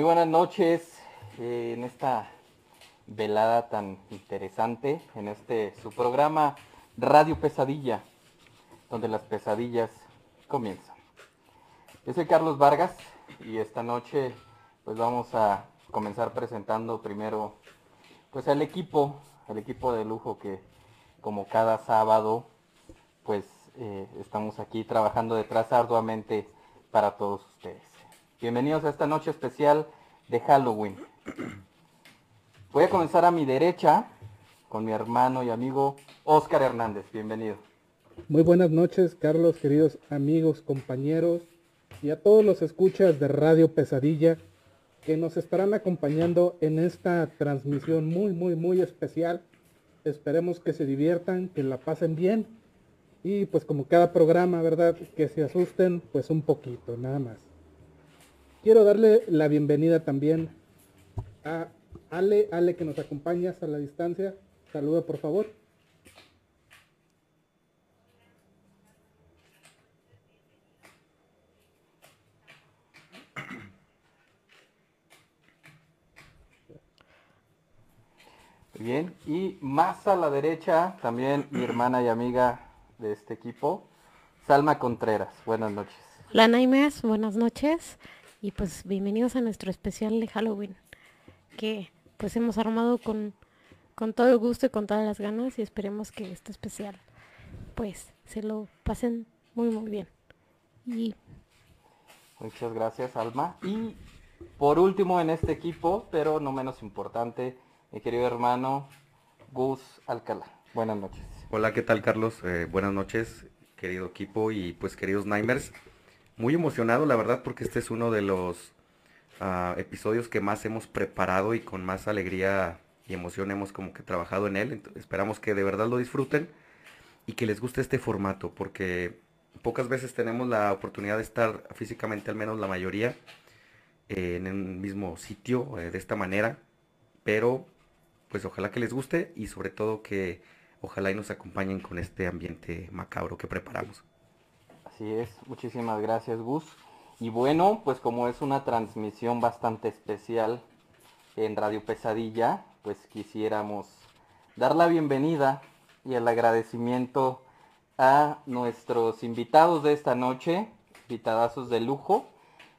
Muy buenas noches eh, en esta velada tan interesante, en este su programa Radio Pesadilla, donde las pesadillas comienzan. Yo soy Carlos Vargas y esta noche pues vamos a comenzar presentando primero pues al equipo, el equipo de lujo que como cada sábado pues eh, estamos aquí trabajando detrás arduamente para todos ustedes. Bienvenidos a esta noche especial de Halloween. Voy a comenzar a mi derecha con mi hermano y amigo Oscar Hernández. Bienvenido. Muy buenas noches, Carlos, queridos amigos, compañeros y a todos los escuchas de Radio Pesadilla que nos estarán acompañando en esta transmisión muy, muy, muy especial. Esperemos que se diviertan, que la pasen bien y pues como cada programa, ¿verdad? Que se asusten pues un poquito, nada más. Quiero darle la bienvenida también a Ale, Ale que nos acompañas a la distancia. Saluda por favor. Bien, y más a la derecha, también mi hermana y amiga de este equipo, Salma Contreras. Buenas noches. Hola Naimes, buenas noches. Y pues bienvenidos a nuestro especial de Halloween, que pues hemos armado con, con todo el gusto y con todas las ganas y esperemos que este especial pues se lo pasen muy muy bien. Y Muchas gracias, Alma. Y por último en este equipo, pero no menos importante, mi querido hermano Gus Alcalá. Buenas noches. Hola, ¿qué tal Carlos? Eh, buenas noches, querido equipo y pues queridos Nimers muy emocionado, la verdad, porque este es uno de los uh, episodios que más hemos preparado y con más alegría y emoción hemos como que trabajado en él. Esperamos que de verdad lo disfruten y que les guste este formato, porque pocas veces tenemos la oportunidad de estar físicamente, al menos la mayoría, en el mismo sitio eh, de esta manera. Pero, pues ojalá que les guste y sobre todo que ojalá y nos acompañen con este ambiente macabro que preparamos. Así es, muchísimas gracias Gus. Y bueno, pues como es una transmisión bastante especial en Radio Pesadilla, pues quisiéramos dar la bienvenida y el agradecimiento a nuestros invitados de esta noche, invitadazos de lujo,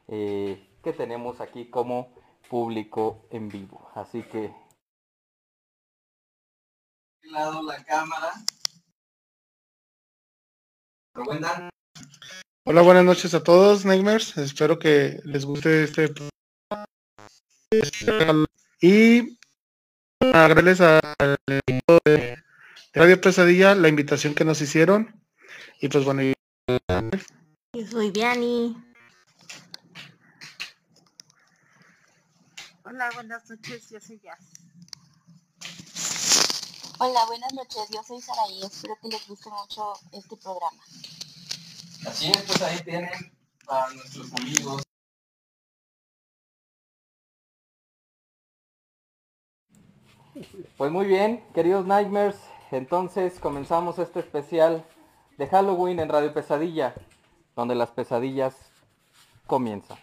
eh, que tenemos aquí como público en vivo. Así que... lado la cámara. Hola, buenas noches a todos, Nightmares. Espero que les guste este y agradecerles al equipo de Radio Pesadilla la invitación que nos hicieron. Y pues bueno, yo soy Viani. Hola, buenas noches, yo soy Jazz. Hola, buenas noches, yo soy Saraí. Espero que les guste mucho este programa. Así es, pues ahí tienen a nuestros amigos. Pues muy bien, queridos Nightmares, entonces comenzamos este especial de Halloween en Radio Pesadilla, donde las pesadillas comienzan.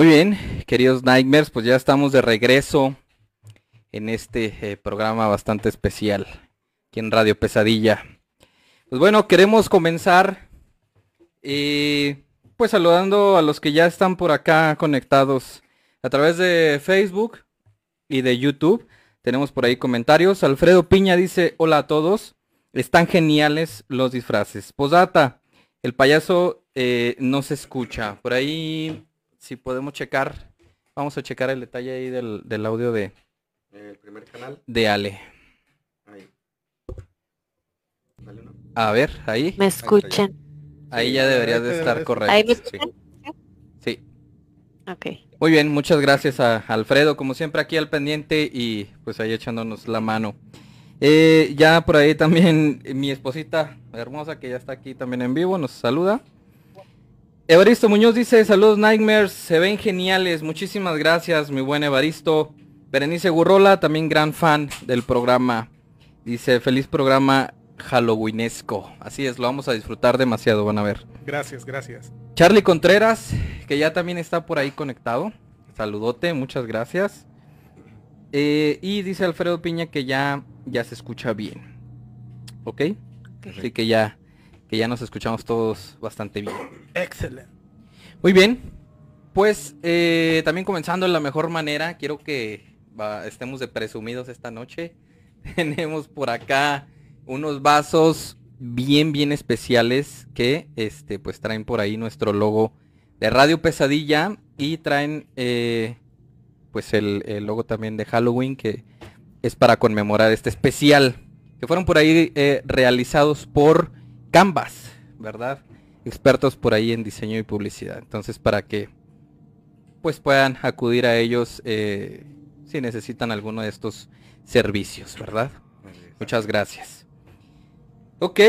Muy bien, queridos Nightmares, pues ya estamos de regreso en este eh, programa bastante especial aquí en Radio Pesadilla. Pues bueno, queremos comenzar eh, pues saludando a los que ya están por acá conectados a través de Facebook y de YouTube. Tenemos por ahí comentarios. Alfredo Piña dice, hola a todos. Están geniales los disfraces. Posata, el payaso eh, no se escucha. Por ahí, si podemos checar, vamos a checar el detalle ahí del, del audio de, El primer canal. de Ale. Ahí. Dale. A ver, ahí. Me escuchan. Ahí ya debería de estar correcto. Ahí me sí. escuchan. Sí. Ok. Muy bien, muchas gracias a Alfredo, como siempre aquí al pendiente y pues ahí echándonos la mano. Eh, ya por ahí también mi esposita hermosa que ya está aquí también en vivo nos saluda. Evaristo Muñoz dice, saludos Nightmares, se ven geniales, muchísimas gracias mi buen Evaristo. Berenice Gurrola, también gran fan del programa. Dice, feliz programa Halloweenesco. Así es, lo vamos a disfrutar demasiado, van a ver. Gracias, gracias. Charlie Contreras, que ya también está por ahí conectado. Saludote, muchas gracias. Eh, y dice Alfredo Piña que ya, ya se escucha bien. ¿Ok? Así que ya, que ya nos escuchamos todos bastante bien. Excelente. Muy bien. Pues eh, también comenzando de la mejor manera, quiero que va- estemos de presumidos esta noche. Tenemos por acá unos vasos bien, bien especiales que este, pues traen por ahí nuestro logo de Radio Pesadilla y traen eh, pues el, el logo también de Halloween que es para conmemorar este especial que fueron por ahí eh, realizados por Canvas, ¿verdad? Expertos por ahí en diseño y publicidad. Entonces para que pues puedan acudir a ellos eh, si necesitan alguno de estos servicios, ¿verdad? Muchas gracias. Ok,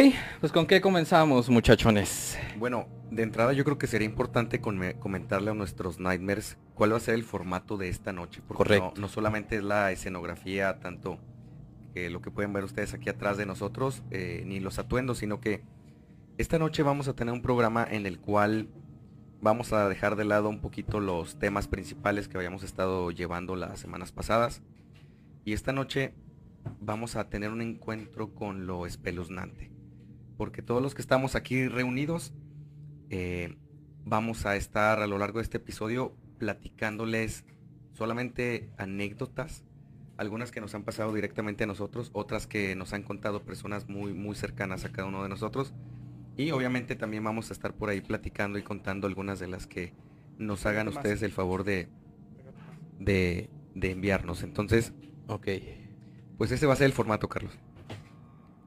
pues con qué comenzamos, muchachones. Bueno, de entrada yo creo que sería importante comentarle a nuestros Nightmares cuál va a ser el formato de esta noche. Porque Correcto. No, no solamente es la escenografía, tanto que lo que pueden ver ustedes aquí atrás de nosotros, eh, ni los atuendos, sino que esta noche vamos a tener un programa en el cual vamos a dejar de lado un poquito los temas principales que habíamos estado llevando las semanas pasadas. Y esta noche vamos a tener un encuentro con lo espeluznante. Porque todos los que estamos aquí reunidos eh, vamos a estar a lo largo de este episodio platicándoles solamente anécdotas, algunas que nos han pasado directamente a nosotros, otras que nos han contado personas muy, muy cercanas a cada uno de nosotros. Y obviamente también vamos a estar por ahí platicando y contando algunas de las que nos hagan ustedes el favor de, de, de enviarnos. Entonces, Ok. pues ese va a ser el formato, Carlos.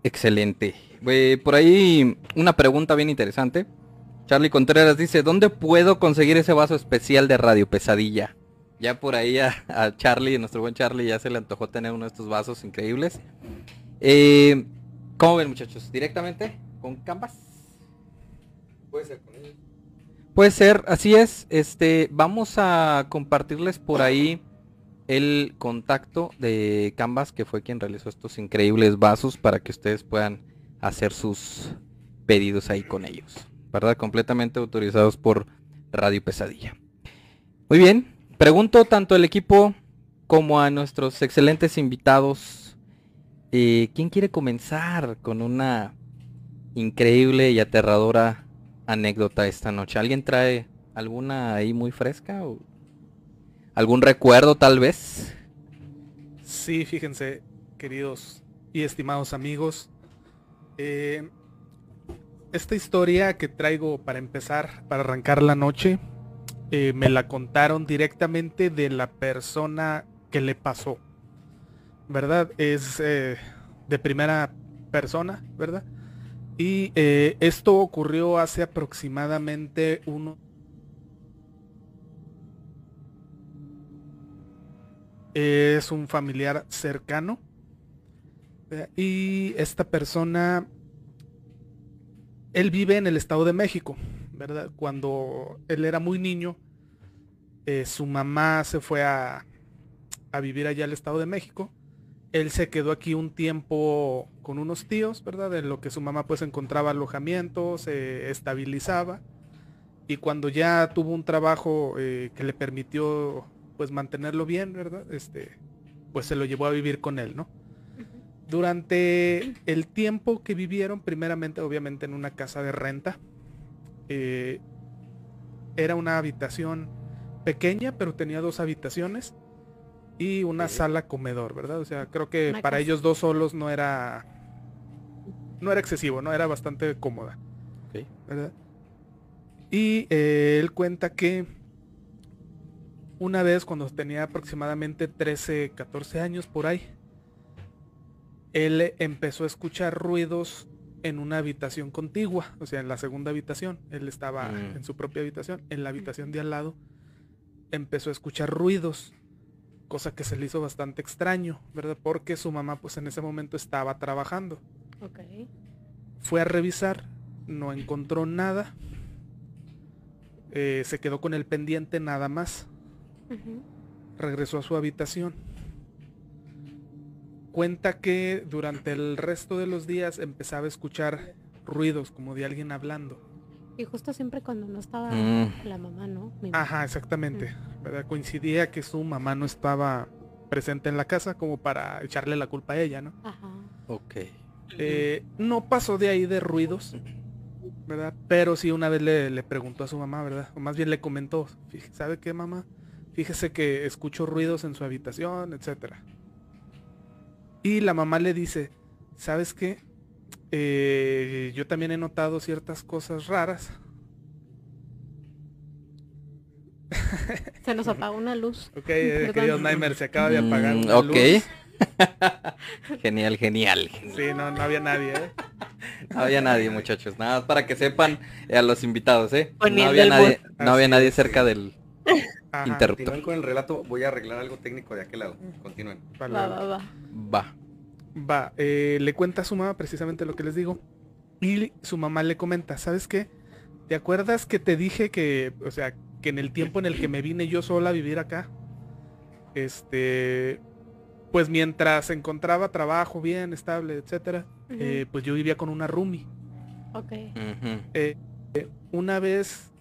Excelente. Eh, por ahí una pregunta bien interesante. Charlie Contreras dice, ¿dónde puedo conseguir ese vaso especial de Radio Pesadilla? Ya por ahí a, a Charlie, nuestro buen Charlie, ya se le antojó tener uno de estos vasos increíbles. Eh, ¿Cómo ven muchachos? ¿Directamente? ¿Con Canvas? Puede ser con ellos. Puede ser, así es. Este, vamos a compartirles por ahí el contacto de Canvas, que fue quien realizó estos increíbles vasos para que ustedes puedan hacer sus pedidos ahí con ellos. ¿Verdad? Completamente autorizados por Radio Pesadilla. Muy bien. Pregunto tanto al equipo como a nuestros excelentes invitados. eh, ¿Quién quiere comenzar con una increíble y aterradora anécdota esta noche? ¿Alguien trae alguna ahí muy fresca? o ¿Algún recuerdo tal vez? Sí, fíjense, queridos y estimados amigos. eh, esta historia que traigo para empezar, para arrancar la noche, eh, me la contaron directamente de la persona que le pasó. ¿Verdad? Es eh, de primera persona, ¿verdad? Y eh, esto ocurrió hace aproximadamente uno... Es un familiar cercano. Y esta persona, él vive en el Estado de México, ¿verdad? Cuando él era muy niño, eh, su mamá se fue a, a vivir allá al Estado de México. Él se quedó aquí un tiempo con unos tíos, ¿verdad? En lo que su mamá pues encontraba alojamiento, se estabilizaba. Y cuando ya tuvo un trabajo eh, que le permitió pues mantenerlo bien, ¿verdad? Este, pues se lo llevó a vivir con él, ¿no? Durante el tiempo que vivieron, primeramente obviamente en una casa de renta, eh, era una habitación pequeña, pero tenía dos habitaciones y una sala comedor, ¿verdad? O sea, creo que Una para casa. ellos dos solos no era no era excesivo, no era bastante cómoda. Y eh, él cuenta que una vez cuando tenía aproximadamente 13, 14 años por ahí, él empezó a escuchar ruidos en una habitación contigua, o sea, en la segunda habitación. Él estaba Mm. en su propia habitación, en la habitación de al lado empezó a escuchar ruidos, cosa que se le hizo bastante extraño, ¿verdad? Porque su mamá pues en ese momento estaba trabajando. Ok. Fue a revisar, no encontró nada. Eh, se quedó con el pendiente nada más. Regresó a su habitación. Cuenta que durante el resto de los días empezaba a escuchar ruidos como de alguien hablando. Y justo siempre cuando no estaba Mm. la mamá, ¿no? Mi Ajá, exactamente. ¿verdad? Coincidía que su mamá no estaba presente en la casa como para echarle la culpa a ella, ¿no? Ajá. Ok. Eh, no pasó de ahí de ruidos, ¿verdad? Pero sí una vez le, le preguntó a su mamá, ¿verdad? O más bien le comentó, "Fíjese, ¿sabe qué mamá? Fíjese que escucho ruidos en su habitación, etcétera. Y la mamá le dice, ¿sabes qué? Eh, yo también he notado ciertas cosas raras. Se nos apagó una luz. Ok, eh, querido Naimer, se acaba de apagar Mm, una ok. luz. genial, genial. Sí, no, no había nadie, ¿eh? No había nadie, muchachos. Nada más para que sepan eh, a los invitados, ¿eh? No había nadie, no había nadie cerca del Ajá, interruptor. Continúen con el relato, voy a arreglar algo técnico de aquel lado. Continúen. vale, Va, va, va. Va. Va, eh, le cuenta a su mamá precisamente lo que les digo. Y su mamá le comenta, ¿sabes qué? ¿Te acuerdas que te dije que, o sea, que en el tiempo en el que me vine yo sola a vivir acá, este, pues mientras encontraba trabajo bien, estable, etcétera, eh, pues yo vivía con una roomie. Ok. Eh, eh, una vez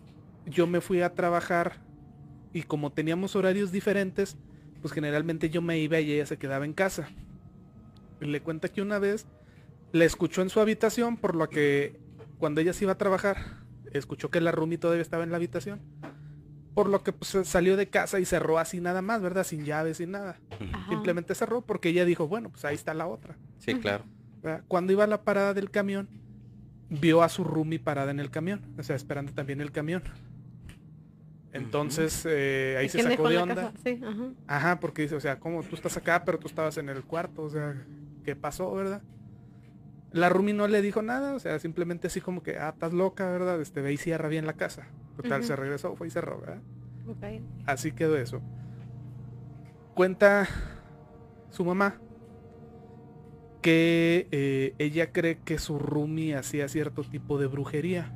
yo me fui a trabajar y como teníamos horarios diferentes, pues generalmente yo me iba y ella se quedaba en casa. Y le cuenta que una vez la escuchó en su habitación, por lo que cuando ella se iba a trabajar, escuchó que la roomie todavía estaba en la habitación. Por lo que pues, salió de casa y cerró así nada más, ¿verdad? Sin llaves, sin nada. Ajá. Simplemente cerró porque ella dijo, bueno, pues ahí está la otra. Sí, claro. ¿verdad? Cuando iba a la parada del camión, vio a su roomie parada en el camión, o sea, esperando también el camión. Entonces eh, ahí ¿Y se sacó de onda. casa? Sí, ajá. Ajá, porque dice, o sea, ¿cómo tú estás acá, pero tú estabas en el cuarto? O sea, ¿qué pasó, verdad? La roomie no le dijo nada, o sea, simplemente así como que, ah, estás loca, ¿verdad? Este, ve y cierra bien la casa. Total, se regresó, fue y cerró, ¿verdad? Así quedó eso. Cuenta su mamá que eh, ella cree que su roomie hacía cierto tipo de brujería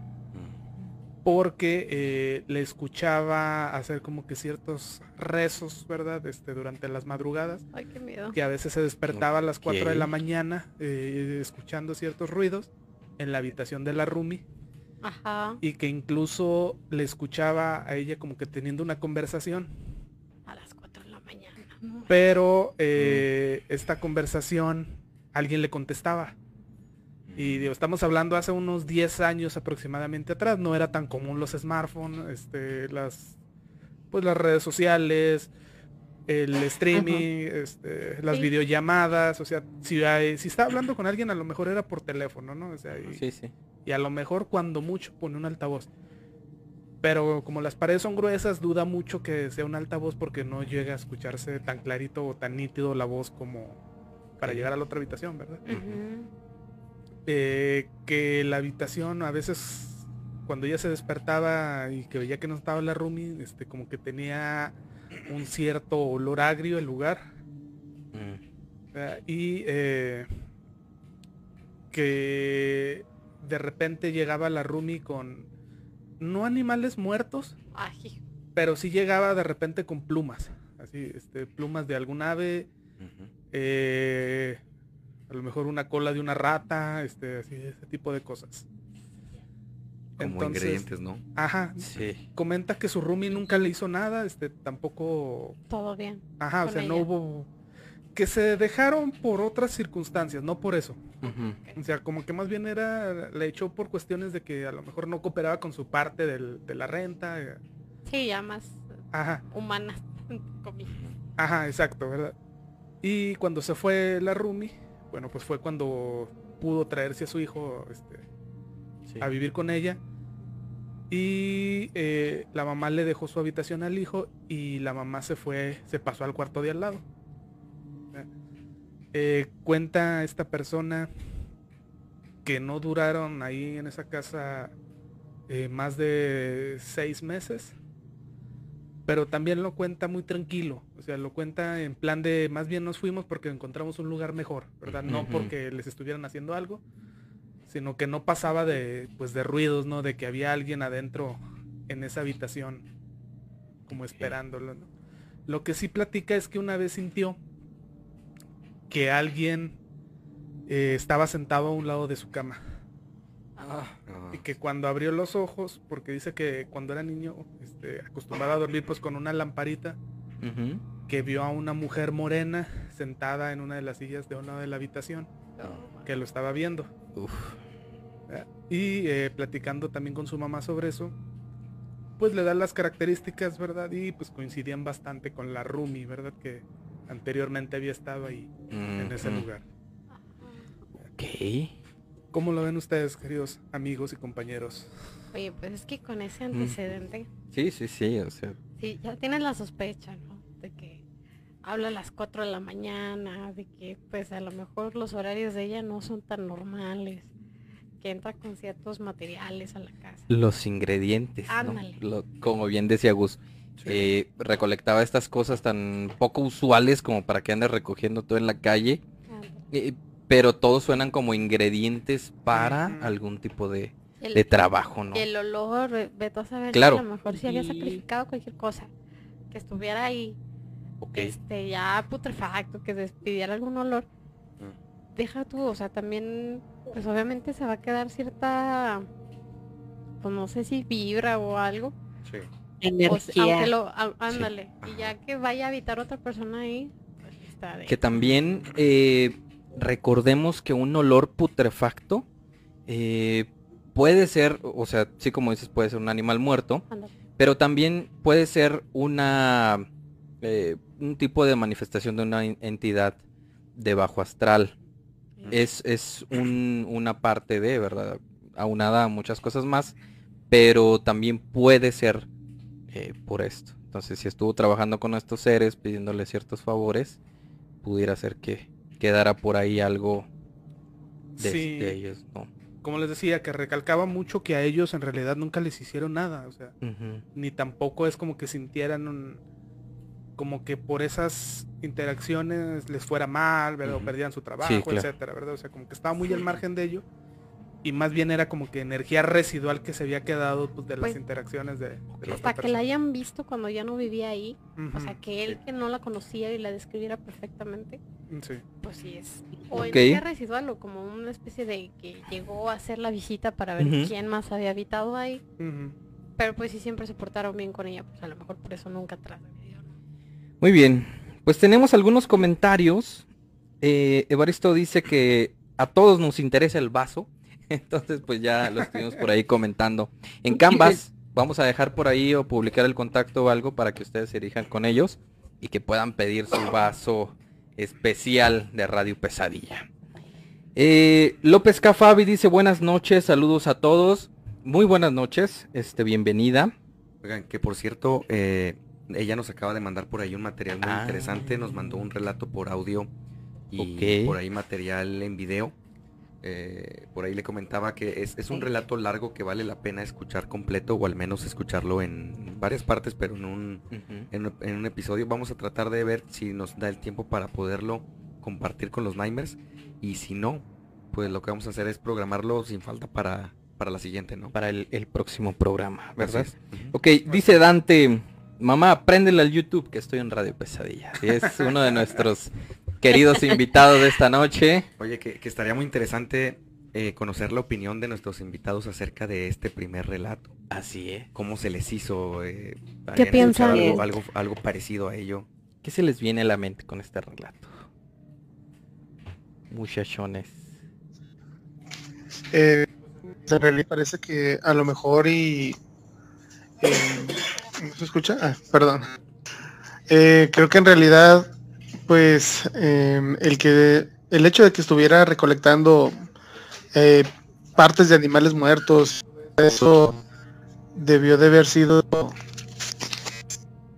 porque eh, le escuchaba hacer como que ciertos rezos, ¿verdad? Este, durante las madrugadas, Ay, qué miedo. que a veces se despertaba a las 4 de la mañana eh, escuchando ciertos ruidos en la habitación de la roomie Ajá. y que incluso le escuchaba a ella como que teniendo una conversación A las 4 de la mañana. Pero eh, esta conversación alguien le contestaba. Y digo, estamos hablando hace unos 10 años aproximadamente atrás. No era tan común los smartphones, este, las, pues las redes sociales, el streaming, este, las Sí. videollamadas. O sea, si, hay- si está hablando con alguien, a lo mejor era por teléfono, ¿no? O sea, y, Sí, sí. y a lo mejor cuando mucho pone un altavoz. Pero como las paredes son gruesas, duda mucho que sea un altavoz porque no llega a escucharse tan clarito o tan nítido la voz como para llegar a la otra habitación, ¿verdad? Ujú. Eh, que la habitación a veces cuando ella se despertaba y que veía que no estaba la roomie, este, como que tenía un cierto olor agrio el lugar. Mm. ¿verdad? Y eh, que de repente llegaba la roomie con no animales muertos, Ay, pero sí llegaba de repente con plumas, así, este, plumas de algún ave, eh, a lo mejor una cola de una rata, este, así, ese tipo de cosas. Como Entonces- ingredientes, ¿no? Ajá. Sí. Comenta que su roomie nunca le hizo nada, este, tampoco Todo bien. Ajá, o sea, no hubo... Que se dejaron por otras circunstancias, no por eso. O sea, como que más bien era, le echó por cuestiones de que a lo mejor no cooperaba con su parte del- de la renta. eh, Sí, ya más Ajá, humanas, comillas. ajá, exacto, ¿verdad? Y cuando se fue la Rumi, bueno, pues fue cuando pudo traerse a su hijo este, Sí. a vivir con ella. Y eh, la mamá le dejó su habitación al hijo y la mamá se fue, se pasó al cuarto de al lado. Eh, cuenta esta persona que no duraron ahí en esa casa eh, más de seis meses. Pero también lo cuenta muy tranquilo. O sea, lo cuenta en plan de más bien nos fuimos porque encontramos un lugar mejor, ¿verdad? No porque les estuvieran haciendo algo, sino que no pasaba de pues de ruidos, ¿no? De que había alguien adentro en esa habitación como esperándolo, ¿no? Lo que sí platica es que una vez sintió que alguien eh, estaba sentado a un lado de su cama Ah, y que cuando abrió los ojos, porque dice que cuando era niño este, acostumbrado a dormir pues con una lamparita, que vio a una mujer morena sentada en una de las sillas de un lado de la habitación, que lo estaba viendo. Uf. ¿verdad? Y eh, platicando también con su mamá sobre eso, pues le da las características, ¿verdad? Y pues coincidían bastante con la Rumi, ¿verdad? Que anteriormente había estado ahí, en ese lugar. Ok. ¿Cómo lo ven ustedes, queridos amigos y compañeros? Oye, pues es que con ese antecedente, Sí, sí, sí, o sea. sí, ya tienes la sospecha, ¿no? De que habla a las 4 de la mañana, de que pues a lo mejor los horarios de ella no son tan normales, que entra con ciertos materiales a la casa. Los ingredientes, ¿no? Ándale. Lo- como bien decía Gus, eh, recolectaba estas cosas tan poco usuales como para que andes recogiendo todo en la calle, eh, pero todos suenan como ingredientes para algún tipo de, El- de trabajo, ¿no? El olor, ve- vete a saber Claro. si a lo mejor si había Y- sacrificado cualquier cosa, que estuviera ahí, Ok. este, ya putrefacto, que despidiera algún olor. Mm. Deja tú, o sea, también, pues obviamente se va a quedar cierta, pues no sé si vibra o algo. Sí. o Energía. aunque lo, á- ándale, y ya que vaya a habitar otra persona ahí, pues está de... Que también eh, recordemos que un olor putrefacto eh, puede ser, o sea, sí como dices, puede ser un animal muerto, pero también puede ser una eh, un tipo de manifestación de una en- entidad de bajo astral. Es, es un- una parte de, ¿verdad? Aunada a muchas cosas más, pero también puede ser eh, por esto. Entonces, si estuvo trabajando con estos seres, pidiéndole ciertos favores, pudiera ser que quedara por ahí algo de, Sí. de ellos, ¿no? Como les decía, que recalcaba mucho que a ellos en realidad nunca les hicieron nada, o sea, ni tampoco es como que sintieran un, como que por esas interacciones les fuera mal, ¿verdad? O perdían su trabajo, Sí, claro. etcétera, ¿verdad? O sea, como que estaba muy al margen de ello. Y más bien era como que energía residual que se había quedado pues, de las Pues, interacciones de, de la Hasta otra que la hayan visto cuando ya no vivía ahí, o sea, que él que no la conocía y la describiera perfectamente, sí. pues sí es o energía residual o como una especie de que llegó a hacer la visita para ver quién más había habitado ahí, pero pues sí siempre se portaron bien con ella, pues a lo mejor por eso nunca trascendió. ¿no? Muy bien, pues tenemos algunos comentarios. Eh, Evaristo dice que a todos nos interesa el vaso. Entonces, pues ya lo estuvimos por ahí comentando. En Canvas vamos a dejar por ahí o publicar el contacto o algo para que ustedes se dirijan con ellos y que puedan pedir su vaso especial de Radio Pesadilla. Eh, López Cafabi dice buenas noches, saludos a todos. Muy buenas noches, este, bienvenida. Oigan, que por cierto, eh, ella nos acaba de mandar por ahí un material muy Ah. interesante, nos mandó un relato por audio y por ahí material en video. Eh, por ahí le comentaba que es, es un relato largo que vale la pena escuchar completo o al menos escucharlo en varias partes, pero en un, en, un- en un episodio. Vamos a tratar de ver si nos da el tiempo para poderlo compartir con los Nimers y si no, pues lo que vamos a hacer es programarlo sin falta para, para la siguiente, ¿no? Para el, el próximo programa, ¿verdad? Ujú. Ok, dice Dante, mamá, préndele al YouTube que estoy en Radio Pesadilla. Es uno de nuestros queridos invitados de esta noche. Oye, que, que estaría muy interesante eh, conocer la opinión de nuestros invitados acerca de este primer relato. Así es. ¿Cómo se les hizo? eh, ¿Qué ¿habían piensan? Algo, algo, algo parecido a ello. ¿Qué se les viene a la mente con este relato? Muchachones. Eh, en realidad parece que a lo mejor y... eh, ¿no ¿Se escucha? Ah, perdón. Eh, creo que en realidad, pues, eh, el que el hecho de que estuviera recolectando eh, partes de animales muertos, eso debió de haber sido...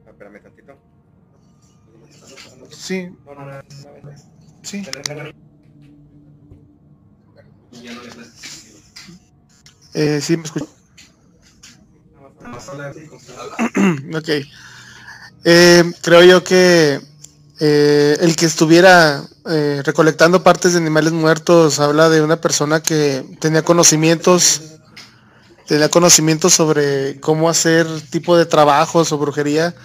Espérame tantito. Sí. Sí. Eh, sí, me escucho. ok. Eh, creo yo que eh, el que estuviera eh, recolectando partes de animales muertos habla de una persona que tenía conocimientos, tenía conocimientos sobre cómo hacer tipo de trabajos o brujería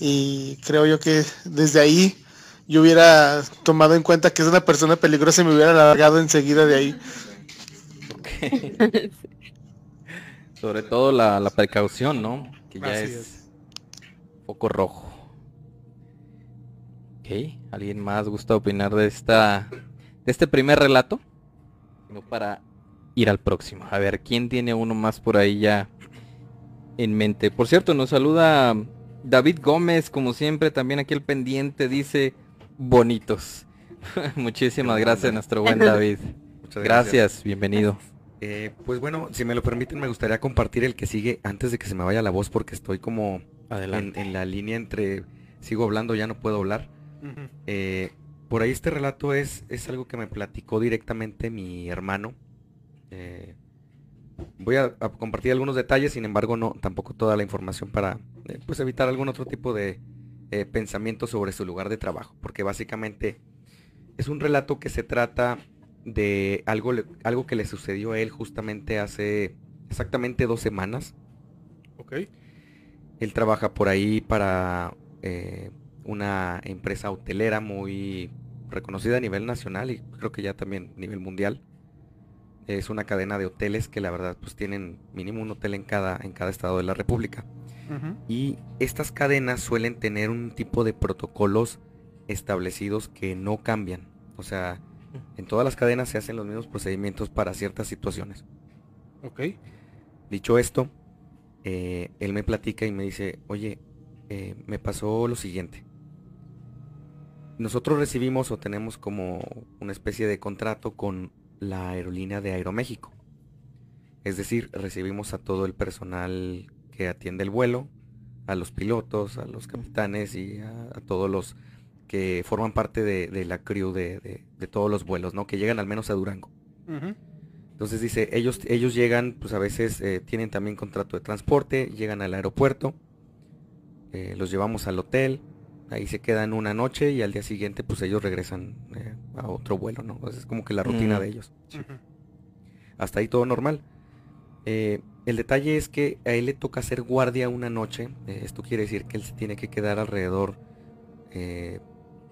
y creo yo que desde ahí yo hubiera tomado en cuenta que es una persona peligrosa y me hubiera largado enseguida de ahí. Sobre todo la, la precaución, ¿no? Que ya es, es. foco rojo. Ok, ¿alguien más gusta opinar de esta de este primer relato? No para ir al próximo. A ver, ¿quién tiene uno más por ahí ya en mente? Por cierto, nos saluda David Gómez, como siempre, también aquí el pendiente dice bonitos. Muchísimas gracias, nuestro buen David. Muchas Gracias, bienvenido. Eh, pues bueno, si me lo permiten, me gustaría compartir el que sigue antes de que se me vaya la voz porque estoy como en la línea entre sigo hablando, ya no puedo hablar. Eh, por ahí este relato es, es algo que me platicó directamente mi hermano. Eh, voy a, a compartir algunos detalles, sin embargo no tampoco toda la información para eh, pues evitar algún otro tipo de eh, pensamiento sobre su lugar de trabajo, porque básicamente es un relato que se trata de algo, algo que le sucedió a él justamente hace exactamente dos semanas. Ok. Él trabaja por ahí para eh, una empresa hotelera muy reconocida a nivel nacional y creo que ya también a nivel mundial. Es una cadena de hoteles que la verdad pues tienen mínimo un hotel en cada, en cada estado de la república. Y estas cadenas suelen tener un tipo de protocolos establecidos que no cambian. O sea, en todas las cadenas se hacen los mismos procedimientos para ciertas situaciones. Ok. Dicho esto, eh, él me platica y me dice, oye, eh, me pasó lo siguiente. Nosotros recibimos o tenemos como una especie de contrato con la aerolínea de Aeroméxico. Es decir, recibimos a todo el personal que atiende el vuelo, a los pilotos, a los capitanes y a, a todos los que forman parte de, de la crew de, de- de todos los vuelos, ¿no? Que llegan al menos a Durango. Entonces dice, ellos, ellos llegan, pues a veces eh, tienen también contrato de transporte, llegan al aeropuerto, eh, los llevamos al hotel, ahí se quedan una noche y al día siguiente pues ellos regresan eh, a otro vuelo, ¿no? Entonces, es como que la rutina Mm. de ellos. Hasta ahí todo normal. Eh, el detalle es que a él le toca hacer guardia una noche. eh, esto quiere decir que él se tiene que quedar alrededor, eh,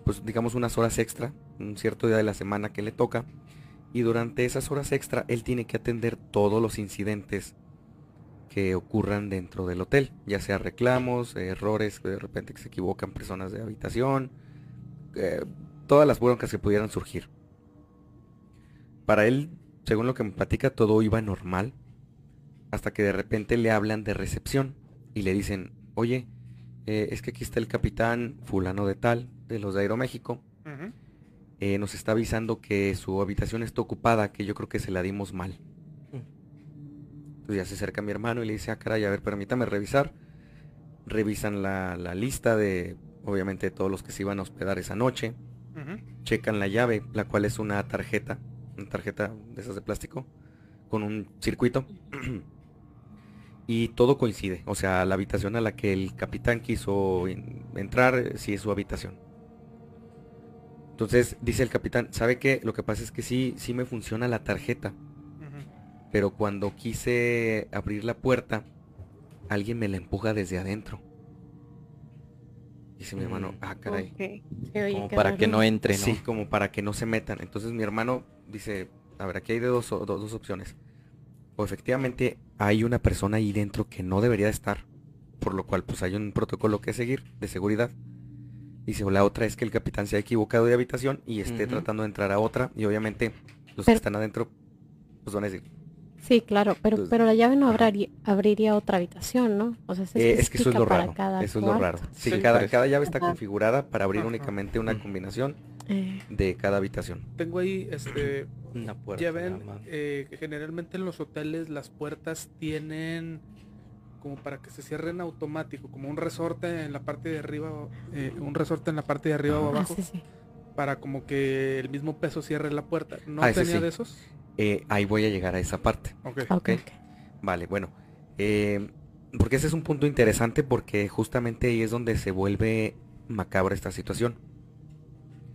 pues digamos unas horas extra, un cierto día de la semana que le toca. Y durante esas horas extra él tiene que atender todos los incidentes que ocurran dentro del hotel, ya sea reclamos, errores, de repente que se equivocan personas de habitación, eh, todas las broncas que pudieran surgir. Para él, según lo que me platica, todo iba normal, hasta que de repente le hablan de recepción y le dicen, oye, eh, es que aquí está el capitán fulano de tal, de los de Aeroméxico, eh, nos está avisando que su habitación está ocupada, que yo creo que se la dimos mal. Entonces ya se acerca mi hermano y le dice, ah, caray, a ver, permítame revisar. Revisan la, la lista de, obviamente, de todos los que se iban a hospedar esa noche. Checan la llave, la cual es una tarjeta, una tarjeta de esas de plástico, con un circuito. y todo coincide. O sea, la habitación a la que el capitán quiso en- entrar, eh, sí es su habitación. Entonces dice el capitán, ¿sabe qué? Lo que pasa es que sí, sí me funciona la tarjeta. Pero cuando quise abrir la puerta, alguien me la empuja desde adentro. Dice mi hermano, Mm. ah, caray. Como que para que no entre, ¿no? Sí, como para que no se metan. Entonces mi hermano dice, a ver, aquí hay de dos, dos, dos opciones. O efectivamente hay una persona ahí dentro que no debería de estar, por lo cual pues hay un protocolo que seguir de seguridad. Dice, o la otra es que el capitán se ha equivocado de habitación y esté tratando de entrar a otra y obviamente los que están adentro pues van a decir, Sí, claro, pero, Entonces- pero la llave no abriría, abriría otra habitación, ¿no? O sea, se Eh, es que eso es lo para raro. cada Eso es lo raro. cuarto. Sí, Sí, cada, pues. cada llave está Ajá. configurada para abrir Ajá. únicamente una combinación Eh, de cada habitación. Tengo ahí, este, Una puerta. ya ven, eh, generalmente en los hoteles las puertas tienen como para que se cierren automático, como un resorte en la parte de arriba, eh, un resorte en la parte de arriba o ah, abajo, sí, sí. para como que el mismo peso cierre la puerta. ¿No Ah, tenía sí. de esos? Eh, ahí voy a llegar a esa parte. Ok. Ok, Ok. ok. Vale, bueno. eh, porque ese es un punto interesante porque justamente ahí es donde se vuelve macabra esta situación.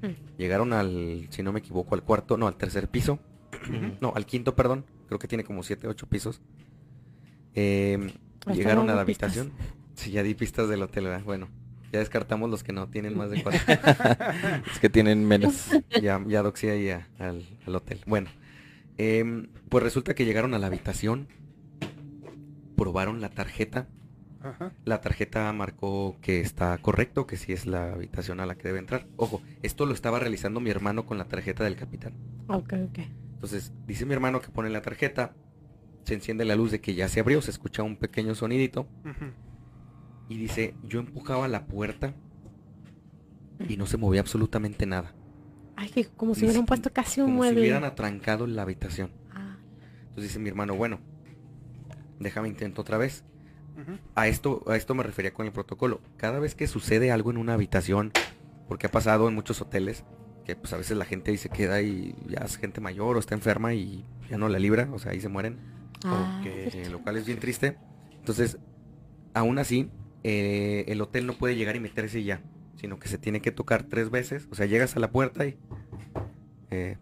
Mm. Llegaron al, si no me equivoco, al cuarto, no, al tercer piso. no, al quinto, perdón. Creo que tiene como siete, ocho pisos. Eh, llegaron a la pistas. habitación. Sí, ya di pistas del hotel, ¿verdad? Bueno, ya descartamos los que no tienen más de cuatro. Es que tienen menos. ya, ya doxé ahí a- al, al hotel. Bueno, em, pues resulta que llegaron a la habitación, probaron la tarjeta. Ajá. La tarjeta marcó que está correcto, que sí es la habitación a la que debe entrar. Ojo, esto lo estaba realizando mi hermano con la tarjeta del capitán. Ok, ok. Entonces, dice mi hermano que pone la tarjeta, se enciende la luz de que ya se abrió, se escucha un pequeño sonidito y dice, yo empujaba la puerta y no se movía absolutamente nada. Ay, que como si hubieran si- puesto casi un Como si mueble. hubieran atrancado la habitación. Ah, Entonces dice mi hermano, bueno, déjame intento otra vez. A esto, a esto me refería con el protocolo. Cada vez que sucede algo en una habitación, porque ha pasado en muchos hoteles, que pues a veces la gente ahí se queda y ya es gente mayor o está enferma y ya no la libra, o sea, ahí se mueren, ah, eh, lo cual es bien triste. Entonces, aún así, eh, el hotel no puede llegar y meterse ya, sino que se tiene que tocar tres veces. O sea, llegas a la puerta y... eh,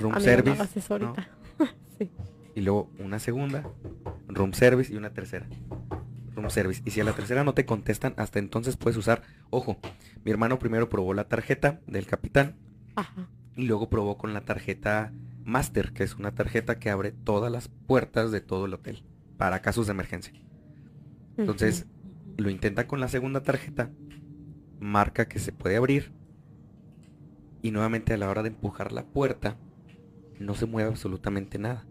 room Amigo, service. ¿no? sí. y luego una segunda, room service y una tercera. Room service. Y si a la tercera no te contestan, hasta entonces puedes usar, ojo, mi hermano primero probó la tarjeta del capitán Ajá. y luego probó con la tarjeta Master, que es una tarjeta que abre todas las puertas de todo el hotel para casos de emergencia. Entonces, lo intenta con la segunda tarjeta, marca que se puede abrir y nuevamente a la hora de empujar la puerta no se mueve absolutamente nada.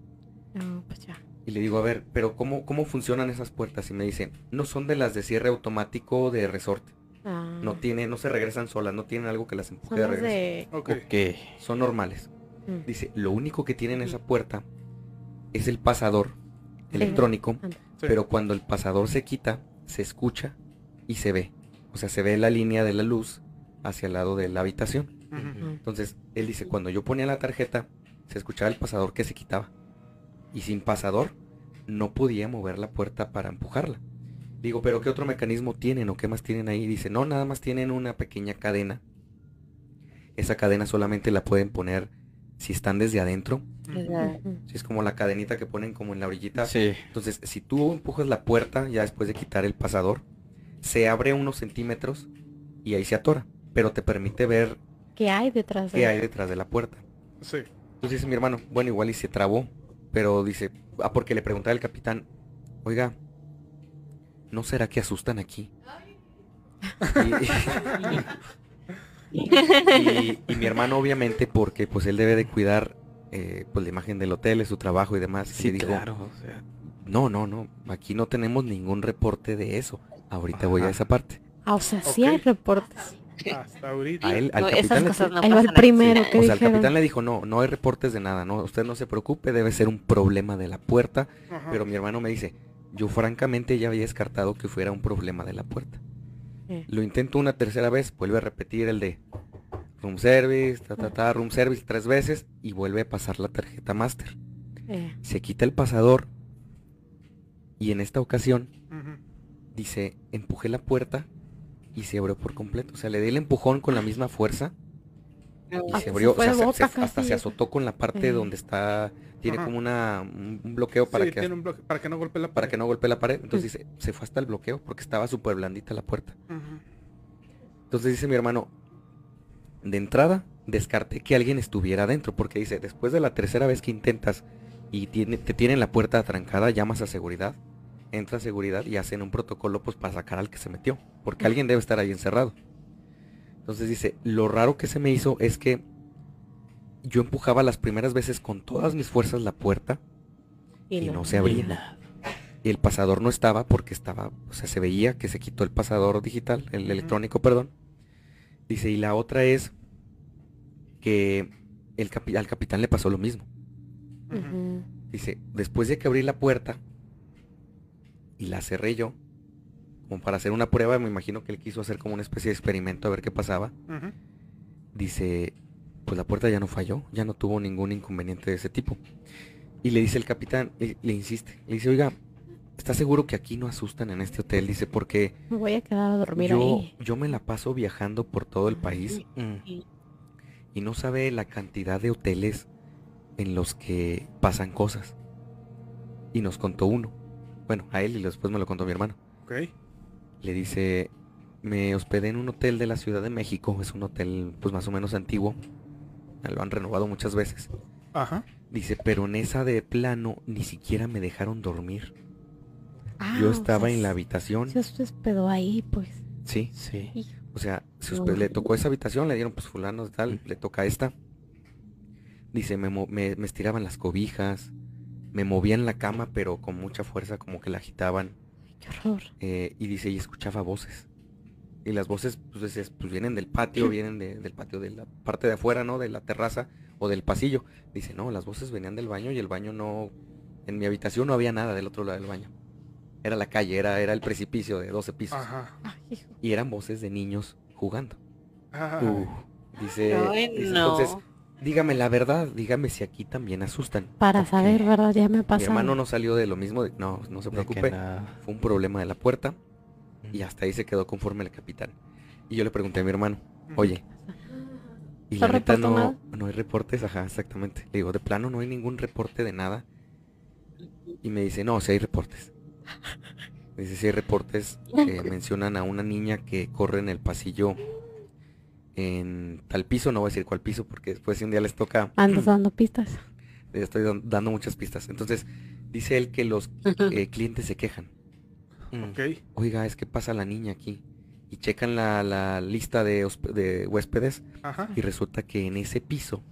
No, pues ya. Y le digo, a ver, pero ¿cómo, ¿cómo funcionan esas puertas? Y me dicen, no son de las de cierre automático de resorte. Ah, No tiene, no se regresan solas, no tienen algo que las empuje son de regreso. de... Ok. Ok. Son normales. Mm. Dice, lo único que tiene en esa puerta es el pasador electrónico. Sí. pero cuando el pasador se quita, se escucha y se ve. O sea, se ve la línea de la luz hacia el lado de la habitación. Entonces, él dice, cuando yo ponía la tarjeta, se escuchaba el pasador que se quitaba. Y sin pasador, no podía mover la puerta para empujarla. Digo, pero ¿qué otro mecanismo tienen o qué más tienen ahí? Dice, no, nada más tienen una pequeña cadena. Esa cadena solamente la pueden poner si están desde adentro. Si es como la cadenita que ponen como en la orillita. Sí. Entonces, si tú empujas la puerta, ya después de quitar el pasador, se abre unos centímetros y ahí se atora. Pero te permite ver ¿Qué hay detrás de qué hay detrás de la puerta. Sí. Entonces dice mi hermano, bueno, igual y se trabó, pero dice, ah, porque le preguntaba al capitán, oiga, ¿no será que asustan aquí? Y, y- y mi hermano obviamente, porque pues él debe de cuidar eh, pues la imagen del hotel, de su trabajo y demás, Sí, y dijo, claro. O sea, no, no, no, aquí no tenemos ningún reporte de eso. Ahorita voy a esa parte. Ah, o sea, sí hay reportes. Hasta ahorita. A él, al No, capitán esas le- no va el primero que O sea, el capitán le dijo, no, no hay reportes de nada, no, usted no se preocupe, debe ser un problema de la puerta. Ajá. Pero mi hermano me dice, yo francamente ya había descartado que fuera un problema de la puerta. Eh. Lo intento una tercera vez, vuelve a repetir el de room service, ta ta ta, room service tres veces y vuelve a pasar la tarjeta master. Eh, Se quita el pasador y en esta ocasión. Dice, empujé la puerta y se abrió por completo. O sea, le di el empujón con la misma fuerza y Ah, se se abrió, o sea, de se- boca se- hasta casi. se azotó con la parte Eh. donde está, tiene Ajá. como una, un bloqueo para Sí, que tiene un bloque para que no golpee la para pared. que no golpee la pared. Entonces dice, se fue hasta el bloqueo porque estaba súper blandita la puerta. Entonces dice mi hermano, de entrada, descarté que alguien estuviera adentro, porque dice, después de la tercera vez que intentas y tiene, te tienen la puerta atrancada, llamas a seguridad, entra seguridad y hacen un protocolo pues para sacar al que se metió, porque alguien debe estar ahí encerrado. Entonces dice, lo raro que se me hizo es que yo empujaba las primeras veces con todas mis fuerzas la puerta y, no, se abría. Y el pasador no estaba porque estaba, o sea, se veía que se quitó el pasador digital, el electrónico, perdón. Dice, y la otra es que el al capitán le pasó lo mismo. Dice, después de que abrí la puerta y la cerré yo, como para hacer una prueba, me imagino que él quiso hacer como una especie de experimento a ver qué pasaba. Dice, pues la puerta ya no falló, ya no tuvo ningún inconveniente de ese tipo. Y le dice el capitán, le, insiste, le dice, oiga, ¿está seguro que aquí no asustan en este hotel? Dice, porque... Me voy a quedar a dormir yo, ahí. Yo me la paso viajando por todo el país y no sabe la cantidad de hoteles en los que pasan cosas. Y nos contó uno. Bueno, a él y después me lo contó mi hermano. Ok. Le dice, me hospedé en un hotel de la Ciudad de México. Es un hotel pues más o menos antiguo. Lo han renovado muchas veces. Ajá. Dice, pero en esa de plano ni siquiera me dejaron dormir. Ah, Yo o estaba sea, en la habitación. Se hospedó ahí, pues. Sí. Sí. Hijo. O sea, se No. hospe- le tocó esa habitación, le dieron pues fulano tal, le toca esta. Dice, me, me, me estiraban las cobijas, me movían la cama, pero con mucha fuerza, como que la agitaban. Qué horror. eh, y dice, y escuchaba voces. Y las voces, pues, pues vienen del patio, vienen de- del patio de la parte de afuera, ¿no? De la terraza o del pasillo. Dice, no, las voces venían del baño y el baño no... En mi habitación no había nada del otro lado del baño. Era la calle, era, era el precipicio de 12 pisos. Ajá. Ay, hijo. Y eran voces de niños jugando. Ajá. Uh, dice, Ay, dice, no. entonces, dígame la verdad, dígame si aquí también asustan. Para saber, ¿verdad? Ya me ha Mi hermano no salió de lo mismo, de- no, no se que preocupe, fue un problema de la puerta y hasta ahí se quedó conforme el capitán. Y yo le pregunté a mi hermano, oye, y la ¿No neta no, nada? no hay reportes, ajá, exactamente. Le digo, de plano no hay ningún reporte de nada. Y me dice, no, sí hay reportes. Dice, si hay reportes, eh, mencionan a una niña que corre en el pasillo en tal piso, no voy a decir cuál piso, porque después si un día les toca, Andas dando pistas. estoy dan- dando muchas pistas. Entonces, dice él que los eh, clientes se quejan. Mm. Oiga, es que pasa la niña aquí. Y checan la, la lista de, de huéspedes Ajá. y resulta que en ese piso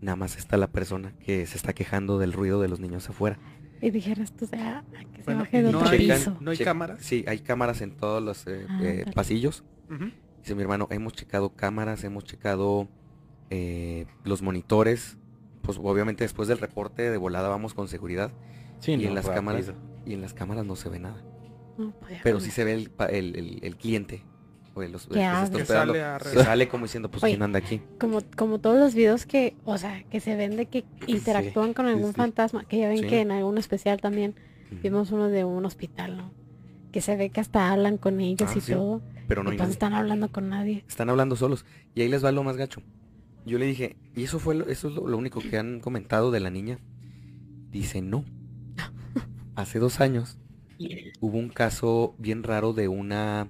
nada más está la persona que se está quejando del ruido de los niños afuera. Y dijeras tú, o sea, que se Bueno, baje de no otro hay- piso. ¿No hay cámaras? Sí, hay cámaras en todos los eh, Ah, eh, dale. pasillos. Dice mi hermano, hemos checado cámaras, hemos checado eh, los monitores. Pues obviamente después del reporte de volada vamos con seguridad. Sí, y no, en las rápido. cámaras y en las cámaras no se ve nada. No, pues, Pero sí se ve el, el, el- el cliente. O el, los, que hospedando, sale a que revisar. sale como diciendo, pues Oye, quién anda aquí. Como, como todos los videos que, o sea, que se ven de que interactúan con algún sí. fantasma, que ya ven Sí. que en algún especial también vimos uno de un hospital, ¿no? Que se ve que hasta hablan con ellos Ah, y sí. todo. Pero no hay pues nadie. están hablando con nadie. Están hablando solos. Y ahí les va lo más gacho. Yo le dije, ¿y eso fue lo, eso es lo, lo único que han comentado de la niña? Dice, no. Hace dos años hubo un caso bien raro de una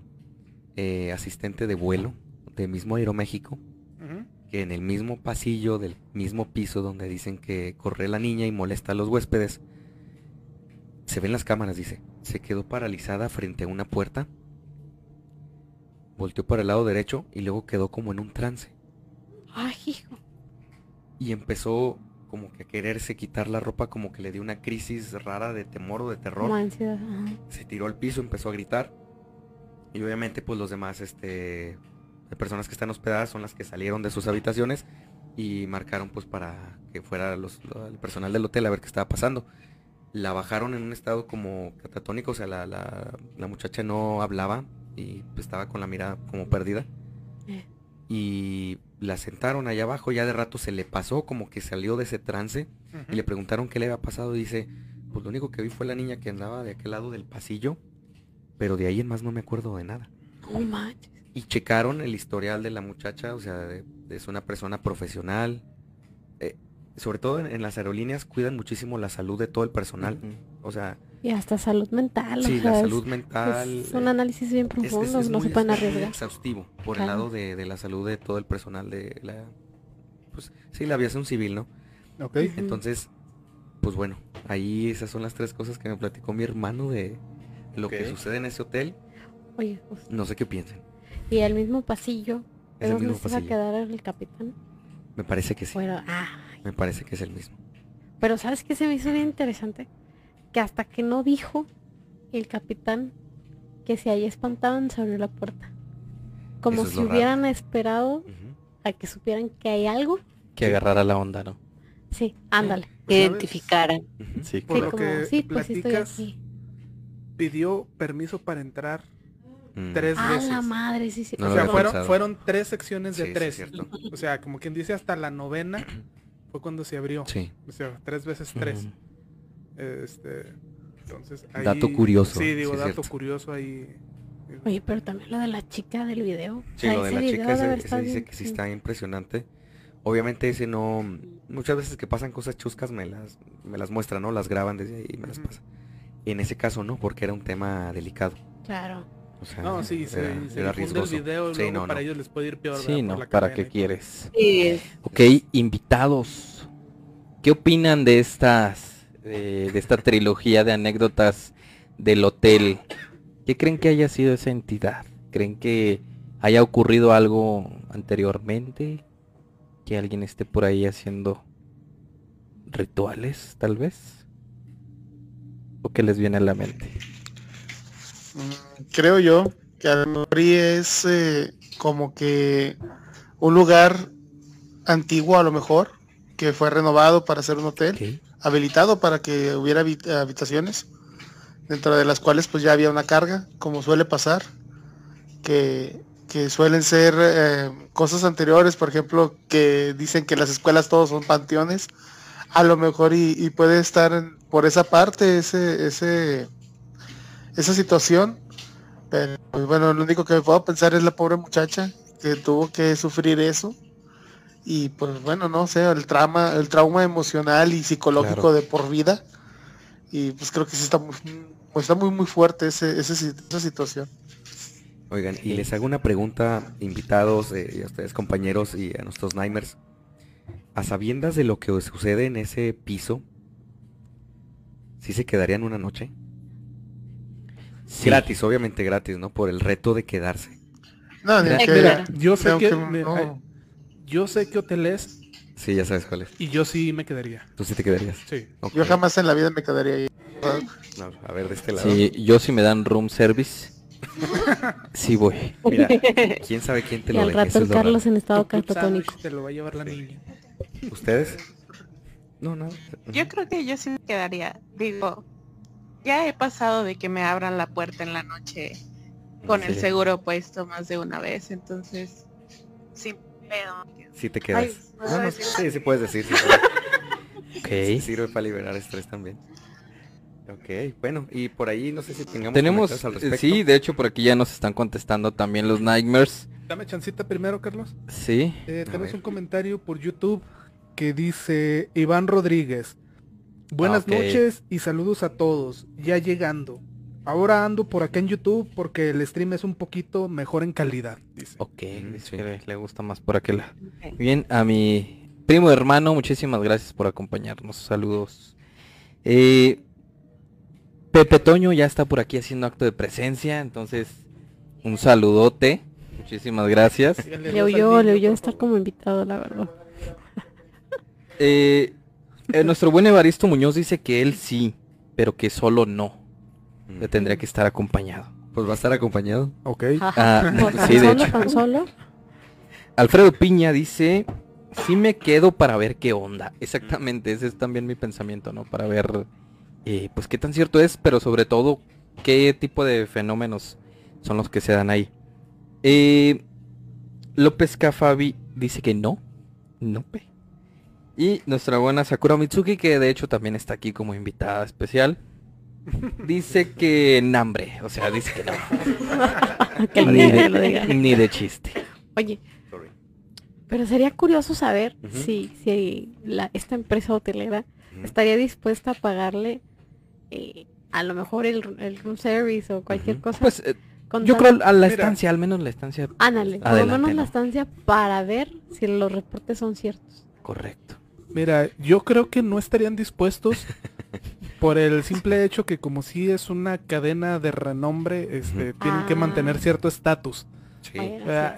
eh, asistente de vuelo de mismo Aeroméxico que en el mismo pasillo del mismo piso donde dicen que corre la niña y molesta a los huéspedes, se ven las cámaras, dice, se quedó paralizada frente a una puerta, volteó para el lado derecho y luego quedó como en un trance Ay, hijo. y empezó como que a quererse quitar la ropa, como que le dio una crisis rara de temor o de terror. Ansiedad. se tiró al piso, empezó a gritar. Y obviamente pues los demás este de personas que están hospedadas son las que salieron de sus habitaciones y marcaron pues para que fuera los, lo- el personal del hotel a ver qué estaba pasando. La bajaron en un estado como catatónico, o sea, la, la- la muchacha no hablaba y pues, estaba con la mirada como perdida. Eh. Y la sentaron allá abajo, ya de rato se le pasó, como que salió de ese trance y le preguntaron qué le había pasado y dice, pues lo único que vi fue la niña que andaba de aquel lado del pasillo, pero de ahí en más no me acuerdo de nada. No manches. Y checaron el historial de la muchacha, o sea, de- de- es una persona profesional. eh, sobre todo en, en las aerolíneas cuidan muchísimo la salud de todo el personal. O sea, Y hasta salud mental. Sí, o sea, la es- salud mental. Es un eh, análisis bien es- es- profundo, es no muy- se pueden muy arriesgar. exhaustivo por el lado de, de la salud de todo el personal de la pues sí la aviación civil no Ok. entonces pues bueno ahí esas son las tres cosas que me platicó mi hermano de lo que sucede en ese hotel Oye, pues, no sé qué piensen y el mismo pasillo, es ¿de el mismo se iba a quedar el capitán? me parece que sí Bueno, ah, me parece que es el mismo pero ¿sabes qué se me hizo bien interesante? Que hasta que no dijo el capitán que si ahí espantaban se abrió la puerta. Como Eso es si raro. hubieran esperado a que supieran que hay algo. Que agarrara la onda, ¿no? Sí, ándale. Que ¿Sabes? identificaran. Ujú. Sí, Por Sí, lo como, que sí, pues sí estoy aquí. Pidió permiso para entrar Mm. tres Ah, veces. la madre, sí, sí. No o sea, había fueron, fueron tres secciones de Sí, sí, tres. cierto. o sea, como quien dice, hasta la novena fue cuando se abrió. sí O sea, tres veces tres. Este, entonces, ahí, Dato curioso, Sí, digo, sí dato cierto. curioso ahí. Oye, pero también lo de la chica del video. O Sí, sea, lo de la chica ese, ese dice bien- que sí está impresionante. Obviamente ese no, muchas veces que pasan cosas chuscas me las, me las muestran, ¿no? Las graban desde ahí y me las pasan. En ese caso no, porque era un tema delicado. Claro. O sea, No, sí, se, era, difunde el riesgoso. video, Sí, no, para no. ellos les puede ir peor. Sí, no, ¿para qué quieres? Sí, Ok, invitados. ¿Qué opinan de estas, de esta trilogía de anécdotas del hotel? ¿Qué creen que haya sido esa entidad? ¿Creen que haya ocurrido algo anteriormente? ¿Que alguien esté por ahí haciendo rituales, tal vez? ¿O qué les viene a la mente? Mm, Creo yo que a es eh, como que un lugar antiguo a lo mejor, que fue renovado para ser un hotel. Habilitado para que hubiera habi- habitaciones, dentro de las cuales pues ya había una carga, como suele pasar, que, que suelen ser eh, cosas anteriores, por ejemplo, que dicen que las escuelas todos son panteones, a lo mejor y, y puede estar por esa parte ese, ese, esa situación. Pero pues, bueno, lo único que me puedo pensar es la pobre muchacha que tuvo que sufrir eso. Y pues bueno, no sé, el trauma, el trauma emocional y psicológico Claro. de por vida. Y pues creo que sí está muy, pues, está muy muy fuerte ese, ese esa situación. Oigan, y les hago una pregunta, invitados, eh, y a ustedes compañeros y a nuestros Nimers. A sabiendas de lo que sucede en ese piso, ¿sí se quedarían una noche? Sí. Gratis, obviamente gratis, ¿no? Por el reto de quedarse. No, ni Mira, que- mira, Yo sé que, que me- no. Yo sé qué hotel es Sí, ya sabes cuál es. y yo sí me quedaría. Tú sí te quedarías. Sí. Yo jamás en la vida me quedaría ahí. No, a ver, de este lado. Sí, yo si me dan room service, sí voy. Mira, quién sabe quién te Y lo al deje. rato el Carlos raro. en estado catatónico. te lo va a llevar la niña. ¿Ustedes? No, no. Yo creo que yo sí me quedaría. Digo, ya he pasado de que me abran la puerta en la noche con el Sí. seguro puesto más de una vez, entonces sin pedo. Sí te quedas. Ay, ¿puedo No, no, decir? sí, sí puedes decir. Sí, puedes. Ok. Sí, sirve para liberar estrés también. Ok, bueno, y por ahí no sé si tengamos Tenemos, al eh, respecto. sí, de hecho por aquí ya nos están contestando también los Nightmares. Dame chancita primero, Carlos. Sí. Eh, tenemos un comentario por YouTube que dice Iván Rodríguez. Buenas ok. noches y saludos a todos. Ya llegando. Ahora ando por acá en YouTube porque el stream es un poquito mejor en calidad. Dice. Ok, dice sí. que le, le gusta más por aquel lado. Bien, a mi primo hermano, muchísimas gracias por acompañarnos. Saludos. Eh, Pepe Toño ya está por aquí haciendo acto de presencia, entonces un saludote. Muchísimas gracias. Le niño, le por estar como invitado, la verdad. Eh, eh, nuestro buen Evaristo Muñoz dice que él sí, pero que solo no. Mm. Le tendría que estar acompañado. Pues va a estar acompañado. Ok. Ah, sí, de solo, hecho. tan solo. Alfredo Piña dice, sí me quedo para ver qué onda. Exactamente, ese es también mi pensamiento, ¿no? Para ver, eh, pues qué tan cierto es, pero sobre todo, qué tipo de fenómenos son los que se dan ahí. Eh, López Cafabi dice que no, no. Y nuestra buena Sakura Mitsuki, que de hecho también está aquí como invitada especial, dice que nambre, o sea, dice que no. Que ni, lo de, diga. ni de chiste. Oye, Sorry. pero sería curioso saber si, si la, esta empresa hotelera estaría dispuesta a pagarle eh, a lo mejor el, el room service o cualquier cosa. Pues eh, con yo tal- creo a la Mira. estancia, al menos la estancia. Ándale, por lo menos ¿no? la estancia para ver si los reportes son ciertos. Correcto. Mira, yo creo que no estarían dispuestos por el simple hecho que como si es una cadena de renombre, este, tienen que Ah. mantener cierto estatus. Sí.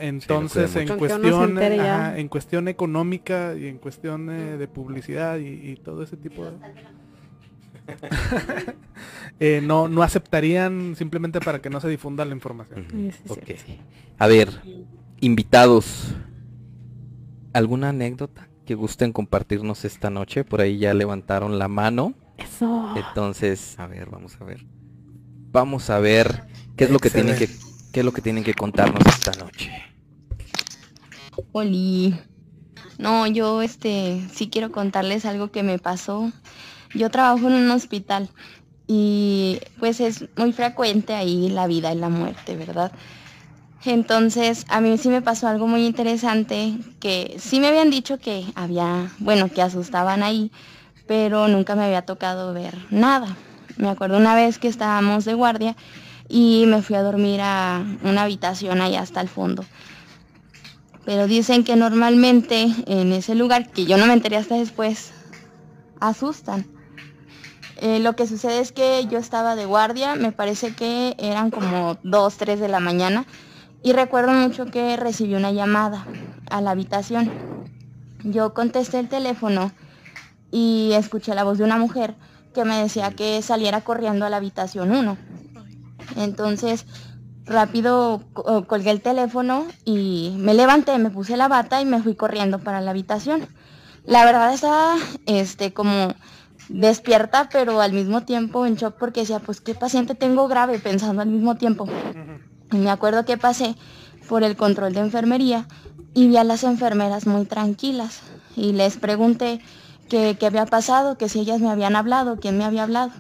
Entonces, en cuestión, ajá, en cuestión económica y en cuestión eh, de publicidad y, y todo ese tipo de... Eh, no, no aceptarían simplemente para que no se difunda la información. A ver, invitados, ¿alguna anécdota que gusten compartirnos esta noche? Por ahí ya levantaron la mano. Eso. Entonces, a ver, vamos a ver. Vamos a ver qué es lo que tienen que qué es lo que tienen que contarnos esta noche. Oli. No, yo este sí quiero contarles algo que me pasó. Yo trabajo en un hospital y pues es muy frecuente ahí la vida y la muerte, ¿verdad? Entonces, a mí sí me pasó algo muy interesante que sí me habían dicho que había, bueno, que asustaban ahí, pero nunca me había tocado ver nada. Me acuerdo una vez que estábamos de guardia y me fui a dormir a una habitación ahí hasta el fondo pero dicen que normalmente en ese lugar, que yo no me enteré hasta después, asustan. Eh, lo que sucede es que yo estaba de guardia, me parece que eran como 2, 3 de la mañana, y recuerdo mucho que recibí una llamada a la habitación. Yo contesté el teléfono y escuché la voz de una mujer que me decía que saliera corriendo a la habitación 1. Entonces, rápido co- colgué el teléfono y me levanté, me puse la bata y me fui corriendo para la habitación. La verdad estaba este como despierta, pero al mismo tiempo en shock porque decía, pues qué paciente tengo grave pensando al mismo tiempo. Y me acuerdo que pasé por el control de enfermería y vi a las enfermeras muy tranquilas y les pregunté qué había pasado, que si ellas me habían hablado, quién me había hablado.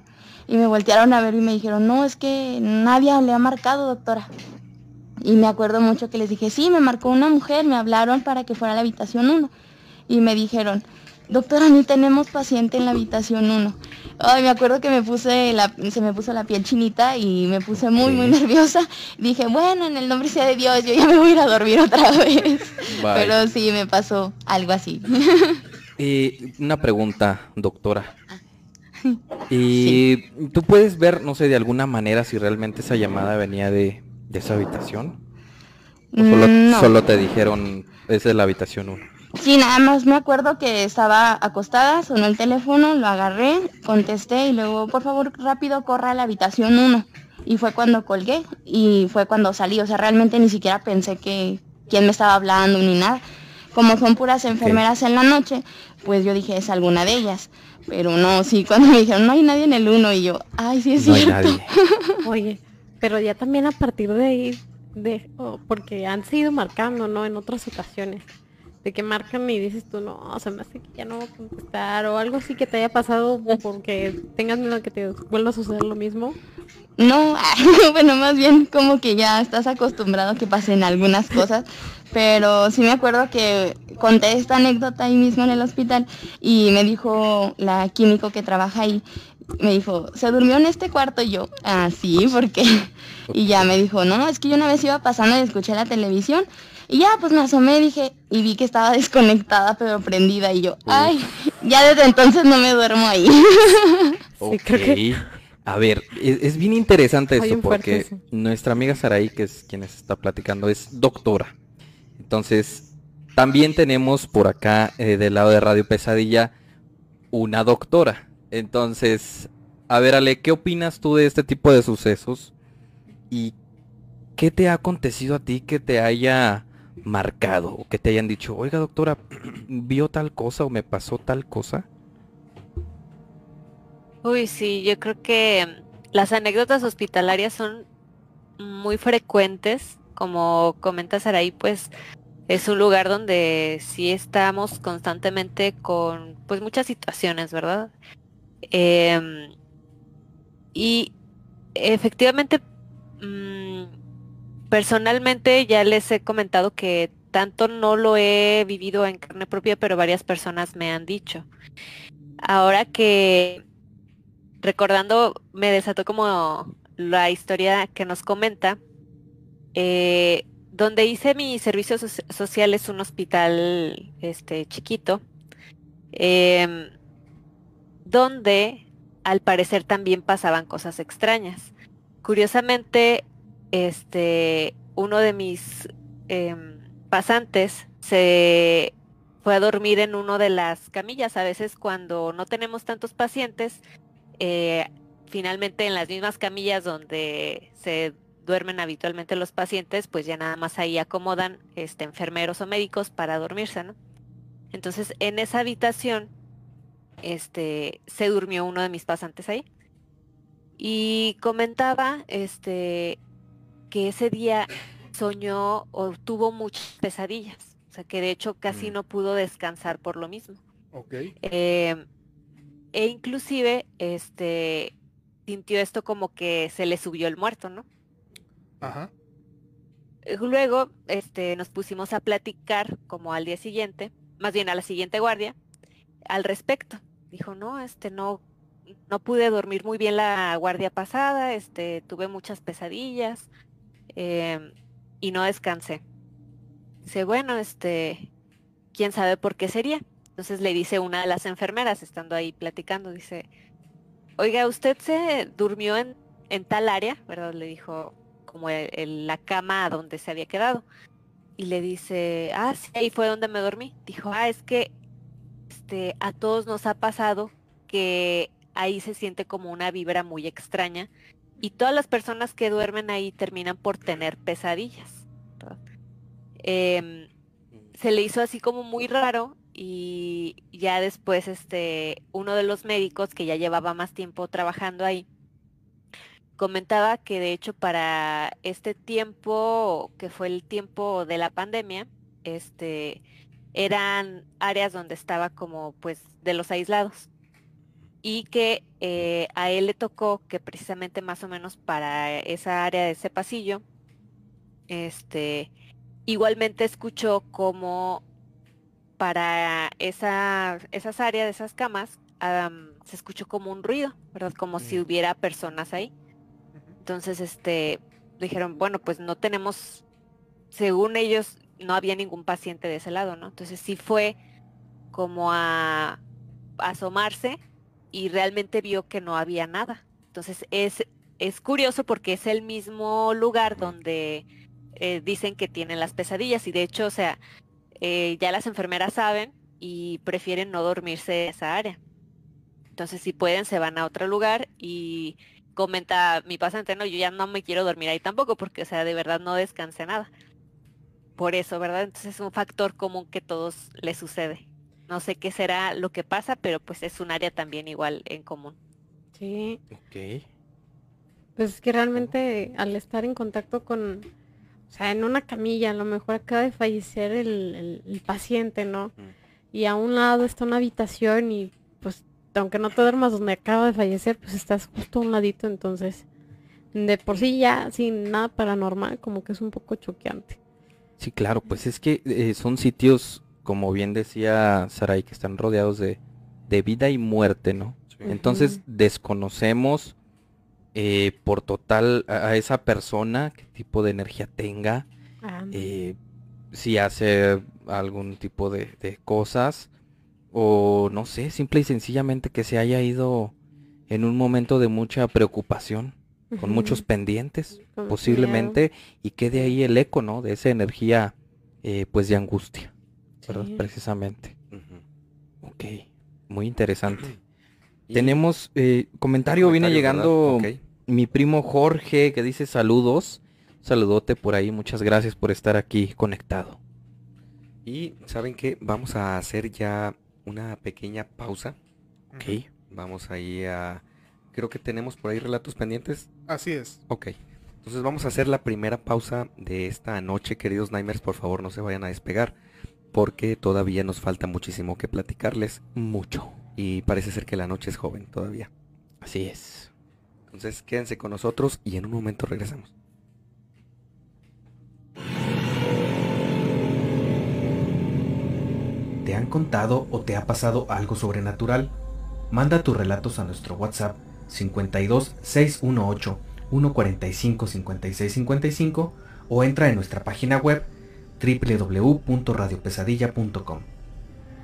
Y me voltearon a ver y me dijeron, no, es que nadie le ha marcado, doctora. Y me acuerdo mucho que les dije, sí, me marcó una mujer, me hablaron para que fuera a la habitación 1. Y me dijeron, doctora, ni tenemos paciente en la habitación 1. Ay, me acuerdo que me puse la, se me puso la piel chinita y me puse muy, muy nerviosa. Dije, bueno, en el nombre sea de Dios, yo ya me voy a ir a dormir otra vez. Bye. Pero sí, me pasó algo así. Eh, una pregunta, doctora. Y tú puedes ver, no sé, de alguna manera si realmente esa llamada venía de, de esa habitación. O solo, Mm, no. solo te dijeron, esa es la habitación 1. Sí, nada más me acuerdo que estaba acostada, sonó el teléfono, lo agarré, contesté y luego, por favor, rápido, corra a la habitación 1. Y fue cuando colgué y fue cuando salí. O sea, realmente ni siquiera pensé que quién me estaba hablando ni nada. Como son puras enfermeras en la noche, pues yo dije, es alguna de ellas. Pero no, sí, cuando me dijeron, no hay nadie en el 1 y yo, ay, sí es No hay cierto. nadie. Oye, pero ya también a partir de ahí, de, oh, porque han seguido marcando, ¿no? En otras ocasiones. De que marcan y dices tú, no, se me hace que ya no voy a contestar o algo así que te haya pasado porque tengas miedo que te vuelva a suceder lo mismo. No, bueno, más bien como que ya estás acostumbrado a que pasen algunas cosas, pero sí me acuerdo que conté esta anécdota ahí mismo en el hospital y me dijo la químico que trabaja ahí, me dijo, ¿se durmió en este cuarto? Y yo, ah, sí, ¿por qué? Y ya me dijo, no, no, es que yo una vez iba pasando y escuché la televisión y ya pues me asomé, dije, y vi que estaba desconectada pero prendida y yo, ay, ya desde entonces no me duermo ahí. Sí, creo que- Ok. A ver, es, es bien interesante esto fuerte porque nuestra amiga Saraí, que es quien está platicando, es doctora. Entonces, también tenemos por acá, eh, del lado de Radio Pesadilla, una doctora. Entonces, a ver, Ale, ¿qué opinas tú de este tipo de sucesos? ¿Y qué te ha acontecido a ti que te haya marcado? O que te hayan dicho, oiga doctora, vio tal cosa o me pasó tal cosa. Uy, sí, yo creo que las anécdotas hospitalarias son muy frecuentes. Como comenta Saraí, pues es un lugar donde sí estamos constantemente con pues muchas situaciones, ¿verdad? Em, y efectivamente, mm, personalmente ya les he comentado que tanto no lo he vivido en carne propia, pero varias personas me han dicho. Ahora que recordando, me desató como la historia que nos comenta. Eh, donde hice mi servicio social es un hospital este, chiquito, em, donde al parecer también pasaban cosas extrañas. Curiosamente, este, uno de mis em, pasantes se fue a dormir en una de las camillas. A veces cuando no tenemos tantos pacientes, eh, finalmente en las mismas camillas donde se duermen habitualmente los pacientes, pues ya nada más ahí acomodan este, enfermeros o médicos para dormirse, ¿no? Entonces, en esa habitación, este, se durmió uno de mis pasantes ahí. Y comentaba, este, que ese día soñó o tuvo muchas pesadillas. O sea, que de hecho casi mm. no pudo descansar por lo mismo. Ok. Em, e inclusive, este, sintió esto como que se le subió el muerto, ¿no? Ajá. Eh, luego, este, nos pusimos a platicar como al día siguiente, más bien a la siguiente guardia, al respecto. Dijo, no, este, no, no pude dormir muy bien la guardia pasada, este, tuve muchas pesadillas em, y no descansé. Dice, bueno, este, quién sabe por qué sería. Entonces le dice una de las enfermeras, estando ahí platicando, dice, oiga, usted se durmió en, en tal área, ¿verdad? Le dijo, como en la cama donde se había quedado. Y le dice, ah, sí, ahí fue donde me dormí. Dijo, ah, es que este, a todos nos ha pasado que ahí se siente como una vibra muy extraña y todas las personas que duermen ahí terminan por tener pesadillas. Em, se le hizo así como muy raro y ya después este uno de los médicos que ya llevaba más tiempo trabajando ahí comentaba que de hecho para este tiempo, que fue el tiempo de la pandemia, este, eran áreas donde estaba como pues de los aislados. Y que eh, a él le tocó que precisamente más o menos para esa área de ese pasillo, este, igualmente escuchó como para esa, esas áreas, esas camas, se escuchó como un ruido, ¿verdad? Como si hubiera personas ahí. Entonces, este, dijeron, bueno, pues no tenemos, según ellos, no había ningún paciente de ese lado, ¿no? Entonces sí fue como a, asomarse y realmente vio que no había nada. Entonces es, es curioso porque es el mismo lugar donde eh, dicen que tienen las pesadillas y de hecho, o sea, eh, ya las enfermeras saben y prefieren no dormirse en esa área. Entonces si pueden se van a otro lugar y comenta mi pasante, no, yo ya no me quiero dormir ahí tampoco porque, o sea, de verdad no descansé nada. Por eso, ¿verdad? Entonces es un factor común que todos les sucede. No sé qué será lo que pasa, pero pues es un área también igual en común. Sí. Ok. Pues es que realmente al estar en contacto con, o sea, en una camilla, a lo mejor acaba de fallecer el, paciente, ¿no? Y a un lado está una habitación y pues aunque no te duermas donde acaba de fallecer, pues estás justo a un ladito, entonces de por sí ya sin nada paranormal, como que es un poco choqueante. Sí, claro, pues es que eh, son sitios, como bien decía Saray, que están rodeados de, vida y muerte, ¿no? Entonces desconocemos eh, por total a, esa persona, qué tipo de energía tenga, eh, si hace algún tipo de, de cosas o no sé, simple y sencillamente que se haya ido en un momento de mucha preocupación, con muchos pendientes, posiblemente, y quede ahí el eco, ¿no? De esa energía, eh, pues de angustia, ¿verdad? Precisamente. Ok, muy interesante. Tenemos eh, comentario, viene llegando mi primo Jorge que dice saludos. Saludote por ahí, muchas gracias por estar aquí conectado. Y saben que vamos a hacer ya una pequeña pausa. Ok. Vamos ahí a... Creo que tenemos por ahí relatos pendientes. Así es. Ok. Entonces vamos a hacer la primera pausa de esta noche, queridos Nimers. Por favor, no se vayan a despegar. Porque todavía nos falta muchísimo que platicarles. Mucho. Y parece ser que la noche es joven todavía. Así es. Entonces quédense con nosotros y en un momento regresamos. ¿Te han contado o te ha pasado algo sobrenatural? Manda tus relatos a nuestro WhatsApp 52 618 145 56 55 o entra en nuestra página web www.radiopesadilla.com.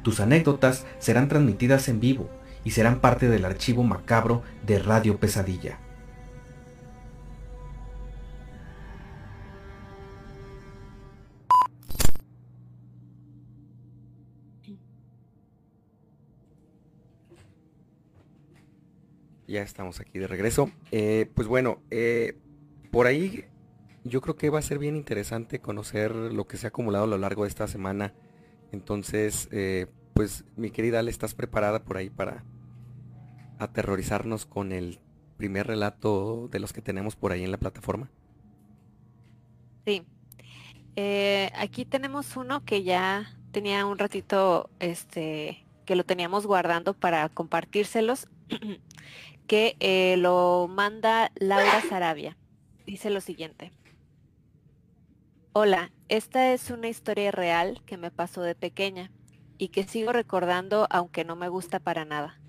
Tus anécdotas serán transmitidas en vivo y serán parte del archivo macabro de Radio Pesadilla. Ya estamos aquí de regreso. Eh, pues bueno, eh, por ahí yo creo que va a ser bien interesante conocer lo que se ha acumulado a lo largo de esta semana. Entonces, eh, pues mi querida Ale, ¿estás preparada por ahí para aterrorizarnos con el primer relato de los que tenemos por ahí en la plataforma? Sí. aquí tenemos uno que ya tenía un ratito, este, que lo teníamos guardando para compartírselos. que eh, lo manda Laura Sarabia. Dice lo siguiente. Hola, esta es una historia real que me pasó de pequeña y que sigo recordando aunque no me gusta para nada.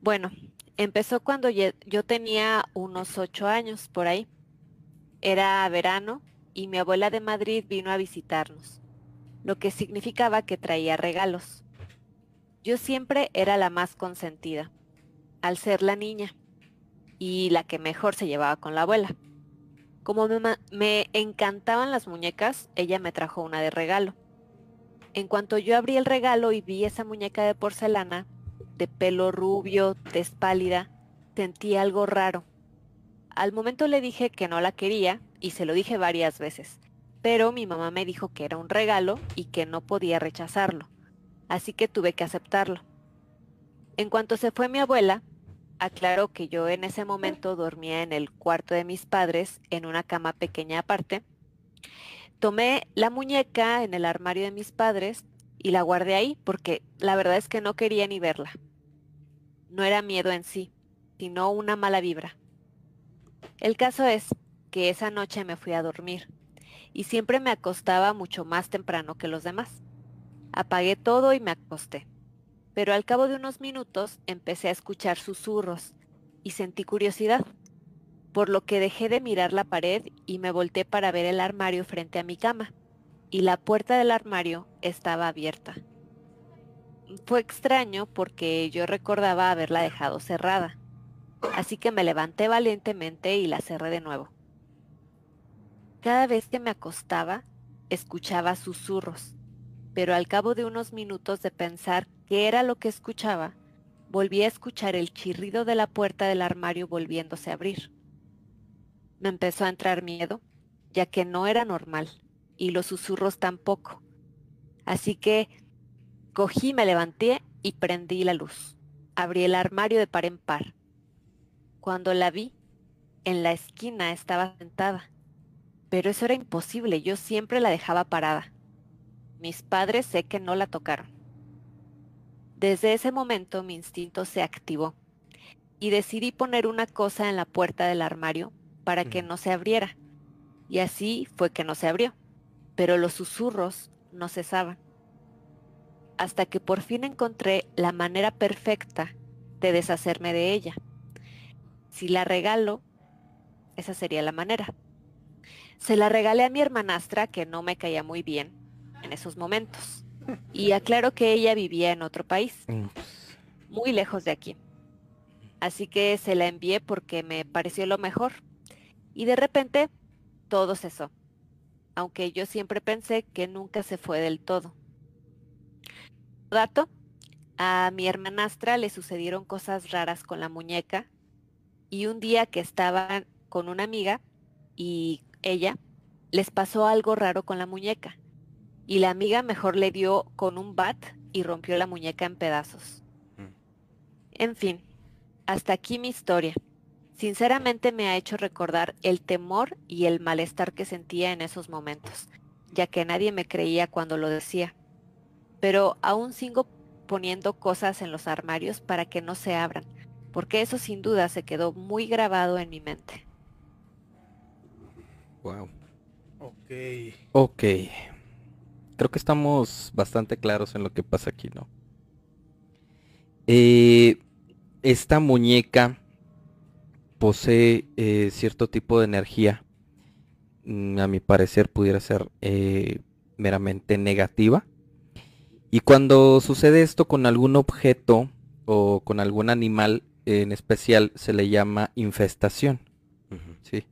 Bueno, empezó cuando yo tenía unos ocho años por ahí. Era verano y mi abuela de Madrid vino a visitarnos, lo que significaba que traía regalos. Yo siempre era la más consentida al ser la niña y la que mejor se llevaba con la abuela. Como me, encantaban las muñecas, ella me trajo una de regalo. En cuanto yo abrí el regalo y vi esa muñeca de porcelana, de pelo rubio, tez pálida, sentí algo raro. Al momento le dije que no la quería y se lo dije varias veces, pero mi mamá me dijo que era un regalo y que no podía rechazarlo, así que tuve que aceptarlo. En cuanto se fue mi abuela, aclaro que yo en ese momento dormía en el cuarto de mis padres en una cama pequeña aparte. Tomé la muñeca en el armario de mis padres y la guardé ahí porque la verdad es que no quería ni verla. No era miedo en sí, sino una mala vibra. El caso es que esa noche me fui a dormir y siempre me acostaba mucho más temprano que los demás. Apagué todo y me acosté pero al cabo de unos minutos empecé a escuchar susurros y sentí curiosidad, por lo que dejé de mirar la pared y me volteé para ver el armario frente a mi cama, y la puerta del armario estaba abierta. Fue extraño porque yo recordaba haberla dejado cerrada, así que me levanté valientemente y la cerré de nuevo. Cada vez que me acostaba, escuchaba susurros, pero al cabo de unos minutos de pensar qué era lo que escuchaba, volví a escuchar el chirrido de la puerta del armario volviéndose a abrir. Me empezó a entrar miedo, ya que no era normal, y los susurros tampoco. Así que cogí, me levanté y prendí la luz. Abrí el armario de par en par. Cuando la vi, en la esquina estaba sentada. Pero eso era imposible, yo siempre la dejaba parada. Mis padres sé que no la tocaron. Desde ese momento mi instinto se activó y decidí poner una cosa en la puerta del armario para que no se abriera. Y así fue que no se abrió, pero los susurros no cesaban. Hasta que por fin encontré la manera perfecta de deshacerme de ella. Si la regalo, esa sería la manera. Se la regalé a mi hermanastra que no me caía muy bien en esos momentos. Y aclaro que ella vivía en otro país, mm. muy lejos de aquí. Así que se la envié porque me pareció lo mejor. Y de repente todo cesó, aunque yo siempre pensé que nunca se fue del todo. Dato, a mi hermanastra le sucedieron cosas raras con la muñeca y un día que estaban con una amiga y ella les pasó algo raro con la muñeca y la amiga mejor le dio con un bat y rompió la muñeca en pedazos. Mm. En fin, hasta aquí mi historia. Sinceramente me ha hecho recordar el temor y el malestar que sentía en esos momentos, ya que nadie me creía cuando lo decía. Pero aún sigo poniendo cosas en los armarios para que no se abran, porque eso sin duda se quedó muy grabado en mi mente. Wow. Ok. Ok creo que estamos bastante claros en lo que pasa aquí, ¿no? Eh, esta muñeca posee eh, cierto tipo de energía, mm, a mi parecer pudiera ser eh, meramente negativa. Y cuando sucede esto con algún objeto o con algún animal en especial, se le llama infestación. ¿sí?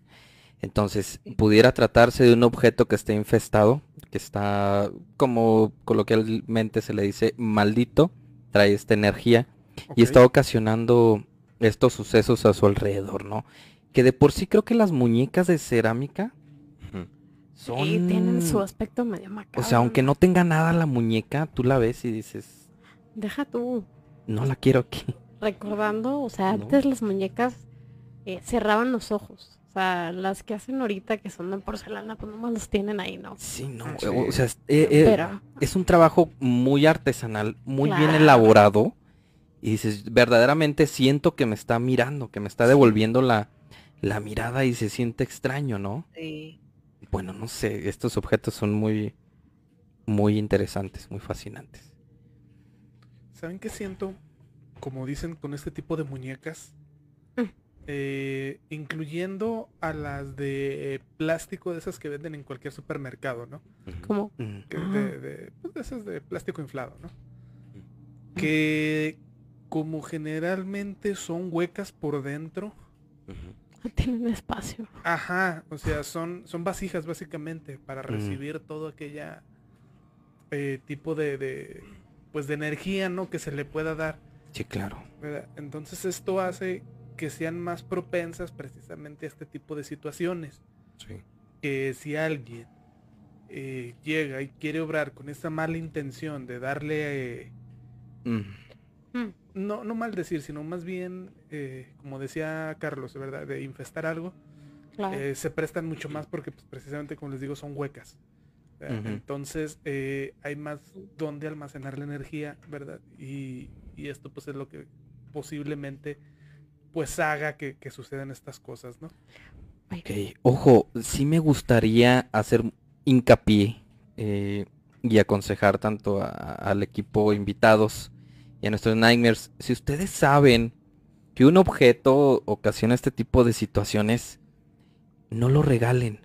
Entonces, pudiera tratarse de un objeto que esté infestado, que está, como coloquialmente se le dice, maldito, trae esta energía y está ocasionando estos sucesos a su alrededor, ¿no? Que de por sí creo que las muñecas de cerámica son... Sí, tienen su aspecto medio macabro. O sea, aunque no tenga nada la muñeca, tú la ves y dices, Deja tú. no la quiero aquí. Recordando, o sea, No. antes las muñecas eh, cerraban los ojos. O sea, las que hacen ahorita que son de porcelana, pues nomás los tienen ahí, ¿no? Sí, no. Sí. O sea, es, eh, eh, Pero, es un trabajo muy artesanal, muy bien elaborado. Y dices, verdaderamente siento que me está mirando, que me está devolviendo la, la mirada y se siente extraño, ¿no? Sí. Bueno, no sé, estos objetos son muy, muy interesantes, muy fascinantes. ¿Saben qué siento? Como dicen con este tipo de muñecas. Eh, incluyendo a las de eh, plástico, de esas que venden en cualquier supermercado, ¿no? Que Ajá. de, de- pues, de esas de plástico inflado, ¿no? Que como generalmente son huecas por dentro, Ujú. tienen espacio. Ajá, o sea, son, son vasijas básicamente para recibir todo aquella eh, tipo de, de, pues de energía, ¿no? Que se le pueda dar. Sí, claro. ¿verdad? Entonces esto hace que sean más propensas precisamente a este tipo de situaciones. Sí. Que si alguien eh, llega y quiere obrar con esta mala intención de darle, eh, Mm. Mm, no, no mal decir, sino más bien, eh, como decía Carlos, ¿verdad? De infestar algo, claro. eh, se prestan mucho más porque pues, precisamente como les digo son huecas. Entonces eh, hay más donde almacenar la energía, ¿verdad? Y, y esto pues es lo que posiblemente pues haga que, que sucedan estas cosas, ¿no? Ok, ojo, sí me gustaría hacer hincapié eh, y aconsejar tanto a- al equipo invitados y a nuestros Nightmares. Si ustedes saben que un objeto ocasiona este tipo de situaciones, no lo regalen.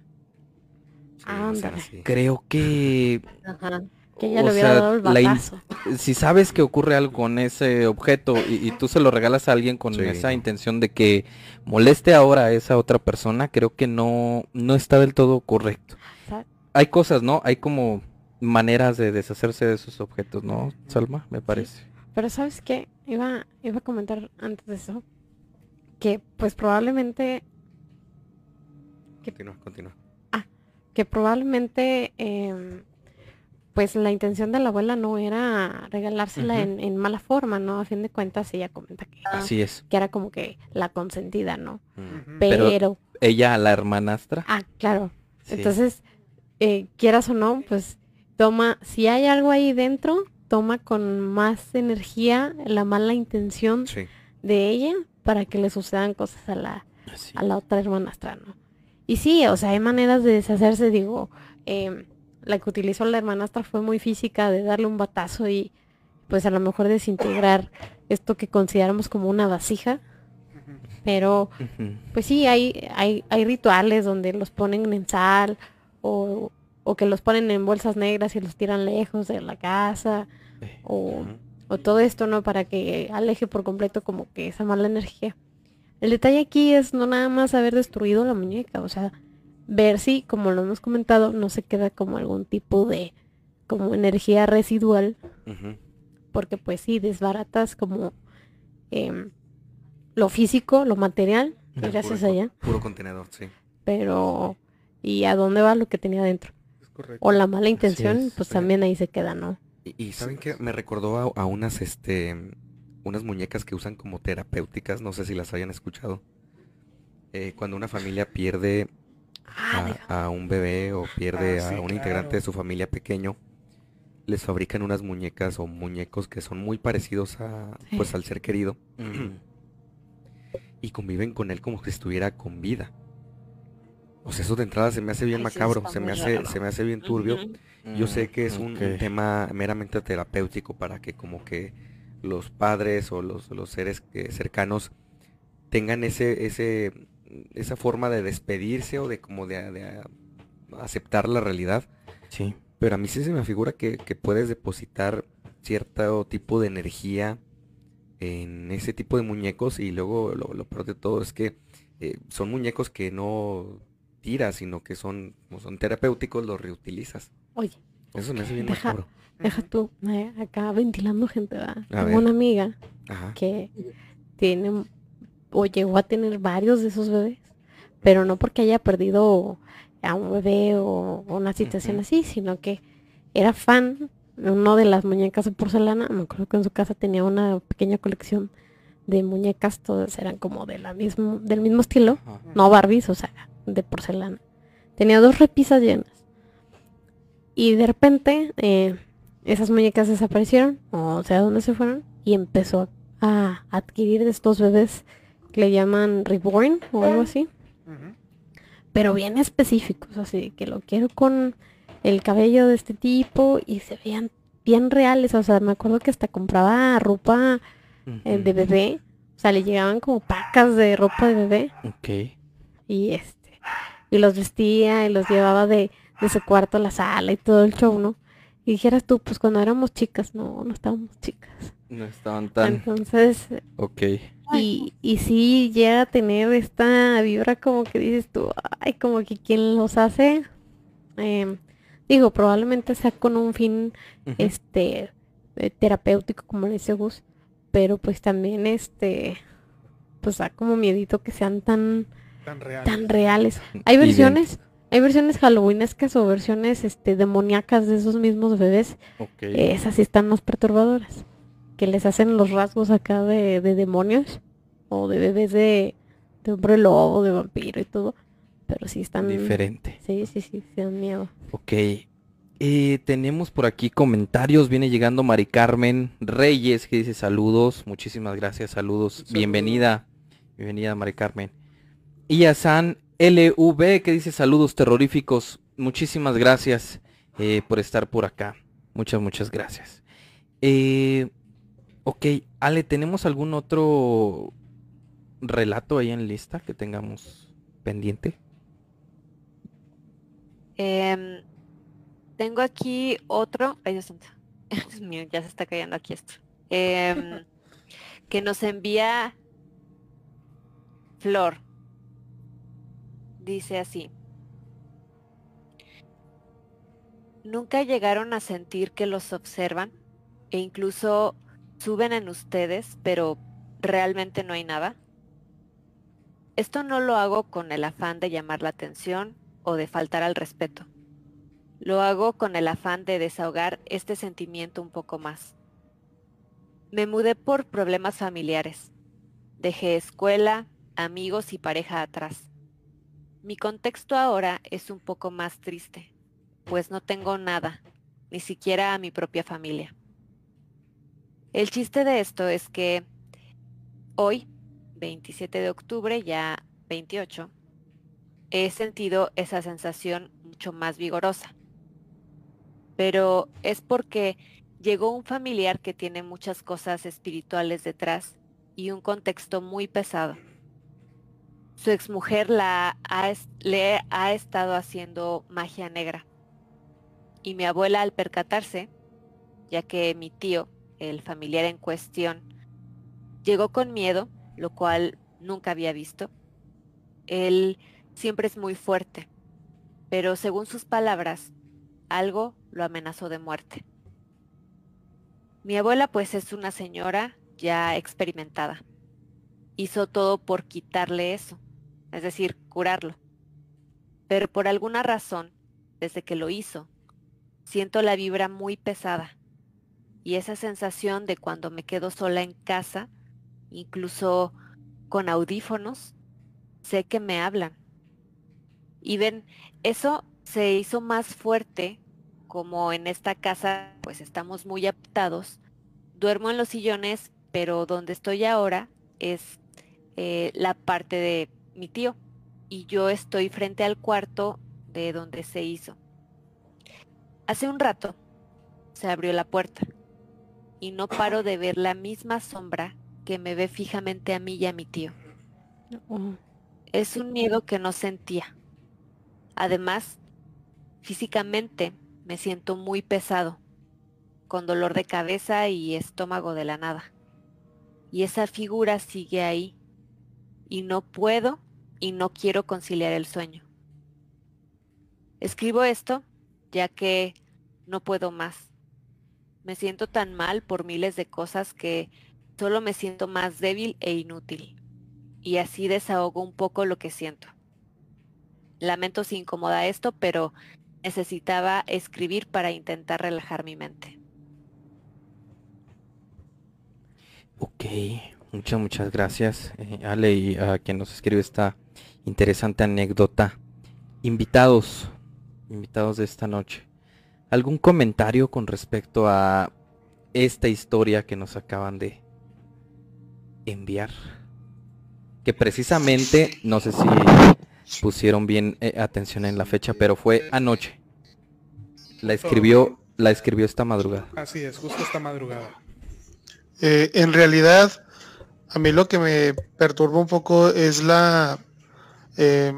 Sí, así. Creo que Ajá. Que ya o le hubiera sea, dado el batazo. si sabes que ocurre algo con ese objeto y, y tú se lo regalas a alguien con Sí, esa intención de que moleste ahora a esa otra persona, creo que no, no está del todo correcto. Hay cosas, ¿no? Hay como maneras de deshacerse de esos objetos, ¿no, Salma? Me parece. Pero ¿sabes qué? Iba, iba a comentar antes de eso que pues probablemente Continúa, continúa. que probablemente em, pues la intención de la abuela no era regalársela en, en mala forma, ¿no? A fin de cuentas ella comenta que, Así es. que era como que la consentida, ¿no? Mm. Pero, Pero- Ella, la hermanastra. ah, claro. sí. Entonces, eh, quieras o no, pues toma, si hay algo ahí dentro, toma con más energía la mala intención Sí. de ella para que le sucedan cosas a la, a la otra hermanastra, ¿no? Y sí, o sea, hay maneras de deshacerse, digo, em, la que utilizó la hermanastra fue muy física, de darle un batazo y pues a lo mejor desintegrar esto que consideramos como una vasija, pero pues sí, hay, hay, hay rituales donde los ponen en sal o, o que los ponen en bolsas negras y los tiran lejos de la casa o, o todo esto, ¿no? Para que aleje por completo como que esa mala energía. El detalle aquí es no nada más haber destruido la muñeca, o sea, ver si, como lo hemos comentado, no se queda como algún tipo de como energía residual, porque pues sí, desbaratas como em, lo físico, lo material, Ujú. gracias Puro- allá, Puro contenedor, sí. pero ¿y a dónde va lo que tenía dentro? Es correcto. O la mala intención, es, pues también ahí se queda, ¿no? Y, y ¿saben qué? Me recordó a, a unas, este, unas muñecas que usan como terapéuticas, no sé si las hayan escuchado. Eh, cuando una familia pierde Ah, a, a un bebé o pierde Ah, a sí, un claro. integrante de su familia pequeño, les fabrican unas muñecas o muñecos que son muy parecidos a, Sí. pues, al ser querido y conviven con él como si estuviera con vida. O sea, eso de entrada se me hace bien Ay, macabro, se me hace, raro. se me hace bien turbio. Yo sé que es un, tema meramente terapéutico para que como que los padres o los, los seres que- cercanos tengan ese, ese, esa forma de despedirse o de como de, de aceptar la realidad. Sí. Pero a mí sí se me figura que, que puedes depositar cierto tipo de energía en ese tipo de muñecos y luego lo, lo peor de todo es que eh, son muñecos que no tiras, sino que son, como son terapéuticos, los reutilizas. Oye, Eso me hace bien Deja- macabro. deja tú, eh, acá ventilando gente, ¿verdad? A Tengo ver. una amiga Ajá. que tiene o llegó a tener varios de esos bebés, pero no porque haya perdido a un bebé o una situación así, sino que era fan de uno de las muñecas de porcelana. Me acuerdo que en su casa tenía una pequeña colección de muñecas, todas eran como de la mismo, del mismo estilo, no Barbies, o sea, de porcelana. Tenía dos repisas llenas. Y de repente eh, esas muñecas desaparecieron, o sea, ¿dónde se fueron? Y empezó a adquirir de estos bebés le llaman reborn o algo así. Pero bien específicos, así que lo quiero con el cabello de este tipo y se veían bien reales. O sea, me acuerdo que hasta compraba ropa eh, de bebé. O sea, le llegaban como pacas de ropa de bebé Ok. y este y los vestía y los llevaba de, de su cuarto a la sala y todo el show, ¿no? Y dijeras tú, pues cuando éramos chicas, no, no estábamos chicas. No estaban tan... Entonces, Ok. Y, y sí llega a tener esta vibra como que dices tú, ay, como que quien los hace, em, digo, probablemente sea con un fin este eh, terapéutico, como le dice Gus, pero pues también este, pues da como miedito que sean tan Tan real. tan reales. Hay versiones, hay versiones halloweenescas o versiones este demoníacas de esos mismos bebés. Esas sí están más perturbadoras. Que les hacen los rasgos acá de, de demonios. O de bebés de, de hombre lobo, de vampiro y todo. Pero sí están. Diferente. Sí, sí, sí, sí dan miedo. Ok. Eh, tenemos por aquí comentarios. Viene llegando Mari Carmen Reyes que dice saludos. Muchísimas gracias, saludos. Saludos. Bienvenida. Bienvenida Mari Carmen. Y a San LV que dice saludos terroríficos. Muchísimas gracias eh, por estar por acá. Muchas, muchas gracias. Eh, ok, Ale, ¿tenemos algún otro relato ahí en lista que tengamos pendiente? Em, tengo aquí otro. Ay, Dios santo. Dios mío, ya se está cayendo aquí esto. Em, que nos envía Flor. Dice así. ¿Nunca llegaron a sentir que los observan e incluso suben en ustedes, pero realmente no hay nada? Esto no lo hago con el afán de llamar la atención o de faltar al respeto. Lo hago con el afán de desahogar este sentimiento un poco más. Me mudé por problemas familiares. Dejé escuela, amigos y pareja atrás. Mi contexto ahora es un poco más triste, pues no tengo nada, ni siquiera a mi propia familia. El chiste de esto es que hoy, 27 de octubre, ya 28, he sentido esa sensación mucho más vigorosa. Pero es porque llegó un familiar que tiene muchas cosas espirituales detrás y un contexto muy pesado. Su exmujer le ha estado haciendo magia negra. Y mi abuela al percatarse, ya que mi tío, el familiar en cuestión, llegó con miedo, lo cual nunca había visto. Él siempre es muy fuerte, pero según sus palabras, algo lo amenazó de muerte. Mi abuela pues es una señora ya experimentada. Hizo todo por quitarle eso, es decir, curarlo. Pero por alguna razón, desde que lo hizo, siento la vibra muy pesada y esa sensación de cuando me quedo sola en casa, incluso con audífonos, sé que me hablan. Y ven, eso se hizo más fuerte como en esta casa pues estamos muy adaptados. Duermo en los sillones, pero donde estoy ahora es eh, la parte de mi tío y yo estoy frente al cuarto de donde se hizo. Hace un rato se abrió la puerta y no paro de ver la misma sombra que me ve fijamente a mí y a mi tío. Es un miedo que no sentía. Además, físicamente me siento muy pesado, con dolor de cabeza y estómago de la nada. Y esa figura sigue ahí, y no puedo y no quiero conciliar el sueño. Escribo esto ya que no puedo más. Me siento tan mal por miles de cosas que solo me siento más débil e inútil. Y así desahogo un poco lo que siento. Lamento si incomoda esto, pero necesitaba escribir para intentar relajar mi mente. Ok, muchas, muchas gracias, eh, Ale, y a quien nos escribe esta interesante anécdota. Invitados, invitados de esta noche. ¿Algún comentario con respecto a esta historia que nos acaban de enviar? Que precisamente, no sé si pusieron bien eh, atención en la fecha, pero fue anoche. La escribió, la escribió esta madrugada. Así es, justo esta madrugada. Eh, en realidad, a mí lo que me perturba un poco es la, eh,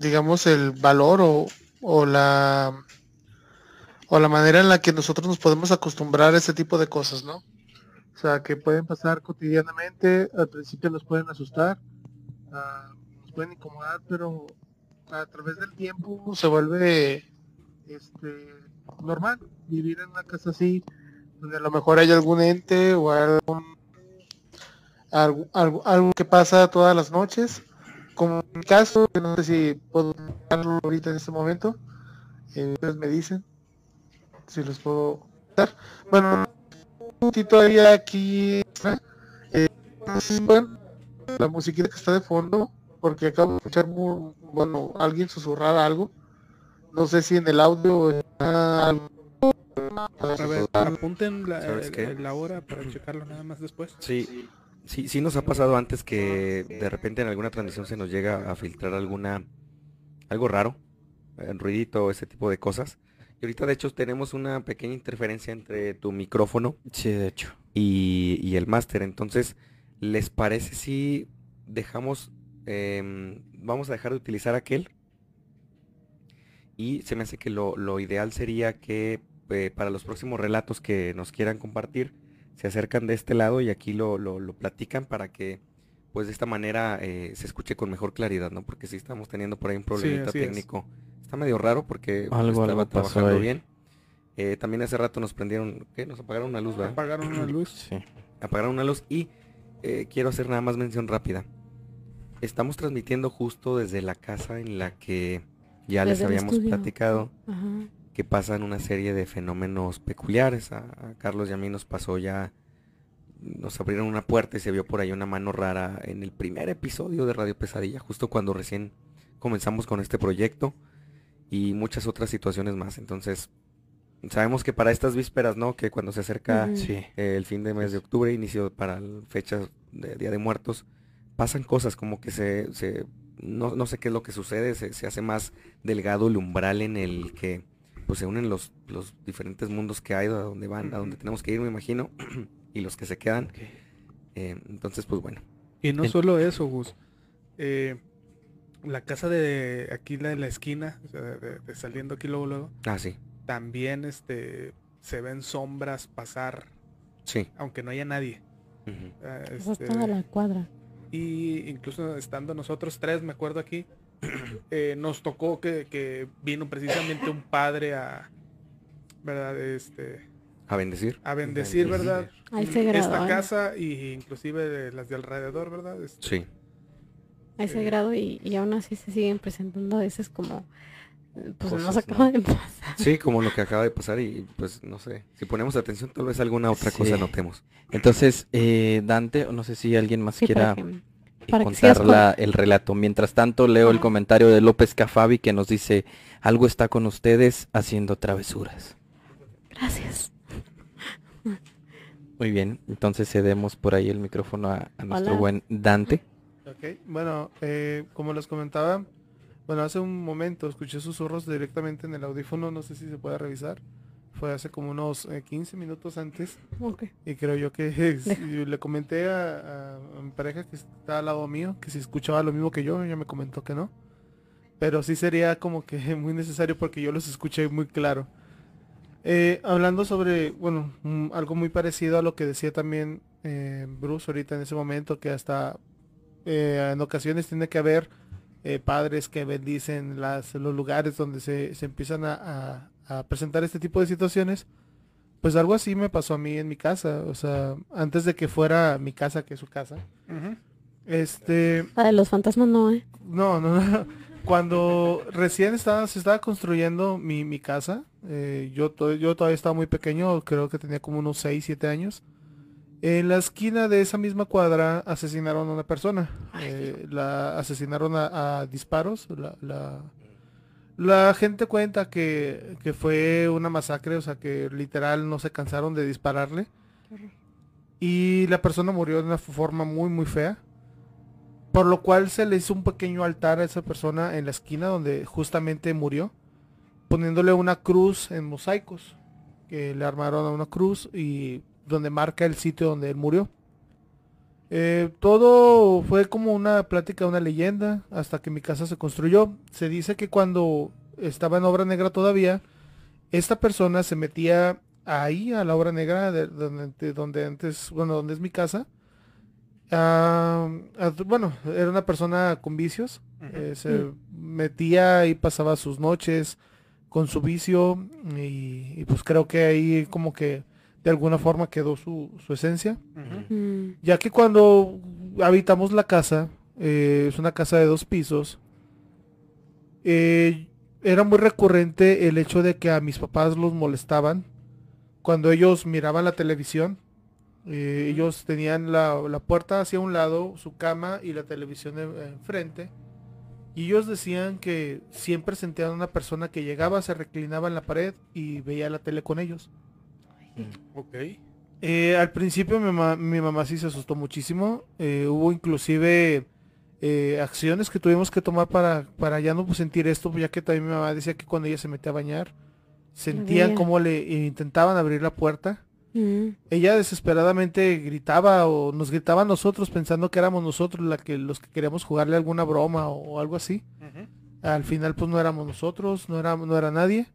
digamos, el valor o, o la o la manera en la que nosotros nos podemos acostumbrar a ese tipo de cosas, ¿no? O sea, que pueden pasar cotidianamente, al principio nos pueden asustar, ah, nos pueden incomodar, pero a través del tiempo se vuelve este, normal vivir en una casa así, donde a lo mejor hay algún ente o algún, algo, algo, algo que pasa todas las noches. Como en mi caso, que no sé si puedo hablarlo ahorita en este momento, eh, me dicen si les puedo dar. Bueno, un todavía aquí, eh, bueno, la musiquita que está de fondo, porque acabo de escuchar, muy, bueno, alguien susurrar algo. No sé si en el audio está algo. A ver, apunten la hora para checarlo nada más después. Sí, sí, sí nos ha pasado antes que de repente en alguna transmisión se nos llega a filtrar alguna algo raro, eh, ruidito, ese tipo de cosas. Y ahorita de hecho tenemos una pequeña interferencia entre tu micrófono Sí, de hecho. y, y el máster. Entonces, ¿les parece si dejamos, em, vamos a dejar de utilizar aquel? Y se me hace que lo, lo ideal sería que eh, para los próximos relatos que nos quieran compartir, se acercan de este lado y aquí lo, lo- lo platican para que pues de esta manera eh, se escuche con mejor claridad, ¿no? Porque sí estamos teniendo por ahí un problemita es. Está medio raro porque Algo- estaba algo pasó trabajando ahí. bien. Eh, también hace rato nos prendieron, ¿qué? Nos apagaron una luz, ¿verdad? Apagaron una luz. Sí. apagaron una luz y eh, quiero hacer nada más mención rápida. Estamos transmitiendo justo desde la casa en la que ya les Desde habíamos platicado Ajá. que pasan una serie de fenómenos peculiares. A, a Carlos y a mí nos pasó ya, nos abrieron una puerta y se vio por ahí una mano rara en el primer episodio de Radio Pesadilla, justo cuando recién comenzamos con este proyecto y muchas otras situaciones más. Entonces, sabemos que para estas vísperas, ¿no? Que cuando se acerca. Sí. eh, el fin de mes de octubre, inicio para fechas de Día de Muertos, pasan cosas como que se, se no, no sé qué es lo que sucede, se, se hace más delgado el umbral en el que pues se unen los, los diferentes mundos que hay, a donde van, a donde tenemos que ir, me imagino, y los que se quedan. Eh, entonces, pues bueno. Y no En- solo eso, Gus. Eh, la casa de aquí, la de la esquina, o sea, de- de saliendo aquí luego, luego, Ah, sí, también este, se ven sombras pasar, sí. aunque no haya nadie. Ah, Esa es este, toda la cuadra. Y incluso estando nosotros tres, me acuerdo aquí, eh, nos tocó que, que vino precisamente un padre a, ¿verdad? Este, A bendecir. a bendecir, ¿verdad? Esta ¿eh? casa y inclusive de las de alrededor, ¿verdad? Este, Sí. A ese grado y, y aún así se siguen presentando a veces como pues nos Cosas, acaba ¿no? de pasar. Sí, como lo que acaba de pasar y pues no sé, si ponemos atención tal vez alguna otra cosa notemos. Entonces, eh, Dante, o no sé si alguien más Sí, quiera para que- para que contar con- la- el relato. Mientras tanto, leo el comentario de López Cafabi que nos dice, algo está con ustedes haciendo travesuras. Gracias. Muy bien, entonces cedemos por ahí el micrófono a, a nuestro Hola. buen Dante. Ok, bueno, eh, como les comentaba, bueno, hace un momento escuché susurros directamente en el audífono, no sé si se puede revisar. fue hace como unos eh, 15 minutos antes. Ok. Y creo yo que le comenté a, a mi pareja que está al lado mío, que si escuchaba lo mismo que yo, ella me comentó que no. Pero sí sería como que muy necesario porque yo los escuché muy claro. Eh, hablando sobre, bueno, mm, algo muy parecido a lo que decía también eh, Bruce ahorita en ese momento, que hasta eh, en ocasiones tiene que haber eh, padres que bendicen las, los lugares donde se, se empiezan a, a- a presentar este tipo de situaciones. Pues algo así me pasó a mí en mi casa, o sea, antes de que fuera mi casa, que es su casa. Este, La de los fantasmas no, ¿eh? no, no, no. Cuando recién estaba, se estaba construyendo mi, mi casa, eh, yo, to- yo todavía estaba muy pequeño, creo que tenía como unos 6, 7 años. En la esquina de esa misma cuadra asesinaron a una persona. Eh, la asesinaron a, a disparos. La, la, la gente cuenta que, que fue una masacre, o sea que literal no se cansaron de dispararle. Y la persona murió de una forma muy muy fea. Por lo cual se le hizo un pequeño altar a esa persona en la esquina donde justamente murió, poniéndole una cruz en mosaicos, que le armaron a una cruz y donde marca el sitio donde él murió. Eh, todo fue como una plática, una leyenda, hasta que mi casa se construyó. Se dice que cuando estaba en obra negra todavía, esta persona se metía ahí a la obra negra de donde, de donde antes, bueno, donde es mi casa. Ah, bueno, era una persona con vicios. eh, se metía y pasaba sus noches con su vicio y, y pues creo que ahí como que de alguna forma quedó su, su esencia. Mm, Ya que cuando habitamos la casa, eh, es una casa de dos pisos, eh, era muy recurrente el hecho de que a mis papás los molestaban cuando ellos miraban la televisión. eh, ellos tenían la, la puerta hacia un lado, su cama y la televisión en- enfrente. Y ellos decían que siempre sentían a una persona que llegaba, se reclinaba en la pared y veía la tele con ellos. Ok. Eh, al principio mi mamá, mi mamá sí se asustó muchísimo. eh, hubo inclusive eh, acciones que tuvimos que tomar para, para ya no pues, sentir esto, ya que también mi mamá decía que cuando ella se metía a bañar, sentían cómo le intentaban abrir la puerta. mm. Ella desesperadamente gritaba o nos gritaba a nosotros pensando que éramos nosotros la que, los que queríamos jugarle alguna broma o, algo así. Al final pues no éramos nosotros, no era, no era nadie.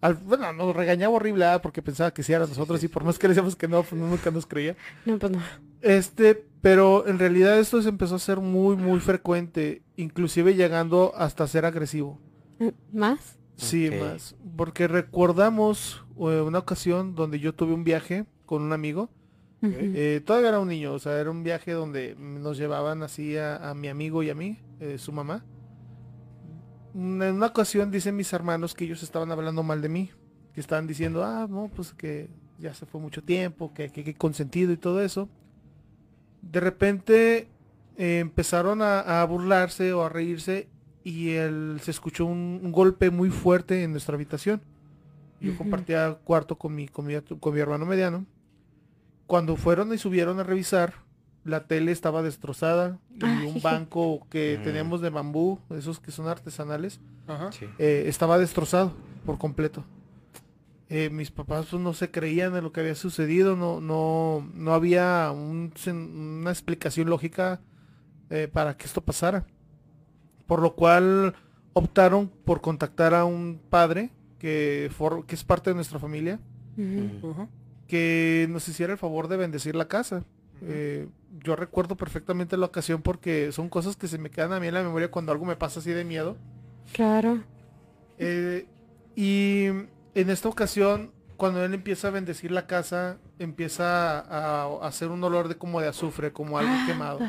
Al, bueno, nos regañaba horrible ah, porque pensaba que sí eran nosotros y por más que le decíamos que no, pues nunca nos creía. No, pues no. Este, pero en realidad esto se empezó a ser muy, muy frecuente, inclusive llegando hasta ser agresivo. Eh, ¿Más? Sí, más. Porque recordamos eh, una ocasión donde yo tuve un viaje con un amigo. Ujú. Eh, todavía era un niño, o sea, era un viaje donde nos llevaban así a, a mi amigo y a mí, eh, su mamá. En una ocasión dicen mis hermanos que ellos estaban hablando mal de mí, que estaban diciendo, ah, no, pues que ya se fue mucho tiempo, que, que, que consentido y todo eso. De repente eh, empezaron a, a burlarse o a reírse y él, se escuchó un, un golpe muy fuerte en nuestra habitación. Yo compartía cuarto con mi, con mi, con mi hermano mediano. Cuando fueron y subieron a revisar, la tele estaba destrozada y Ay. un banco que Mm. teníamos de bambú, esos que son artesanales, Ajá. Sí. eh, estaba destrozado por completo. Eh, mis papás pues, no se creían de lo que había sucedido, no, no, no había un una explicación lógica eh, para que esto pasara. Por lo cual optaron por contactar a un padre que, for- que es parte de nuestra familia, que nos hiciera el favor de bendecir la casa. Eh, yo recuerdo perfectamente la ocasión porque son cosas que se me quedan a mí en la memoria cuando algo me pasa así de miedo. Claro. Eh, y en esta ocasión, cuando él empieza a bendecir la casa, empieza a, a hacer un olor de como de azufre, como algo Ah, quemado.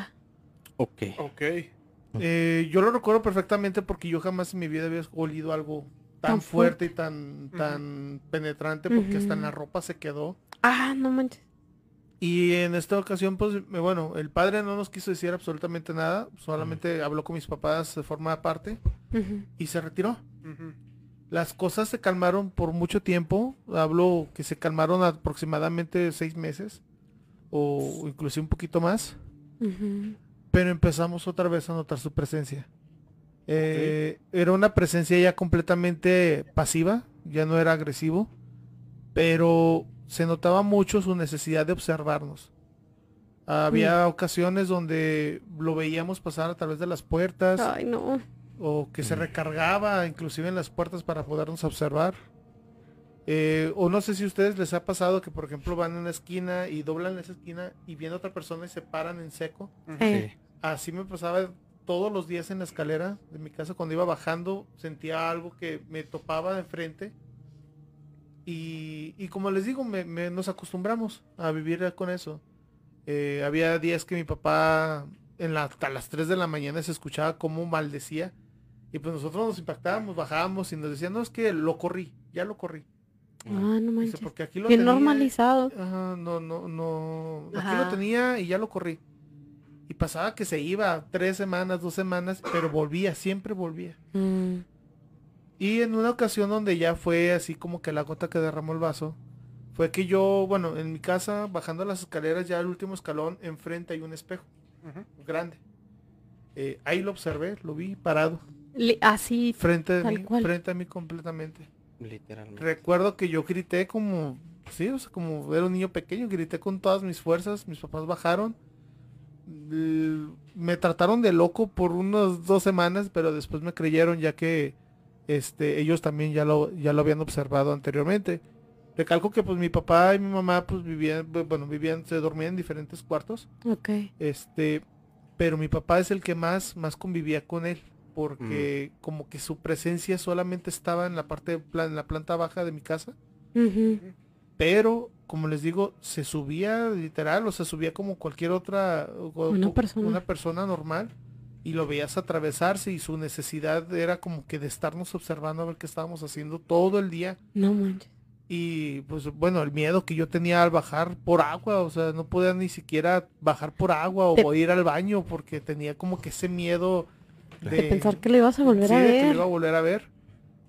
Ok. Ok. Eh, yo lo recuerdo perfectamente porque yo jamás en mi vida había olido algo tan, Tan fuerte y tan, tan penetrante porque hasta en la ropa se quedó. Ah, no manches. Y en esta ocasión, pues, me- bueno, el padre no nos quiso decir absolutamente nada, solamente habló con mis papás de forma aparte y se retiró. Las cosas se calmaron por mucho tiempo. Hablo que se calmaron aproximadamente seis meses o inclusive un poquito más. Pero empezamos otra vez a notar su presencia. Eh, Era una presencia ya completamente pasiva, ya no era agresivo. pero se notaba mucho su necesidad de observarnos. Había ocasiones donde lo veíamos pasar a través de las puertas Ay, no. o que se recargaba inclusive en las puertas para podernos observar. Eh, o no sé si a ustedes les ha pasado que por ejemplo van en una esquina y doblan esa esquina y viene otra persona y se paran en seco. Así me pasaba todos los días en la escalera de mi casa cuando iba bajando sentía algo que me topaba de frente y, y como les digo me, me- nos acostumbramos a vivir con eso Eh, había días que mi papá en la, hasta las 3 de la mañana se escuchaba como maldecía y pues nosotros nos impactábamos bajábamos y nos decían no es que lo corrí ya lo corrí ah, no Dice, manches. porque aquí lo Bien tenía- normalizado. Ajá, no, no, no. Aquí Ajá. lo tenía y ya lo corrí. Y pasaba que se iba tres semanas, dos semanas, pero volvía, siempre volvía. Mm, Y en una ocasión donde ya fue así como que la gota que derramó el vaso, fue que yo, bueno, en mi casa, bajando las escaleras, ya el último escalón, enfrente hay un espejo grande. Eh, ahí lo observé, lo vi parado, así, frente de Tal mí, cual. frente a mí completamente. Literalmente. Recuerdo que yo grité como, sí, o sea, como era un niño pequeño, grité con todas mis fuerzas, mis papás bajaron, me trataron de loco por unas dos semanas, pero después me creyeron ya que este, ellos también ya lo, ya lo habían observado anteriormente. Recalco que pues mi papá y mi mamá pues vivían, bu- bueno, vivían, se dormían en diferentes cuartos, ok. este, pero mi papá es el que más, más convivía con él, porque como que su presencia solamente estaba en la parte, de en la planta baja de mi casa, pero como les digo, se subía literal, o se subía como cualquier otra, Una o- persona. una persona normal, y lo veías atravesarse y su necesidad era como que de estarnos observando a ver qué estábamos haciendo todo el día. No manches. Y pues bueno, el miedo que yo tenía al bajar por agua, o sea, no podía ni siquiera bajar por agua De- o ir al baño porque tenía como que ese miedo De pensar que lo ibas a volver sí, a de que lo ver. iba a volver a ver.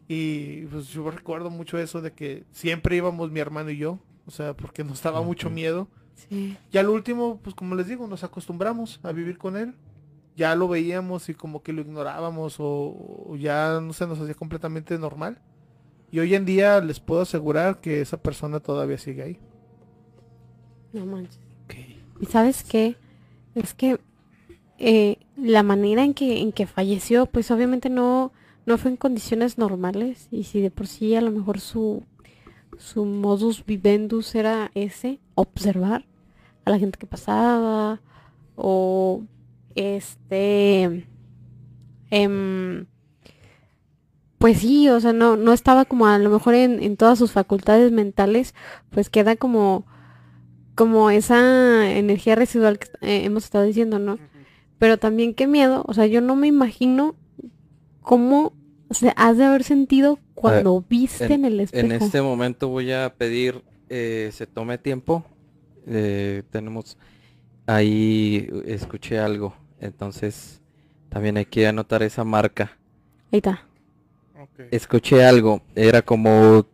Y pues yo recuerdo mucho eso de que siempre íbamos mi hermano y yo, o sea, porque nos daba mucho miedo. Sí. Y al último, pues como les digo, nos acostumbramos a vivir con él. Ya lo veíamos y como que lo ignorábamos o, o ya no se nos hacía completamente normal. Y hoy en día les puedo asegurar que esa persona todavía sigue ahí. No manches. ¿Y sabes qué? Es que eh, la manera en que, en que falleció, pues obviamente no, no fue en condiciones normales. Y si de por sí a lo mejor su, su modus vivendus era ese, observar a la gente que pasaba. O este em, pues sí, o sea, no, no estaba como a lo mejor en, en todas sus facultades mentales, pues queda como, como esa energía residual que eh, hemos estado diciendo, ¿no? Pero también qué miedo, o sea, yo no me imagino cómo se has de haber sentido cuando viste en, el espejo. En este momento voy a pedir eh, se tome tiempo. Eh, tenemos ahí escuché algo, entonces también hay que anotar esa marca. Ahí está. Escuché algo, era como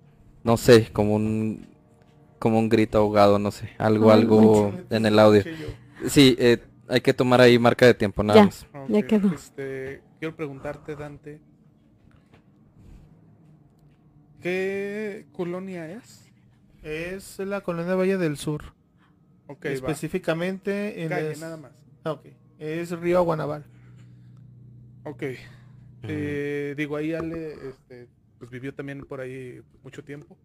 no sé, como un como un grito ahogado, no sé, algo Ay, algo en el audio. Sí, eh, hay que tomar ahí marca de tiempo nada Ya. más. Ya quedó. Este, quiero preguntarte, Dante. ¿Qué colonia es? Es la colonia Valle del Sur. Ok, va. Específicamente en Calle, nada más. Ah, ok. Es Río Aguanaval. Ok. Eh, digo, ahí Ale este, pues vivió también por ahí mucho tiempo.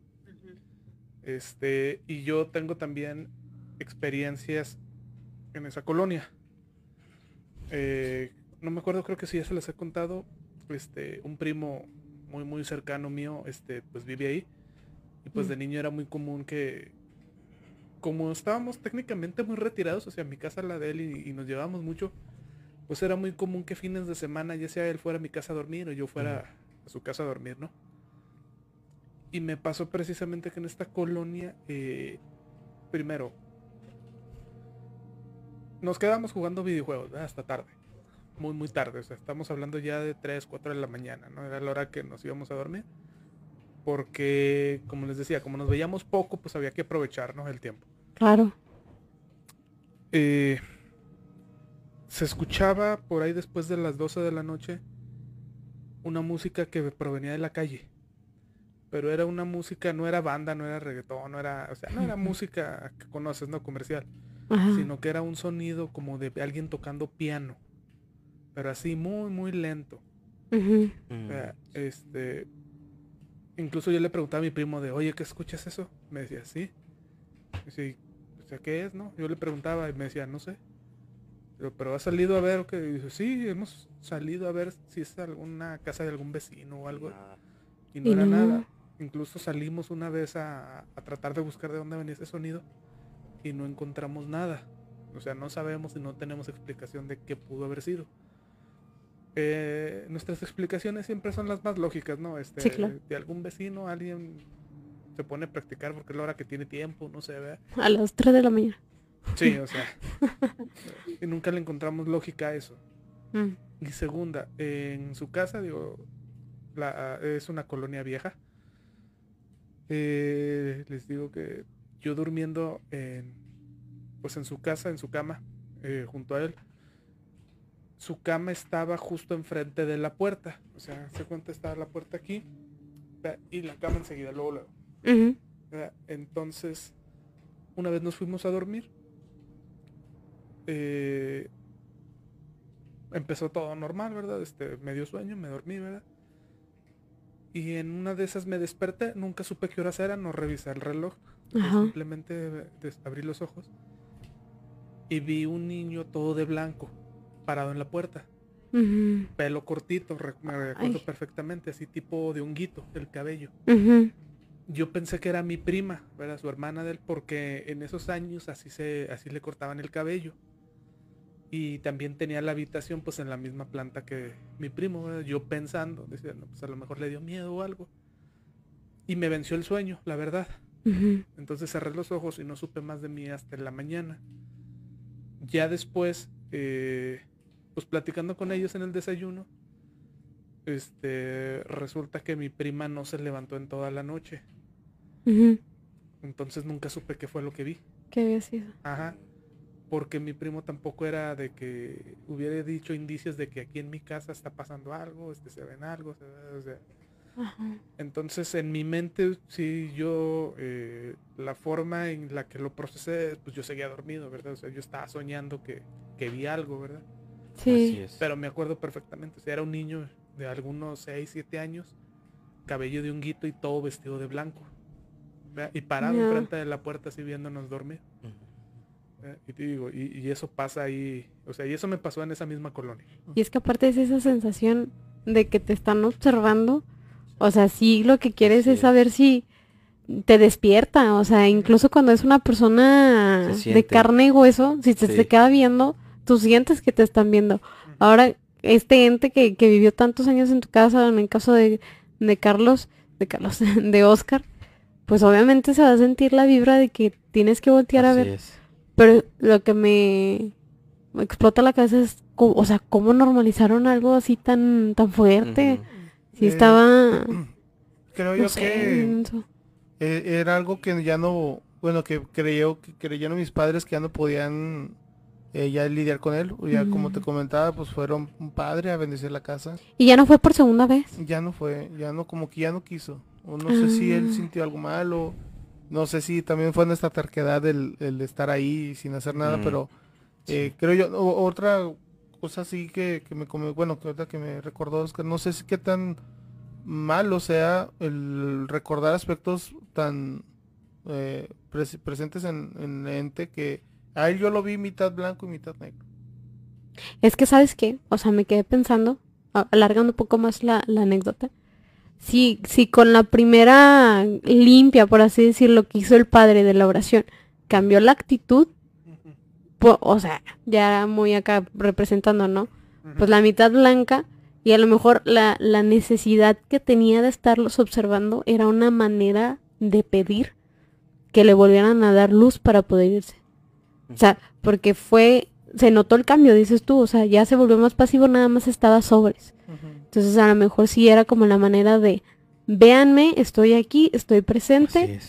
Este, y yo tengo también experiencias en esa colonia. Eh, no me acuerdo, creo que sí ya se les he contado. Este, un primo muy muy cercano mío, este, pues vive ahí. Y pues Mm. de niño era muy común que, como estábamos técnicamente muy retirados, o sea, mi casa la de él y, y nos llevábamos mucho, pues era muy común que fines de semana, ya sea él fuera a mi casa a dormir o yo fuera a su casa a dormir, ¿no? Y me pasó precisamente que en esta colonia, eh, primero, nos quedamos jugando videojuegos ¿verdad? hasta tarde, muy muy tarde, o sea, estamos hablando ya de 3, 4 de la mañana, ¿no? Era la hora que nos íbamos a dormir. Porque, como les decía, como nos veíamos poco, pues había que aprovechar, ¿no? El tiempo. Claro. Eh, se escuchaba por ahí después de las 12 de la noche una música que provenía de la calle. pero era una música, no era banda, no era reggaetón, no era, o sea, no era música que conoces, no comercial, Ajá. sino que era un sonido como de alguien tocando piano, pero así muy, muy lento. Ujú. O sea, este, incluso yo le preguntaba a mi primo de, oye, ¿qué escuchas eso? Me decía, sí. Sí, o sea, ¿qué es, no? Yo le preguntaba y me decía, no sé. Pero, pero has salido a ver o qué? Y dice, sí, hemos salido a ver si es alguna casa de algún vecino o algo. Y no Y era no. nada. Incluso salimos una vez a, a tratar de buscar de dónde venía ese sonido y no encontramos nada. O sea, no sabemos y no tenemos explicación de qué pudo haber sido. Eh, nuestras explicaciones siempre son las más lógicas, ¿no? Este, Sí, claro. De algún vecino, alguien se pone a practicar porque es la hora que tiene tiempo, no sé, ¿verdad? A las 3 de la mañana. Sí, o sea. y nunca le encontramos lógica a eso. Mm. Y segunda, en su casa, digo, la, es una colonia vieja. Eh, les digo que yo durmiendo en, pues en su casa, en su cama, eh, junto a él, su cama estaba justo enfrente de la puerta. O sea, se cuenta estaba la puerta aquí y la cama enseguida, luego, luego. ¿Verdad? Entonces, una vez nos fuimos a dormir. eh, empezó todo normal, ¿verdad? Este, medio sueño, me dormí, ¿verdad? Y en una de esas me desperté, nunca supe qué horas eran, no revisé el reloj. Ajá. Simplemente des- abrí los ojos y vi un niño todo de blanco, parado en la puerta. Pelo cortito, me recuerdo perfectamente, así tipo de honguito, el cabello. Yo pensé que era mi prima, ¿verdad? Su hermana de él, porque en esos años así se, así le cortaban el cabello. Y también tenía la habitación pues en la misma planta que mi primo, ¿verdad? Yo pensando, decía, no, pues a lo mejor le dio miedo o algo. Y me venció el sueño, la verdad. Entonces cerré los ojos y no supe más de mí hasta la mañana. Ya después, eh, pues platicando con ellos en el desayuno, este, resulta que mi prima no se levantó en toda la noche. Ujú. Entonces nunca supe qué fue lo que vi. ¿Qué había sido? Ajá. Porque mi primo tampoco era de que hubiera dicho indicios de que aquí en mi casa está pasando algo, este se ven algo, se o sea, Ajá. entonces en mi mente sí yo eh, la forma en la que lo procesé, pues yo seguía dormido, ¿verdad? O sea, yo estaba soñando que, que vi algo, ¿verdad? Sí. Pero me acuerdo perfectamente, o sea, era un niño de algunos 6, 7 años, cabello de honguito y todo vestido de blanco. ¿Verdad? Y parado enfrente de la puerta así viéndonos dormir. ¿verdad? Y te digo, y, y eso pasa ahí, o sea, y eso me pasó en esa misma colonia. Y es que aparte es esa sensación de que te están observando. O sea, sí lo que quieres es saber si te despierta. O sea, incluso cuando es una persona de carne y hueso, si te, Sí. te queda viendo, tú sientes que te están viendo. Ahora, este ente que, que vivió tantos años en tu casa, en el caso de, de Carlos, de Carlos, de Oscar, pues obviamente se va a sentir la vibra de que tienes que voltear a ver. es. Pero lo que me explota la cabeza es, o sea, cómo normalizaron algo así tan tan fuerte. Si Eh, estaba, Creo no yo sé, que eh, era algo que ya no, bueno, que creyó, que creyeron mis padres que ya no podían eh, ya lidiar con él. Ya como te comentaba, pues fueron un padre a bendecir la casa. Y ya no fue por segunda vez. Ya no fue, ya no, como que ya no quiso. O no sé si él Ah. sintió algo malo. No sé si también fue nuestra terquedad el, el estar ahí sin hacer nada, Mm. pero eh, creo yo, o- otra cosa así que, que me come, bueno, que otra que me recordó es que no sé si qué tan malo sea el recordar aspectos tan eh, pres- presentes en, en el ente que a él yo lo vi mitad blanco y mitad negro. Es que, ¿sabes qué? O sea, me quedé pensando, alargando un poco más la, la anécdota. Si, si con la primera limpia, por así decirlo, que hizo el padre de la oración, cambió la actitud, po- o sea, ya muy acá representando, ¿no? Pues la mitad blanca y a lo mejor la, la necesidad que tenía de estarlos observando era una manera de pedir que le volvieran a dar luz para poder irse. O sea, porque fue, se notó el cambio, dices tú, o sea, ya se volvió más pasivo, nada más estaba sobres. Entonces a lo mejor sí era como la manera de, véanme, estoy aquí, estoy presente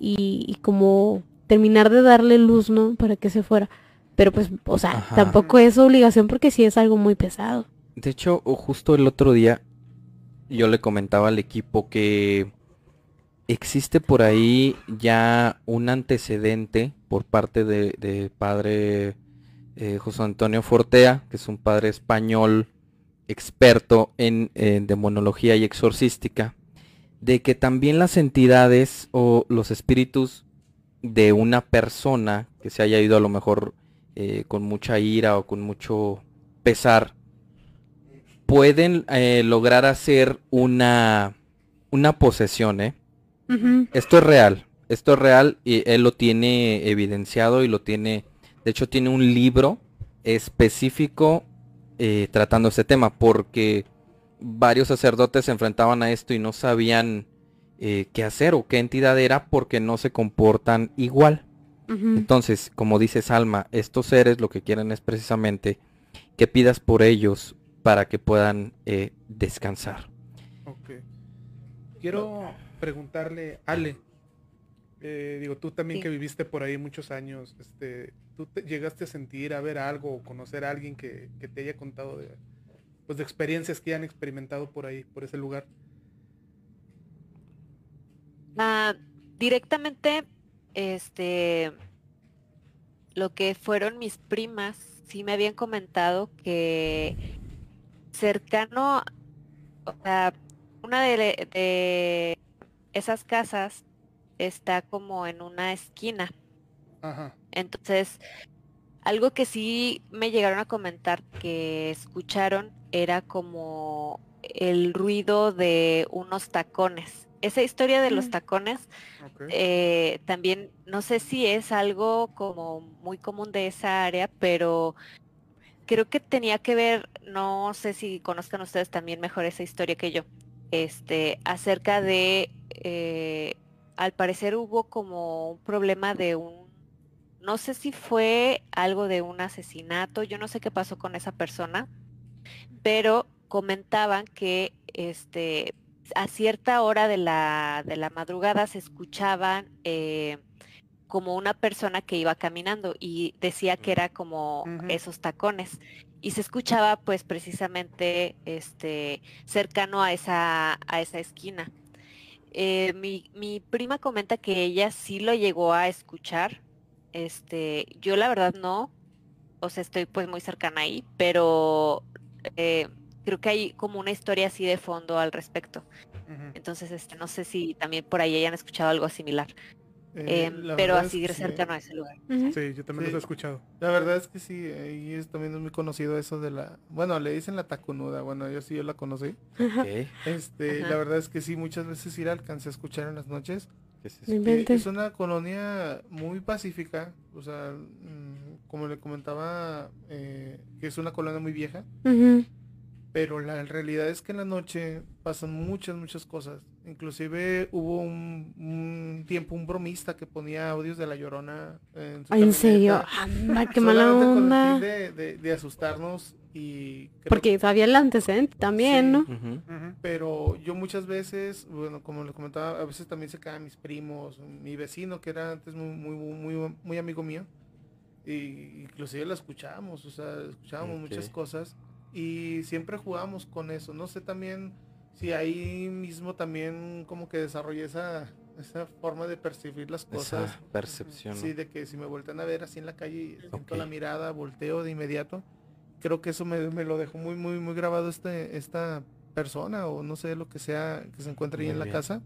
y, y como terminar de darle luz, ¿no? Para que se fuera. Pero pues, o sea, Ajá. tampoco es obligación porque sí es algo muy pesado. De hecho, justo el otro día yo le comentaba al equipo que existe por ahí ya un antecedente por parte de, de padre eh, José Antonio Fortea, que es un padre español experto en, en demonología y exorcística, de que también las entidades o los espíritus de una persona que se haya ido a lo mejor eh, con mucha ira o con mucho pesar, pueden eh, lograr hacer una, una posesión, ¿eh? Esto es real, esto es real y él lo tiene evidenciado y lo tiene, de hecho tiene un libro específico eh, tratando este tema porque varios sacerdotes se enfrentaban a esto y no sabían eh, qué hacer o qué entidad era porque no se comportan igual. Entonces, como dice Salma, estos seres lo que quieren es precisamente que pidas por ellos para que puedan eh, descansar. Ok. Quiero preguntarle, Ale, eh, digo, tú también Sí. que viviste por ahí muchos años, este, ¿tú te llegaste a sentir, a ver algo o conocer a alguien que, que te haya contado de, pues, de experiencias que han experimentado por ahí, por ese lugar? Ah, directamente, este, lo que fueron mis primas, sí me habían comentado que cercano, o sea, una de, de esas casas está como en una esquina. Ajá. Entonces, algo que sí me llegaron a comentar que escucharon era como el ruido de unos tacones. Esa historia de los tacones eh, también no sé si es algo como muy común de esa área, pero creo que tenía que ver, no sé si conozcan ustedes también mejor esa historia que yo, este, acerca de, eh, al parecer hubo como un problema de un, no sé si fue algo de un asesinato, yo no sé qué pasó con esa persona, pero comentaban que este a cierta hora de la, de la madrugada se escuchaban eh, como una persona que iba caminando y decía que era como esos tacones y se escuchaba pues precisamente este cercano a esa a esa esquina. Eh, mi, mi prima comenta que ella sí lo llegó a escuchar este yo la verdad no o sea estoy pues muy cercana ahí pero eh, creo que hay como una historia así de fondo al respecto entonces este no sé si también por ahí hayan escuchado algo similar Eh, Em, pero verdad es así que sí. cercano a ese lugar Sí, yo también los he escuchado. La verdad es que sí, y es también es muy conocido eso de la, bueno, le dicen la taconuda, bueno, yo sí yo la conocí. Este, Ajá. la verdad es que sí, muchas veces sí la alcancé a escuchar en las noches. Es No inventes. es una colonia muy pacífica, o sea, mm, como le comentaba, eh, que es una colonia muy vieja, pero la realidad es que en la noche pasan muchas, muchas cosas. Inclusive hubo un, un tiempo un bromista que ponía audios de la llorona en su ¿en serio? Anda, qué mala solamente con el onda. fin de, de- de asustarnos y creo Porque sabía el antecedente también, ¿no? pero yo muchas veces, bueno, como le comentaba, a veces también se quedan mis primos, mi vecino que era antes muy muy muy, muy amigo mío, y inclusive la escuchábamos, o sea, escuchábamos muchas cosas y siempre jugábamos con eso. No sé también si ahí mismo también como que desarrollé esa esa forma de percibir las cosas. Esa percepción. Sí, de que si me voltean a ver así en la calle siento la mirada, volteo de inmediato. Creo que eso me, me lo dejó muy, muy, muy grabado este, esta persona o no sé lo que sea que se encuentre ahí Muy en la casa.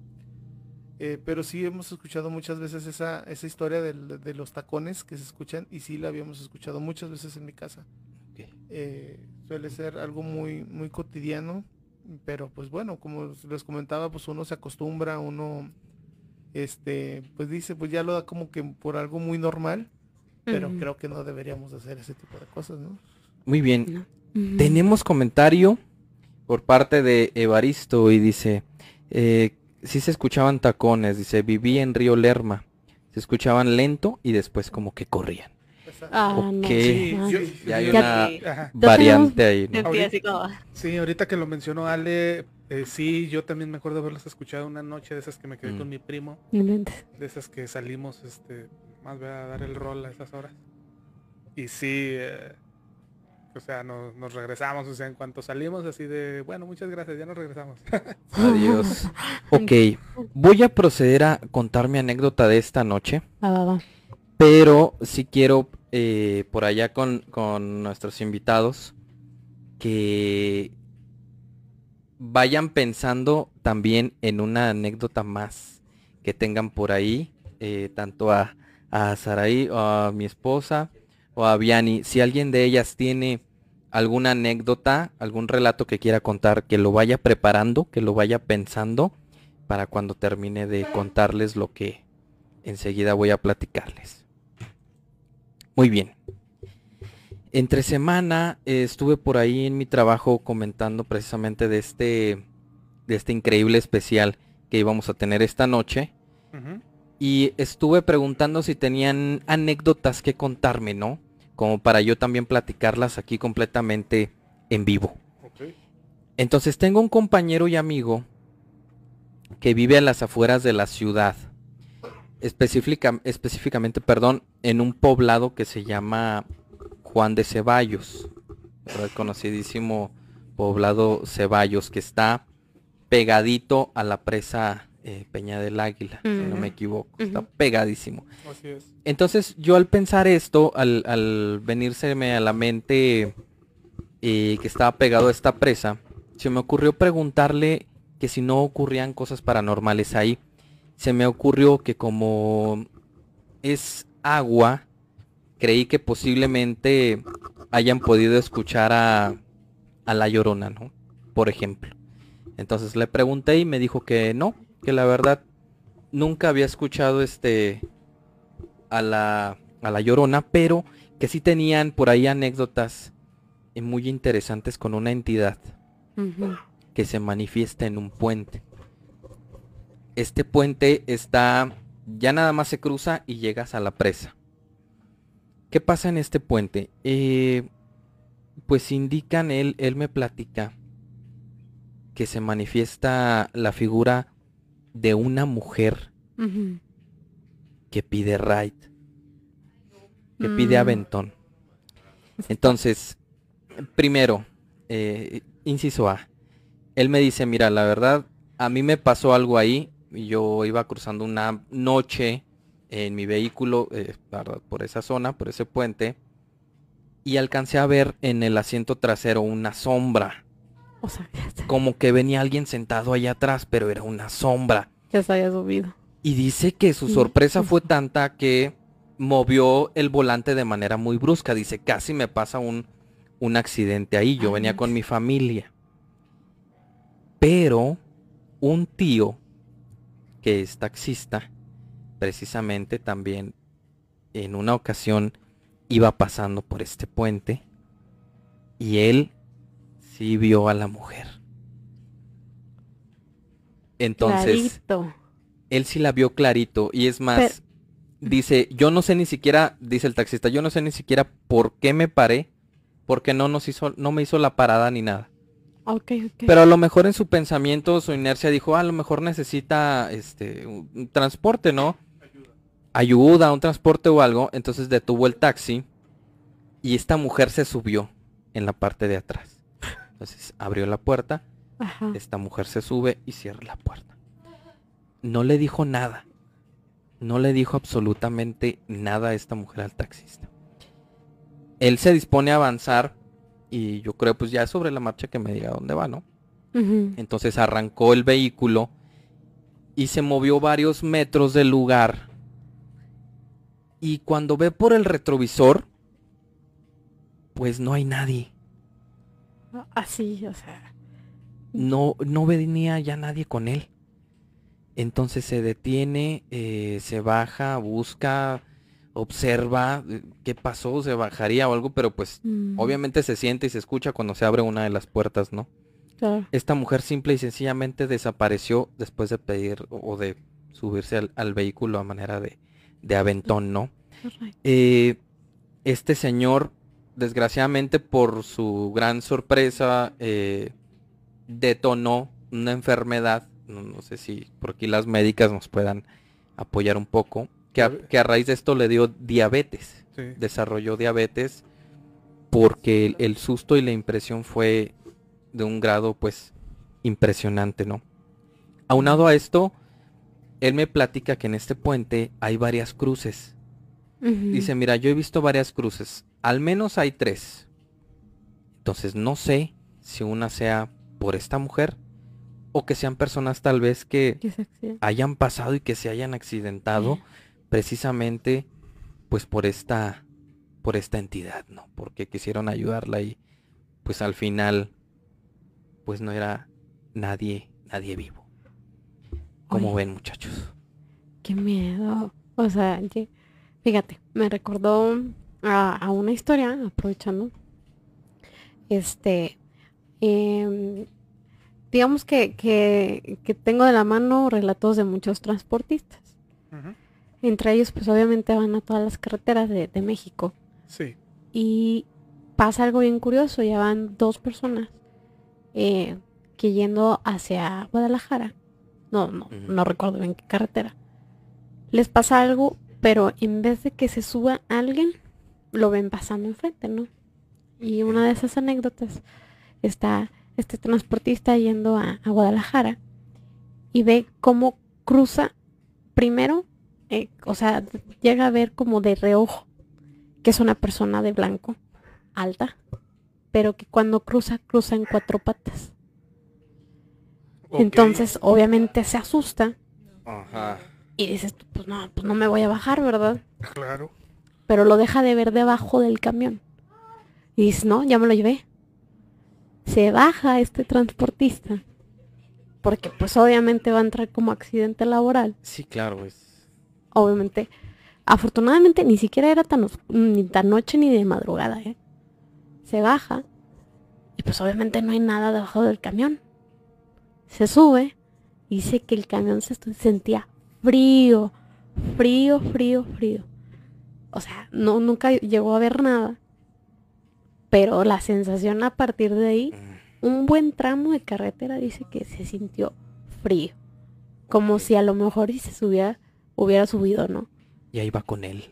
Eh, pero sí hemos escuchado muchas veces esa, esa historia de, los tacones que se escuchan y sí la habíamos escuchado muchas veces en mi casa. Eh, suele ser algo muy, muy cotidiano, pero pues bueno, como les comentaba, pues uno se acostumbra, uno este, pues dice, pues ya lo da como que por algo muy normal, pero creo que no deberíamos de hacer ese tipo de cosas, ¿no? Muy bien. Tenemos comentario por parte de Evaristo y dice, eh, sí se escuchaban tacones, dice, viví en Río Lerma. Se escuchaban lento y después como que corrían. Ah, no. Ok. Sí, yo- Ya hay una variante ahí, ¿no? Como, Sí, ahorita que lo mencionó Ale, eh, sí, yo también me acuerdo haberlas escuchado una noche de esas que me quedé Mm. con mi primo, de esas que salimos, este, más bien a dar el rol a esas horas. Y sí, eh, O sea, nos, nos regresamos, o sea, en cuanto salimos así de, bueno, muchas gracias, ya nos regresamos. Adiós. Ok, voy a proceder a contar mi anécdota de esta noche, Va, va, va. pero si quiero eh, por allá con, con nuestros invitados que vayan pensando también en una anécdota más que tengan por ahí, eh, tanto a, a Saraí o a mi esposa o a Viani. Si alguien de ellas tiene alguna anécdota, algún relato que quiera contar, que lo vaya preparando, que lo vaya pensando para cuando termine de contarles lo que enseguida voy a platicarles. Muy bien. Entre semana eh, estuve por ahí en mi trabajo comentando precisamente de este de este increíble especial que íbamos a tener esta noche y estuve preguntando si tenían anécdotas que contarme, ¿no? Como para yo también platicarlas aquí completamente en vivo. Entonces tengo un compañero y amigo que vive a las afueras de la ciudad. Específica- específicamente, perdón, en un poblado que se llama Juan de Ceballos. El conocidísimo poblado Ceballos que está pegadito a la presa eh, Peña del Águila, si no me equivoco. Está pegadísimo. Así es. Entonces yo al pensar esto, al, al venírseme a la mente eh, que estaba pegado a esta presa, se me ocurrió preguntarle que si no ocurrían cosas paranormales ahí. Se me ocurrió que como es agua, creí que posiblemente hayan podido escuchar a, a la llorona, ¿no? Por ejemplo. Entonces le pregunté y me dijo que no, que la verdad nunca había escuchado este a la, a la llorona, pero que sí tenían por ahí anécdotas eh, muy interesantes con una entidad que se manifiesta en un puente. Este puente está, ya nada más se cruza y llegas a la presa. ¿Qué pasa en este puente? Eh, pues indican, él, él me platica que se manifiesta la figura de una mujer que pide raid, que pide Mm. aventón. Entonces, primero, eh, inciso A, él me dice, mira, la verdad, a mí me pasó algo ahí, yo iba cruzando una noche en mi vehículo, eh, por esa zona, por ese puente, y alcancé a ver en el asiento trasero una sombra, O sea, como que venía alguien sentado allá atrás, pero era una sombra. ya se había subido. Y dice que su sorpresa fue tanta que movió el volante de manera muy brusca. Dice, casi me pasa un, un accidente ahí. Yo venía con mi familia. Pero un tío que es taxista, precisamente también en una ocasión iba pasando por este puente y él sí vio a la mujer. Entonces, Clarito. él sí la vio clarito y es más, dice, yo no sé ni siquiera, dice el taxista, yo no sé ni siquiera por qué me paré, porque no nos hizo, no me hizo la parada ni nada. Pero a lo mejor en su pensamiento, su inercia dijo, "Ah, a lo mejor necesita este un, transporte, ¿no? Ayuda, un transporte o algo. Entonces detuvo el taxi y esta mujer se subió en la parte de atrás. Entonces abrió la puerta, Ajá. esta mujer se sube y cierra la puerta. No le dijo nada. No le dijo absolutamente nada a esta mujer al taxista. Él se dispone a avanzar y yo creo pues ya es sobre la marcha que me diga dónde va, ¿no? Entonces arrancó el vehículo y se movió varios metros del lugar. Y cuando ve por el retrovisor, pues no hay nadie. Así, o sea. No, no venía ya nadie con él. Entonces se detiene, eh, se baja, busca, observa eh, qué pasó, se bajaría o algo, pero pues Mm. obviamente se siente y se escucha cuando se abre una de las puertas, ¿no? Claro. Esta mujer simple y sencillamente desapareció después de pedir o de subirse al, al vehículo a manera de, de aventón, ¿no? Eh, este señor, desgraciadamente por su gran sorpresa, eh, detonó una enfermedad, no, no sé si por aquí las médicas nos puedan apoyar un poco, que a, que a raíz de esto le dio diabetes, Sí. desarrolló diabetes porque el, el susto y la impresión fue de un grado pues impresionante, ¿no? Aunado a esto, él me platica que en este puente hay varias cruces. Dice, mira, yo he visto varias cruces, al menos hay tres. Entonces no sé si una sea por esta mujer o que sean personas tal vez que hayan pasado y que se hayan accidentado precisamente pues por esta por esta entidad, ¿no? Porque quisieron ayudarla y pues al final pues no era nadie nadie vivo. Como Oye. ven, muchachos? Qué miedo. O sea, fíjate, me recordó a, a una historia, aprovechando. Este, em, digamos que, que, que tengo de la mano relatos de muchos transportistas. Entre ellos, pues obviamente van a todas las carreteras de, de México. Sí. Y pasa algo bien curioso, ya van dos personas eh, que yendo hacia Guadalajara, no, no, no recuerdo bien qué carretera, les pasa algo, pero en vez de que se suba alguien, lo ven pasando enfrente, ¿no? Y una de esas anécdotas está este transportista yendo a, a Guadalajara y ve cómo cruza primero, eh, o sea, llega a ver como de reojo que es una persona de blanco, alta, pero que cuando cruza, cruza en cuatro patas. Entonces, obviamente se asusta Ajá. y dices, pues no, pues no me voy a bajar, ¿verdad? Claro. Pero lo deja de ver debajo del camión. Y dices, no, ya me lo llevé. Se baja este transportista. Porque pues obviamente va a entrar como accidente laboral. Sí, claro, es Obviamente. Afortunadamente ni siquiera era tan, ni tan noche ni de madrugada, ¿eh? Se baja. Y pues obviamente no hay nada debajo del camión. Se sube. Y dice que el camión se sentía frío. Frío, frío, frío. O sea, no, nunca llegó a ver nada. Pero la sensación a partir de ahí, un buen tramo de carretera dice que se sintió frío. Como si a lo mejor si se subiera, hubiera subido, ¿no? y ahí va con él.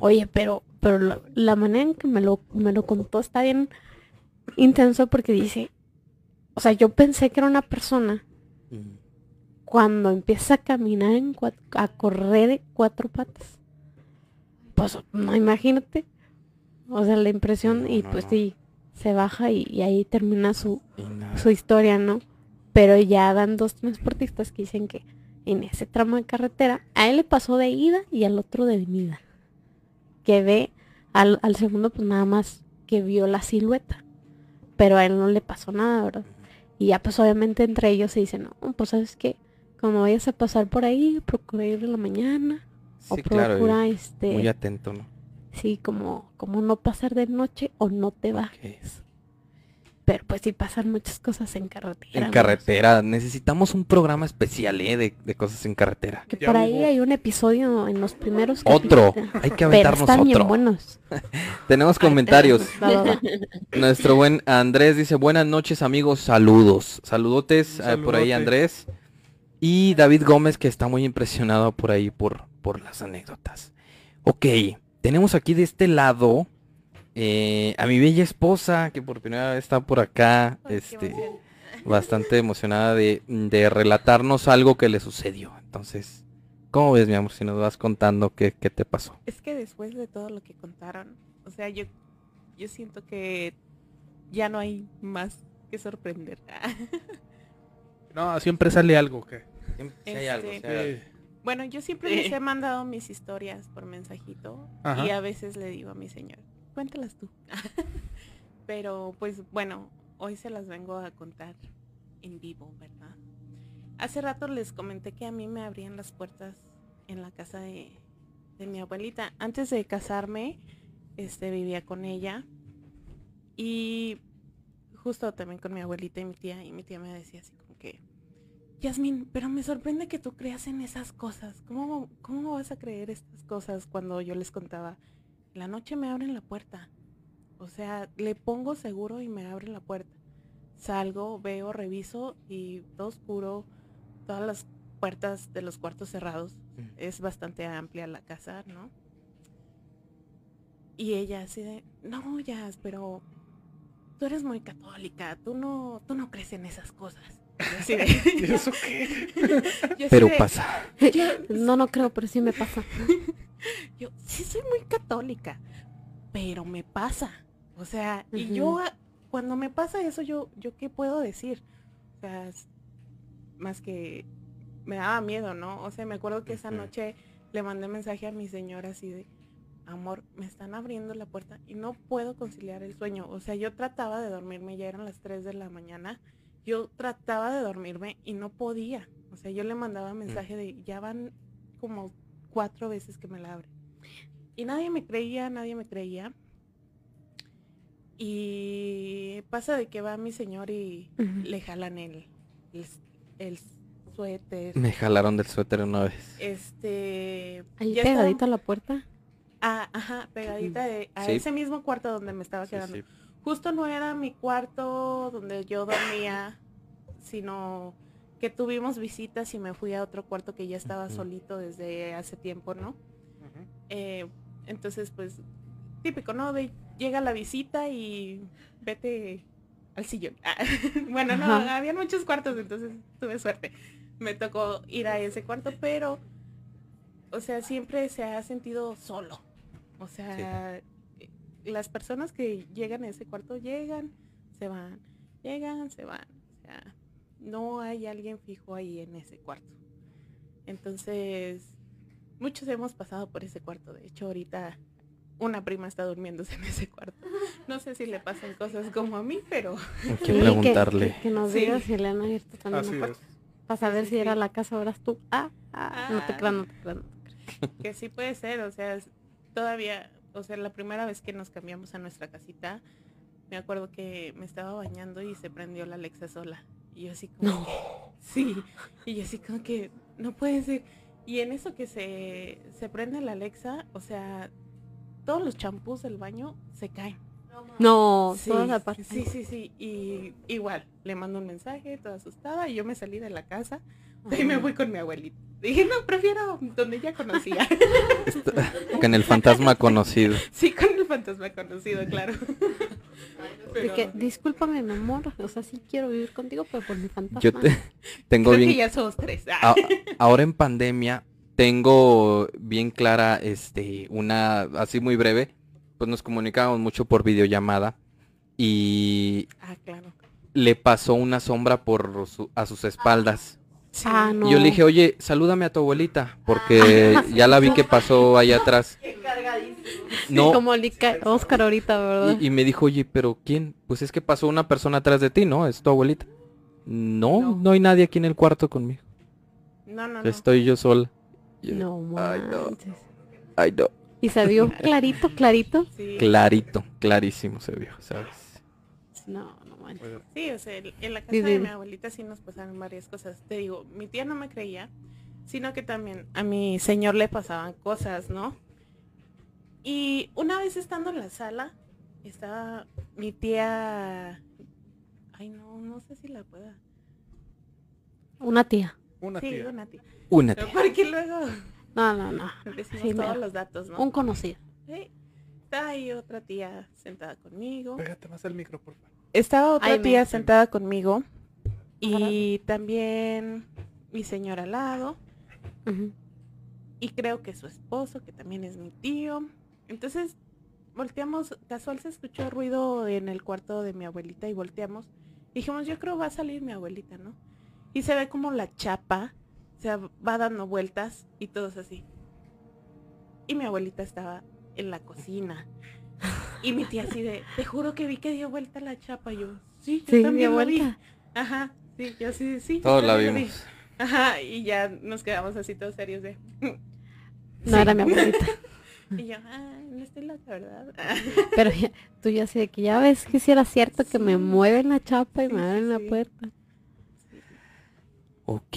Oye, pero, pero la, la manera en que me lo, me lo contó está bien intenso porque dice, o sea, yo pensé que era una persona cuando empieza a caminar en cua- a correr de cuatro patas. Pues no imagínate. O sea, la impresión y no, pues sí, se baja y, y ahí termina su, su historia, ¿no? Pero ya dan dos transportistas que dicen que en ese tramo de carretera, a él le pasó de ida y al otro de venida. Que ve al, al segundo pues nada más que vio la silueta. Pero a él no le pasó nada, ¿verdad? Y ya pues obviamente entre ellos se dicen, no, pues sabes que cuando vayas a pasar por ahí, procura ir en la mañana. o Sí, claro, y procura este Muy atento, ¿no? sí, como, como no pasar de noche o no te bajes. Pero pues sí pasan muchas cosas en carretera. En carretera, necesitamos un programa especial, ¿eh? De, de cosas en carretera. Que por ahí hay un episodio en los primeros Otro, capítulos. hay que Pero aventarnos están bien otro. buenos. Tenemos comentarios. Nuestro buen Andrés dice, buenas noches amigos, saludos. Saludotes eh, por ahí. Andrés. Y David Gómez que está muy impresionado por ahí por, por las anécdotas. Ok, tenemos aquí de este lado eh, a mi bella esposa que por primera vez está por acá. este, bastante emocionada de, de relatarnos algo que le sucedió. Entonces, ¿cómo ves mi amor si nos vas contando qué, qué te pasó? Es que después de todo lo que contaron, o sea, yo, yo siento que ya no hay más que sorprender. No, siempre sale algo que. Si hay algo, Este, si hay algo. Bueno, yo siempre les he mandado mis historias por mensajito Ajá. y a veces le digo a mi señor, cuéntalas tú. Pero pues bueno, hoy se las vengo a contar en vivo, ¿verdad? Hace rato les comenté que a mí me abrían las puertas en la casa de, de mi abuelita. Antes de casarme, este vivía con ella y justo también con mi abuelita y mi tía y mi tía me decía así como que Yasmin, pero me sorprende que tú creas en esas cosas. ¿Cómo, ¿Cómo vas a creer estas cosas cuando yo les contaba? La noche me abren la puerta. O sea, le pongo seguro y me abren la puerta. Salgo, veo, reviso y todo oscuro, todas las puertas de los cuartos cerrados. Es bastante amplia la casa, ¿no? Y ella así de, no, ya, pero tú eres muy católica, tú no, tú no crees en esas cosas. Y yo así de- ¿Y eso qué? yo así Pero de, pasa. yo- No, no creo, pero sí me pasa. yo sí soy muy católica, pero me pasa. O sea, y yo cuando me pasa eso, yo, yo qué puedo decir. O sea, más que me daba miedo, ¿no? O sea, me acuerdo que esa noche le mandé mensaje a mi señora así de, amor, me están abriendo la puerta y no puedo conciliar el sueño. O sea, yo trataba de dormirme, ya eran las 3 de la mañana. Yo trataba de dormirme y no podía. O sea, yo le mandaba mensaje de, ya van como cuatro veces que me la abre. Y nadie me creía, nadie me creía. Y pasa de que va mi señor y le jalan el, el, el suéter. Me jalaron del suéter una vez. Este. Ahí estaba- a la puerta. Ah, ajá, pegadita de- a Sí. ese mismo cuarto donde me estaba Sí, quedando. sí. Justo no era mi cuarto donde yo dormía, sino que tuvimos visitas y me fui a otro cuarto que ya estaba solito desde hace tiempo, ¿no? Eh, entonces, pues, típico, ¿no? De, llega la visita y vete al sillón. Ah, bueno, no, Ajá. había muchos cuartos, entonces tuve suerte. Me tocó ir a ese cuarto, pero, o sea, siempre se ha sentido solo. O sea, las personas que llegan a ese cuarto llegan, se van, llegan, se van. O sea, no hay alguien fijo ahí en ese cuarto. Entonces, muchos hemos pasado por ese cuarto. De hecho, ahorita una prima está durmiéndose en ese cuarto. No sé si le pasan cosas como a mí, pero Hay Sí, que preguntarle. Que, que nos Sí. digas si le han abierto también Así. Para saber Sí, si era la casa, ahora tú. Ah, ah, no te Ah. creas, no te creas. no te creas. que sí puede ser. O sea, todavía, o sea, la primera vez que nos cambiamos a nuestra casita, me acuerdo que me estaba bañando y se prendió la Alexa sola. Y yo así como, No. que- sí, y yo así como que no puede ser. Y en eso que se, se prende la Alexa, o sea, todos los champús del baño se caen. No, Sí, toda la parte. sí, sí, sí. Y igual, le mando un mensaje, toda asustada, y yo me salí de la casa y me voy con mi abuelita. Dije, no, prefiero donde ya conocía. Con el fantasma conocido. sí, con el fantasma conocido, claro. Pero que, discúlpame, mi amor. O sea, sí quiero vivir contigo, pero por mi fantasma. Yo te- tengo creo bien que ya somos tres. Ah, A- ahora en pandemia tengo bien clara este una así muy breve pues nos comunicábamos mucho por videollamada y Ah, claro. le pasó una sombra por su- a sus espaldas Sí. Ah, no. y yo le dije oye salúdame a tu abuelita porque ya la vi que pasó allá atrás no Como el Oscar ahorita, ¿verdad? y, y me dijo oye pero quién pues es que pasó una persona atrás de ti no es tu abuelita no No. no hay nadie aquí en el cuarto conmigo No, no, no. estoy yo sola Yo, No, Ay, no. ay no Y se vio clarito, clarito. Sí. Clarito, clarísimo se vio, ¿sabes? No, Sí, o sea, en la casa de mi abuelita sí nos pasaron varias cosas. Te digo, mi tía no me creía, sino que también a mi señor le pasaban cosas, ¿no? Y una vez estando en la sala, estaba mi tía... Ay, no, no sé si la pueda. Una tía. Una sí, tía. una tía. Únete. Pero porque luego No, no, no. decimos Sí, todos mira. los datos, ¿no? Un conocido. Sí. Está ahí otra tía sentada conmigo. Pégate más al micro, por favor. Estaba otra Ay, me- tía sentada conmigo y también mi señora al lado y creo que su esposo, que también es mi tío. Entonces volteamos, casual se escuchó ruido en el cuarto de mi abuelita y volteamos. Dijimos, yo creo va a salir mi abuelita, ¿no? Y se ve como la chapa, o sea, va dando vueltas y todos así. Y mi abuelita estaba en la cocina. Y mi tía así de, te juro que vi que dio vuelta la chapa. Y yo, sí, yo Sí, también dio lo vi". vuelta. Ajá, sí, yo sí, sí. Todos la también lo vi". vimos. Ajá, y ya nos quedamos así todos serios de... No era mi abuelita. Y yo, ah, no estoy loca, ¿verdad? Pero ya- tú ya sé que ya ves que si era cierto que me Sí. mueven la chapa y Sí, me sí, abren la sí. puerta. Ok.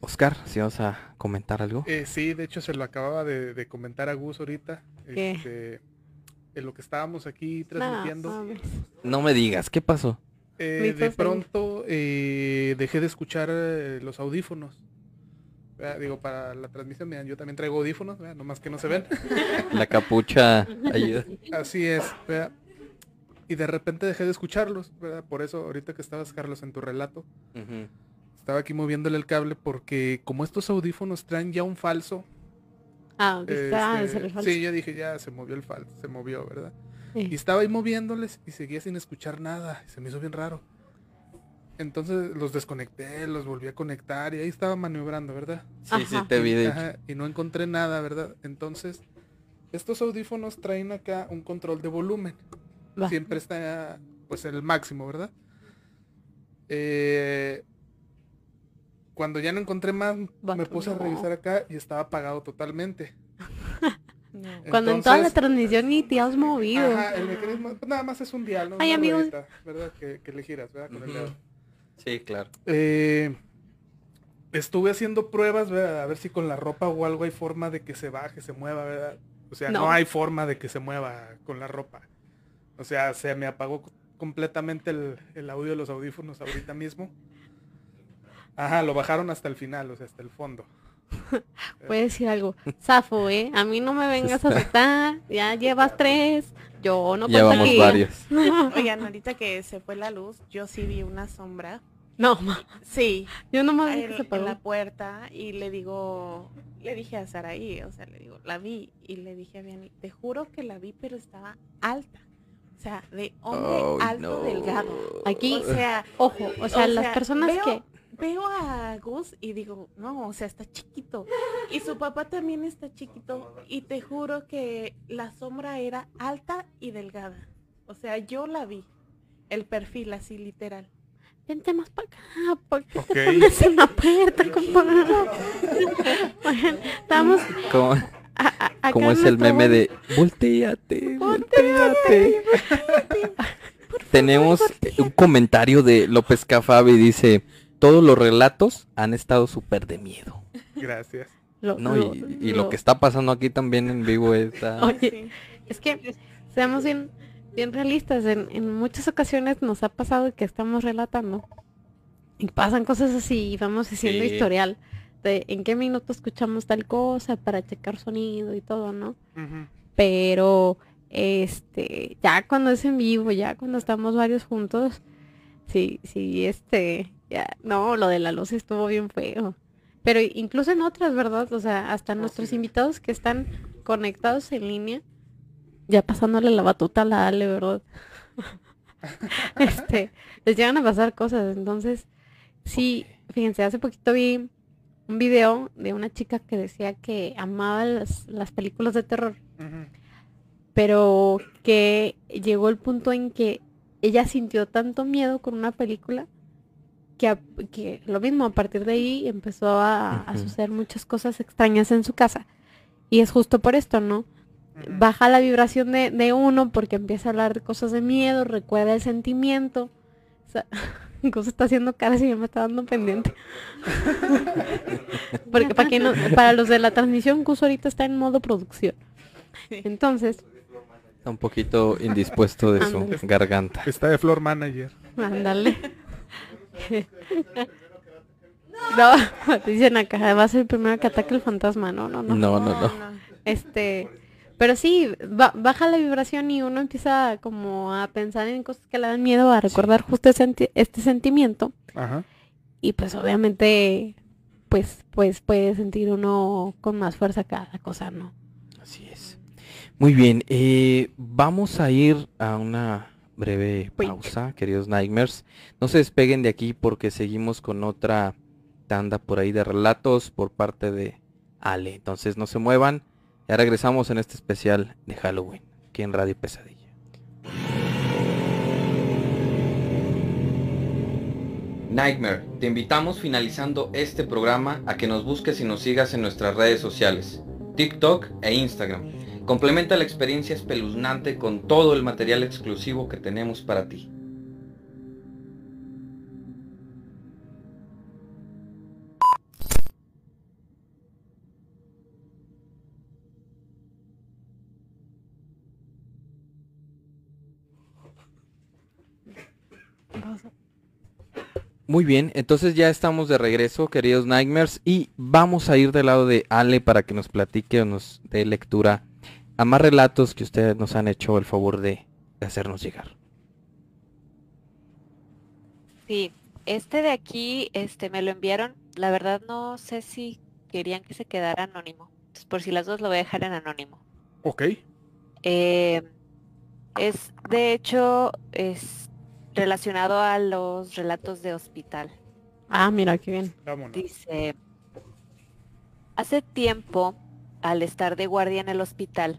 Oscar, si vas a comentar algo. Eh, sí, de hecho se lo acababa de, de comentar a Gus ahorita. ¿Qué? Este, en lo que estábamos aquí No, transmitiendo. No me digas, ¿qué pasó? Eh, de pronto eh, dejé de escuchar eh, los audífonos. ¿verdad? Digo, para la transmisión, miren, yo también traigo audífonos, ¿verdad? nomás que no se ven. La capucha ayuda. Así es, ¿verdad? Y de repente dejé de escucharlos, ¿verdad? Por eso ahorita que estabas, Carlos, en tu relato, estaba aquí moviéndole el cable porque como estos audífonos traen ya un falso. Ah, está, este, el falso. sí, yo dije, ya se movió el falso, se movió, ¿verdad? Sí. Y estaba ahí moviéndoles y seguía sin escuchar nada. y Se me hizo bien raro. Entonces los desconecté, los volví a conectar y ahí estaba maniobrando, ¿verdad? Sí, sí, te vi de hecho. Ajá, y no encontré nada, ¿verdad? Entonces, estos audífonos traen acá un control de volumen. Va. Siempre está pues el máximo, ¿verdad? Eh, cuando ya no encontré más, me puse a revisar acá y estaba apagado totalmente. No. Cuando en toda la transmisión ni te has movido. Ajá, el mecanismo, pues nada más es un dial, ¿no? Ay, amigos. ruedita, ¿verdad? Que, que le giras, ¿verdad? Con el dedo. Sí, claro. Eh, estuve haciendo pruebas, ¿verdad? A ver si con la ropa o algo hay forma de que se baje, se mueva, ¿verdad? O sea, no, No. hay forma de que se mueva con la ropa. O sea, se me apagó co- completamente el, el audio de los audífonos ahorita mismo. Ajá, lo bajaron hasta el final, o sea, hasta el fondo. Puedes decir algo. Zafo, ¿eh? A mí no me vengas a aceptar. Ya llevas tres. Yo no Llevamos aquí. varios. Oigan, ahorita que se fue la luz, yo sí vi una sombra. No, ma. Sí, Yo vi en, que se en apagó. la puerta y le digo, le dije a Saraí, o sea, le digo, la vi y le dije a Vianney, te juro que la vi, pero estaba alta. O sea, de hombre alto, no. delgado. Aquí, O sea, ojo, o sea, las personas veo, que... Veo a Gus y digo, no, o sea, está chiquito. Y su papá también está chiquito. Y te juro que la sombra era alta y delgada. O sea, yo la vi. El perfil así, literal. Vente más para acá, porque Ok. te pones en la puerta, compadre. Bueno, estamos... ¿Cómo, a- a- cómo es el meme de volteate, volteate? Tenemos un comentario de López Cafabi dice, todos los relatos han estado súper de miedo. Gracias. lo- No, lo- y, y lo que está pasando aquí también en vivo está... Oye, Sí. es que seamos bien, bien realistas. En, en muchas ocasiones nos ha pasado que estamos relatando y pasan cosas así y vamos haciendo Sí. historial de en qué minuto escuchamos tal cosa para checar sonido y todo, ¿no? Pero este, ya cuando es en vivo, ya cuando estamos varios juntos, sí, sí, este, ya, no, lo de la luz estuvo bien feo. Pero incluso en otras, ¿verdad? O sea, hasta nuestros es. invitados que están conectados en línea, ya pasándole la batuta a la Ale, ¿verdad? este, les llegan a pasar cosas. Entonces, sí, fíjense, hace poquito vi un video de una chica que decía que amaba las, las películas de terror pero que llegó el punto en que ella sintió tanto miedo con una película que, lo mismo, a partir de ahí empezó a, suceder muchas cosas extrañas en su casa. Y es justo por esto, ¿no? Baja la vibración de, de uno porque empieza a hablar de cosas de miedo, recuerda el sentimiento. O sea, Gus está haciendo caras y ya me está dando pendiente. porque para, que no, para los de la transmisión, Gus ahorita está en modo producción. Entonces, Está un poquito indispuesto de su garganta. Está de floor manager. Ándale. no, dicen acá, va a ser el primero que ataque el fantasma. No, no, no. No, no, no. Este, pero sí, ba- baja la vibración y uno empieza como a pensar en cosas que le dan miedo, a recordar justo ese senti- este sentimiento. Ajá. Y pues obviamente, pues, pues puede sentir uno con más fuerza cada cosa, ¿no? Así es. Muy bien, eh, vamos a ir a una breve pausa, queridos Nightmares. No se despeguen de aquí porque seguimos con otra tanda por ahí de relatos por parte de Ale. Entonces no se muevan. Ya regresamos en este especial de Halloween, aquí en Radio Pesadilla. Nightmare, te invitamos finalizando este programa a que nos busques y nos sigas en nuestras redes sociales, TikTok e Instagram. Complementa la experiencia espeluznante con todo el material exclusivo que tenemos para ti. Muy bien, entonces ya estamos de regreso, queridos Nightmares, y vamos a ir del lado de Ale para que nos platique o nos dé lectura a más relatos que ustedes nos han hecho el favor de, de hacernos llegar. Sí, este de aquí, este, me lo enviaron. La verdad no sé si querían que se quedara anónimo. Entonces, por si las dos lo voy a dejar en anónimo. Ok. Eh, es, de hecho, es relacionado a los relatos de hospital. Ah, mira, qué bien. Vámonos. Dice, hace tiempo, al estar de guardia en el hospital,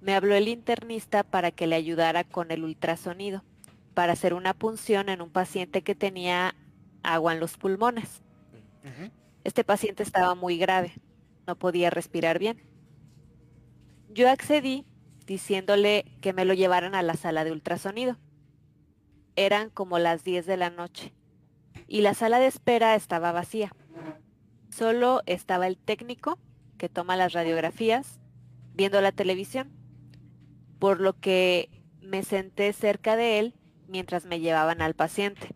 me habló el internista para que le ayudara con el ultrasonido, para hacer una punción en un paciente que tenía agua en los pulmones. Este paciente estaba muy grave, no podía respirar bien. Yo accedí diciéndole que me lo llevaran a la sala de ultrasonido. Eran como las 10 de la noche y la sala de espera estaba vacía. Solo estaba el técnico que toma las radiografías viendo la televisión, por lo que me senté cerca de él mientras me llevaban al paciente.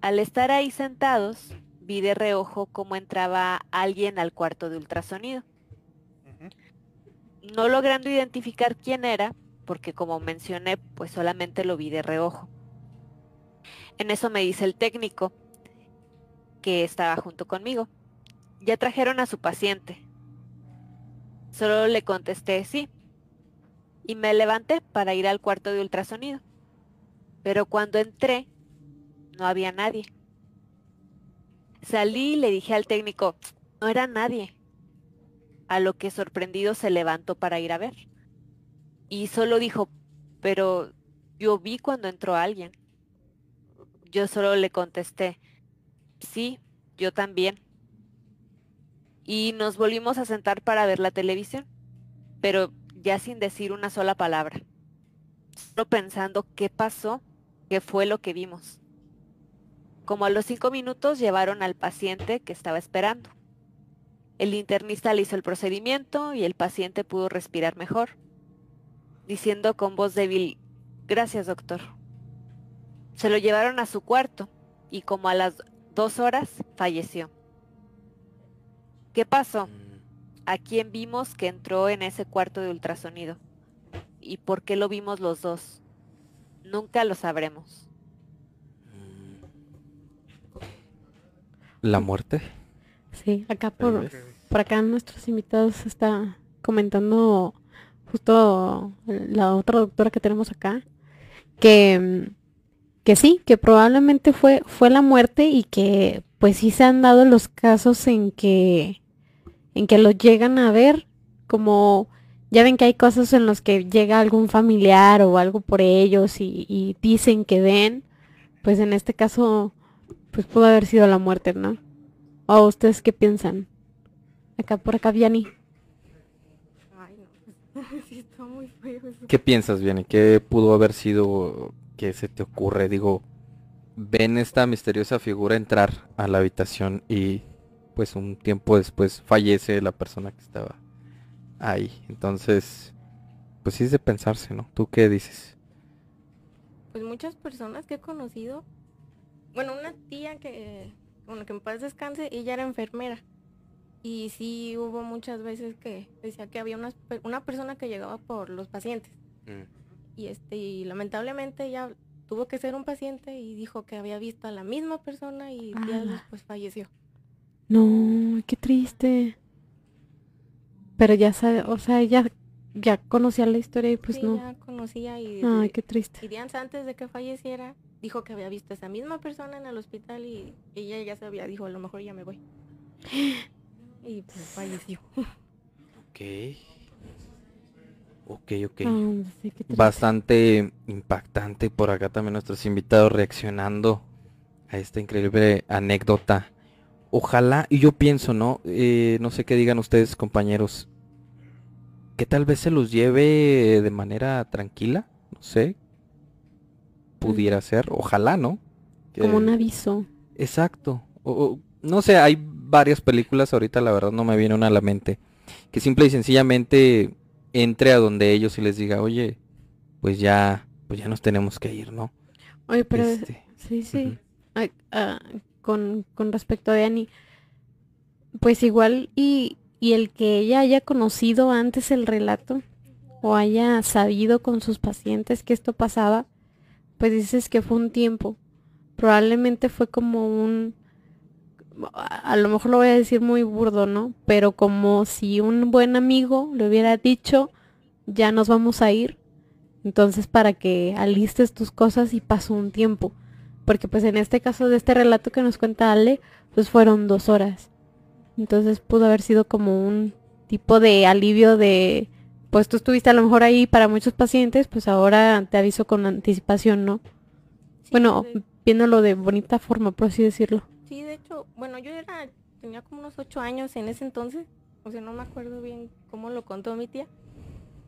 Al estar ahí sentados, vi de reojo cómo entraba alguien al cuarto de ultrasonido. No logrando identificar quién era, porque como mencioné, pues solamente lo vi de reojo. En eso me dice el técnico, que estaba junto conmigo. Ya trajeron a su paciente. Solo le contesté sí. Y me levanté para ir al cuarto de ultrasonido. Pero cuando entré, no había nadie. Salí y le dije al técnico, no era nadie. A lo que sorprendido se levantó para ir a ver. Y solo dijo, pero yo vi cuando entró alguien. Yo solo le contesté, sí, yo también. Y nos volvimos a sentar para ver la televisión, pero ya sin decir una sola palabra. Solo pensando qué pasó, qué fue lo que vimos. Como a los cinco minutos llevaron al paciente que estaba esperando. El internista le hizo el procedimiento y el paciente pudo respirar mejor, diciendo con voz débil, gracias doctor. Se lo llevaron a su cuarto y como a las dos horas falleció. ¿Qué pasó? ¿A quién vimos que entró en ese cuarto de ultrasonido? ¿Y por qué lo vimos los dos? Nunca lo sabremos. ¿La muerte? Sí, acá por, por acá nuestros invitados está comentando justo la otra doctora que tenemos acá, que, que sí, que probablemente fue, fue la muerte y que pues sí se han dado los casos en que, en que lo llegan a ver, como ya ven que hay cosas en los que llega algún familiar o algo por ellos y, y dicen que ven, pues en este caso pues pudo haber sido la muerte, ¿no? ¿O ustedes qué piensan? Acá por acá, Vianney. Ay, no. sí, está muy feo eso. ¿Qué piensas, Vianney? ¿Qué pudo haber sido que se te ocurre? Digo, ven esta misteriosa figura entrar a la habitación y pues un tiempo después fallece la persona que estaba ahí. Entonces, pues sí es de pensarse, ¿no? ¿Tú qué dices? Pues muchas personas que he conocido, bueno, una tía que, bueno, que en paz descanse, ella era enfermera. Y sí hubo muchas veces que decía que había una, una persona que llegaba por los pacientes. Y este, y lamentablemente ella tuvo que ser un paciente y dijo que había visto a la misma persona y días Ala. después falleció. No, qué triste. Pero ya sabe, o sea, ella ya conocía la historia y pues sí, no. ya conocía y, Ay, qué triste. y días antes de que falleciera dijo que había visto a esa misma persona en el hospital y ella ya sabía, dijo, a lo mejor ya me voy. Y pues falleció. Ok. Ok, ok. Ah, sí. Bastante impactante por acá también nuestros invitados reaccionando a esta increíble anécdota. Ojalá, y yo pienso, ¿no? Eh, no sé qué digan ustedes, compañeros, que tal vez se los lleve de manera tranquila, no sé. Pudiera ser, ojalá, ¿no? Como un aviso. Exacto. O- o, no sé, hay varias películas, ahorita la verdad no me viene una a la mente, que simple y sencillamente entre a donde ellos y les diga, oye, pues ya, pues ya nos tenemos que ir, ¿no? Oye, pero Este, sí, sí. Con, con respecto a Dani, pues igual y, y el que ella haya conocido antes el relato o haya sabido con sus pacientes que esto pasaba, pues dices que fue un tiempo. Probablemente fue como un, a lo mejor lo voy a decir muy burdo, ¿no? Pero como si un buen amigo le hubiera dicho, ya nos vamos a ir. Entonces para que alistes tus cosas y pasó un tiempo. Porque pues en este caso de este relato que nos cuenta Ale, pues fueron dos horas. Entonces pudo haber sido como un tipo de alivio de, pues tú estuviste a lo mejor ahí para muchos pacientes, pues ahora te aviso con anticipación, ¿no? bueno, viéndolo de bonita forma, por así decirlo. Sí, de hecho, bueno, yo era, tenía como unos ocho años en ese entonces, o sea, no me acuerdo bien cómo lo contó mi tía,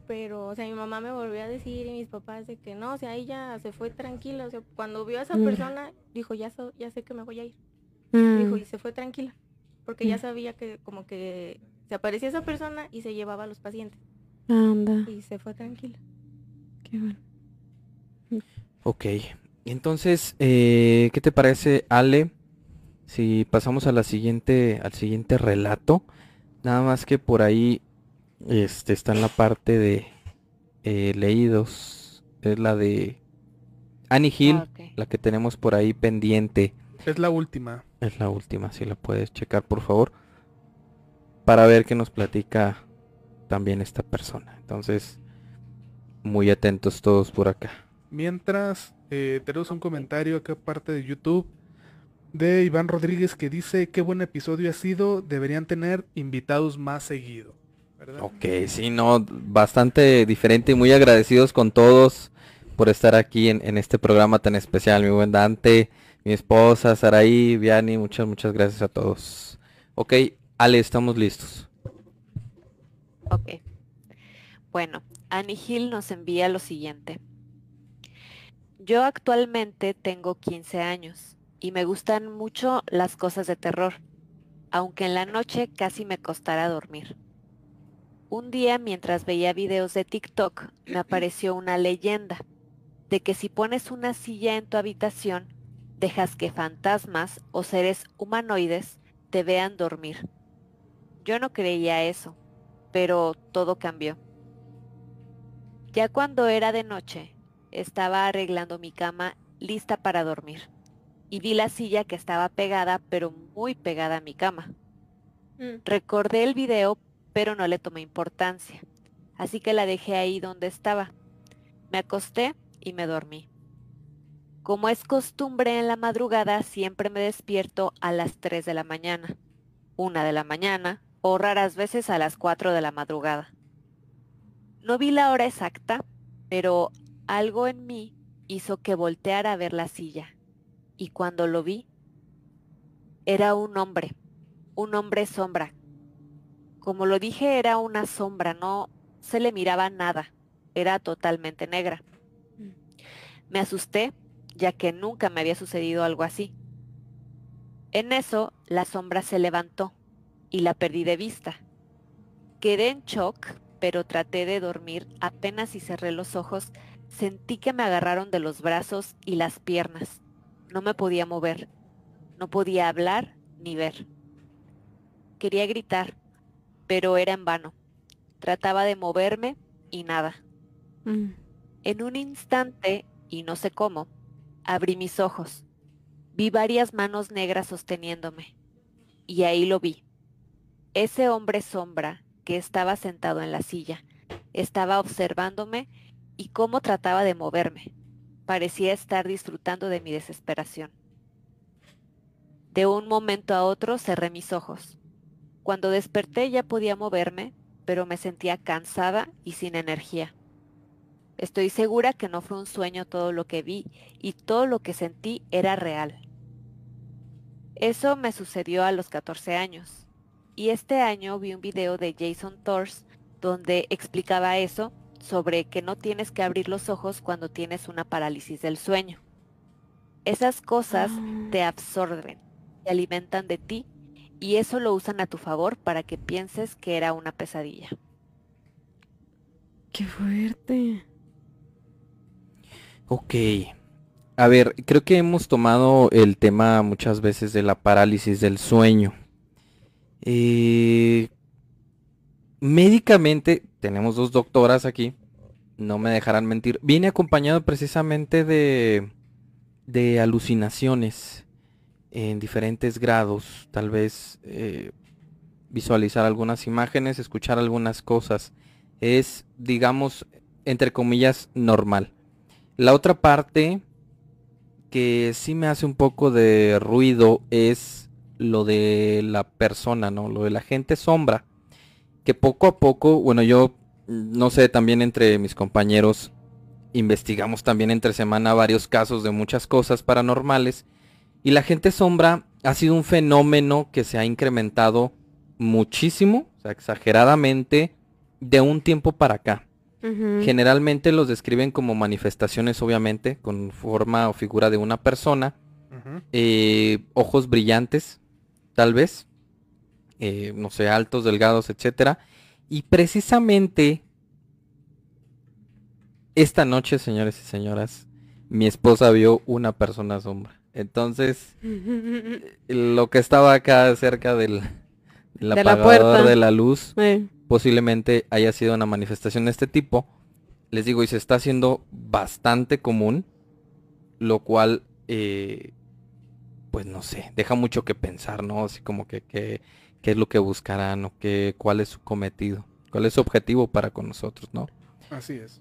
pero, o sea, mi mamá me volvió a decir y mis papás de que no, o sea, ella se fue tranquila, o sea, cuando vio a esa Mm. persona, dijo, ya, so- ya sé que me voy a ir, Mm. dijo, y se fue tranquila, porque ya Mm. sabía que como que se aparecía esa persona y se llevaba a los pacientes, Anda, y se fue tranquila. qué bueno. Ok, entonces, eh, ¿qué te parece, Ale? Si pasamos a la siguiente, al siguiente relato, nada más que por ahí, este, está en la parte de eh, leídos, es la de Annie Hill, Ah, ok. la que tenemos por ahí pendiente, Es la última. es la última, si la puedes checar por favor, para ver qué nos platica también esta persona. Entonces, muy atentos todos por acá. Mientras, eh, tenemos un comentario acá parte de YouTube de Iván Rodríguez que dice, qué buen episodio ha sido, deberían tener invitados más seguido. ¿Verdad? Ok, sí, no, bastante diferente y muy agradecidos con todos por estar aquí en, en este programa tan especial. Mi buen Dante, mi esposa, Saraí, Viani, muchas, muchas gracias a todos. Ok, Ale, estamos listos. Ok. Bueno, Annie Hill nos envía lo siguiente. Yo actualmente tengo 15 años y me gustan mucho las cosas de terror, aunque en la noche casi me costará dormir. Un día mientras veía videos de TikTok me apareció una leyenda de que si pones una silla en tu habitación, dejas que fantasmas o seres humanoides te vean dormir. Yo no creía eso, pero todo cambió. Ya cuando era de noche, estaba arreglando mi cama lista para dormir y vi la silla que estaba pegada, pero muy pegada a mi cama. Recordé el video, pero no le tomé importancia, así que la dejé ahí donde estaba. Me acosté y me dormí. Como es costumbre en la madrugada, siempre me despierto a las 3 de la mañana, una de la mañana o raras veces a las 4 de la madrugada. No vi la hora exacta, pero algo en mí hizo que volteara a ver la silla. Y cuando lo vi, era un hombre, un hombre sombra. Como lo dije, era una sombra, no se le miraba nada, era totalmente negra. Me asusté, ya que nunca me había sucedido algo así. En eso, la sombra se levantó y la perdí de vista. Quedé en shock, pero traté de dormir. Apenas si cerré los ojos, sentí que me agarraron de los brazos y las piernas. No me podía mover, no podía hablar ni ver. Quería gritar, pero era en vano. Trataba de moverme y nada. Mm. En un instante, y no sé cómo, abrí mis ojos. Vi varias manos negras sosteniéndome. Y ahí lo vi. Ese hombre sombra que estaba sentado en la silla estaba observándome y cómo trataba de moverme. Parecía estar disfrutando de mi desesperación. De un momento a otro cerré mis ojos. Cuando desperté ya podía moverme, pero me sentía cansada y sin energía. Estoy segura que no fue un sueño todo lo que vi y todo lo que sentí era real. Eso me sucedió a los 14 años. Y este año vi un video de Jason Thors donde explicaba eso sobre que no tienes que abrir los ojos cuando tienes una parálisis del sueño. Esas cosas te absorben, te alimentan de ti y eso lo usan a tu favor para que pienses que era una pesadilla. Qué fuerte. Ok, a ver, creo que hemos tomado el tema muchas veces de la parálisis del sueño. Eh, médicamente, tenemos dos doctoras aquí, no me dejarán mentir. Viene acompañado precisamente de, de alucinaciones en diferentes grados, tal vez eh, visualizar algunas imágenes, escuchar algunas cosas. Es, digamos, entre comillas, normal. La otra parte que sí me hace un poco de ruido es lo de la persona, ¿no? Lo de la gente sombra. Que poco a poco, bueno, yo no sé, también entre mis compañeros investigamos también entre semana varios casos de muchas cosas paranormales. Y la gente sombra ha sido un fenómeno que se ha incrementado muchísimo, o sea, exageradamente, de un tiempo para acá. Generalmente los describen como manifestaciones, obviamente, con forma o figura de una persona. Eh, ojos brillantes, tal vez. Eh, no sé, altos, delgados, etcétera. Y precisamente esta noche, señores y señoras, mi esposa vio una persona sombra. Entonces, lo que estaba acá cerca del, del De la puerta. de la luz, Eh. posiblemente haya sido una manifestación de este tipo. Les digo, y se está haciendo bastante común, lo cual, eh, pues no sé, deja mucho que pensar, ¿no? Así como que, que- qué es lo que buscarán o qué, cuál es su cometido, cuál es su objetivo para con nosotros, ¿no? Así es.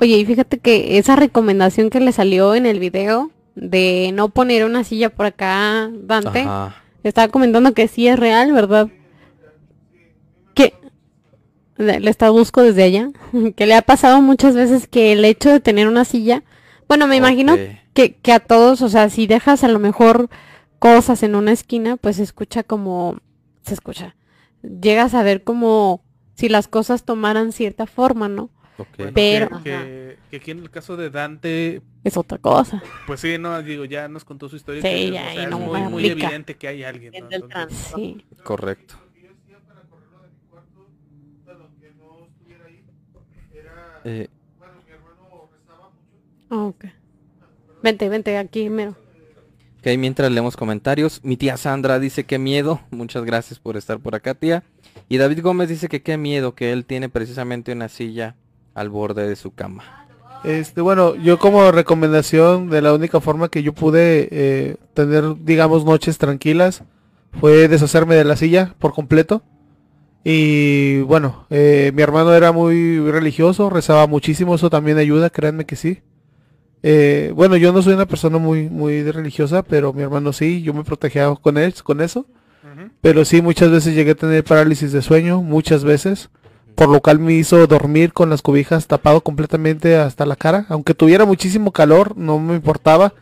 Oye, y fíjate que esa recomendación que le salió en el video de no poner una silla por acá, Dante, Ajá. estaba comentando que sí es real, ¿verdad? Que le, está busco desde allá, que le ha pasado muchas veces que el hecho de tener una silla, bueno, me imagino que, que a todos, o sea, si dejas a lo mejor cosas en una esquina, pues se escucha como, se escucha, llegas a ver como si las cosas tomaran cierta forma, ¿no? Bueno, Pero que, que- que aquí en el caso de Dante, es otra cosa. pues sí, no, digo, ya nos contó su historia. Sí, ya, o y sea, es no muy, muy evidente que hay alguien. ¿no? Entonces, Sí. Correcto. Eh, Ah, ok. Vente, vente aquí, mero. Ok, mientras leemos comentarios, mi tía Sandra dice que miedo, muchas gracias por estar por acá tía. Y David Gómez dice que qué miedo, que él tiene precisamente una silla al borde de su cama. Este, bueno, yo como recomendación de la única forma que yo pude eh, tener, digamos, noches tranquilas fue deshacerme de la silla por completo. Y bueno, eh, mi hermano era muy religioso, rezaba muchísimo, eso también ayuda, créanme que sí. Eh, bueno, yo no soy una persona muy, muy religiosa, pero mi hermano sí, yo me protegía con él, con eso. Pero sí, muchas veces llegué a tener parálisis de sueño, muchas veces, por lo cual me hizo dormir con las cobijas tapado completamente hasta la cara, aunque tuviera muchísimo calor, no me importaba.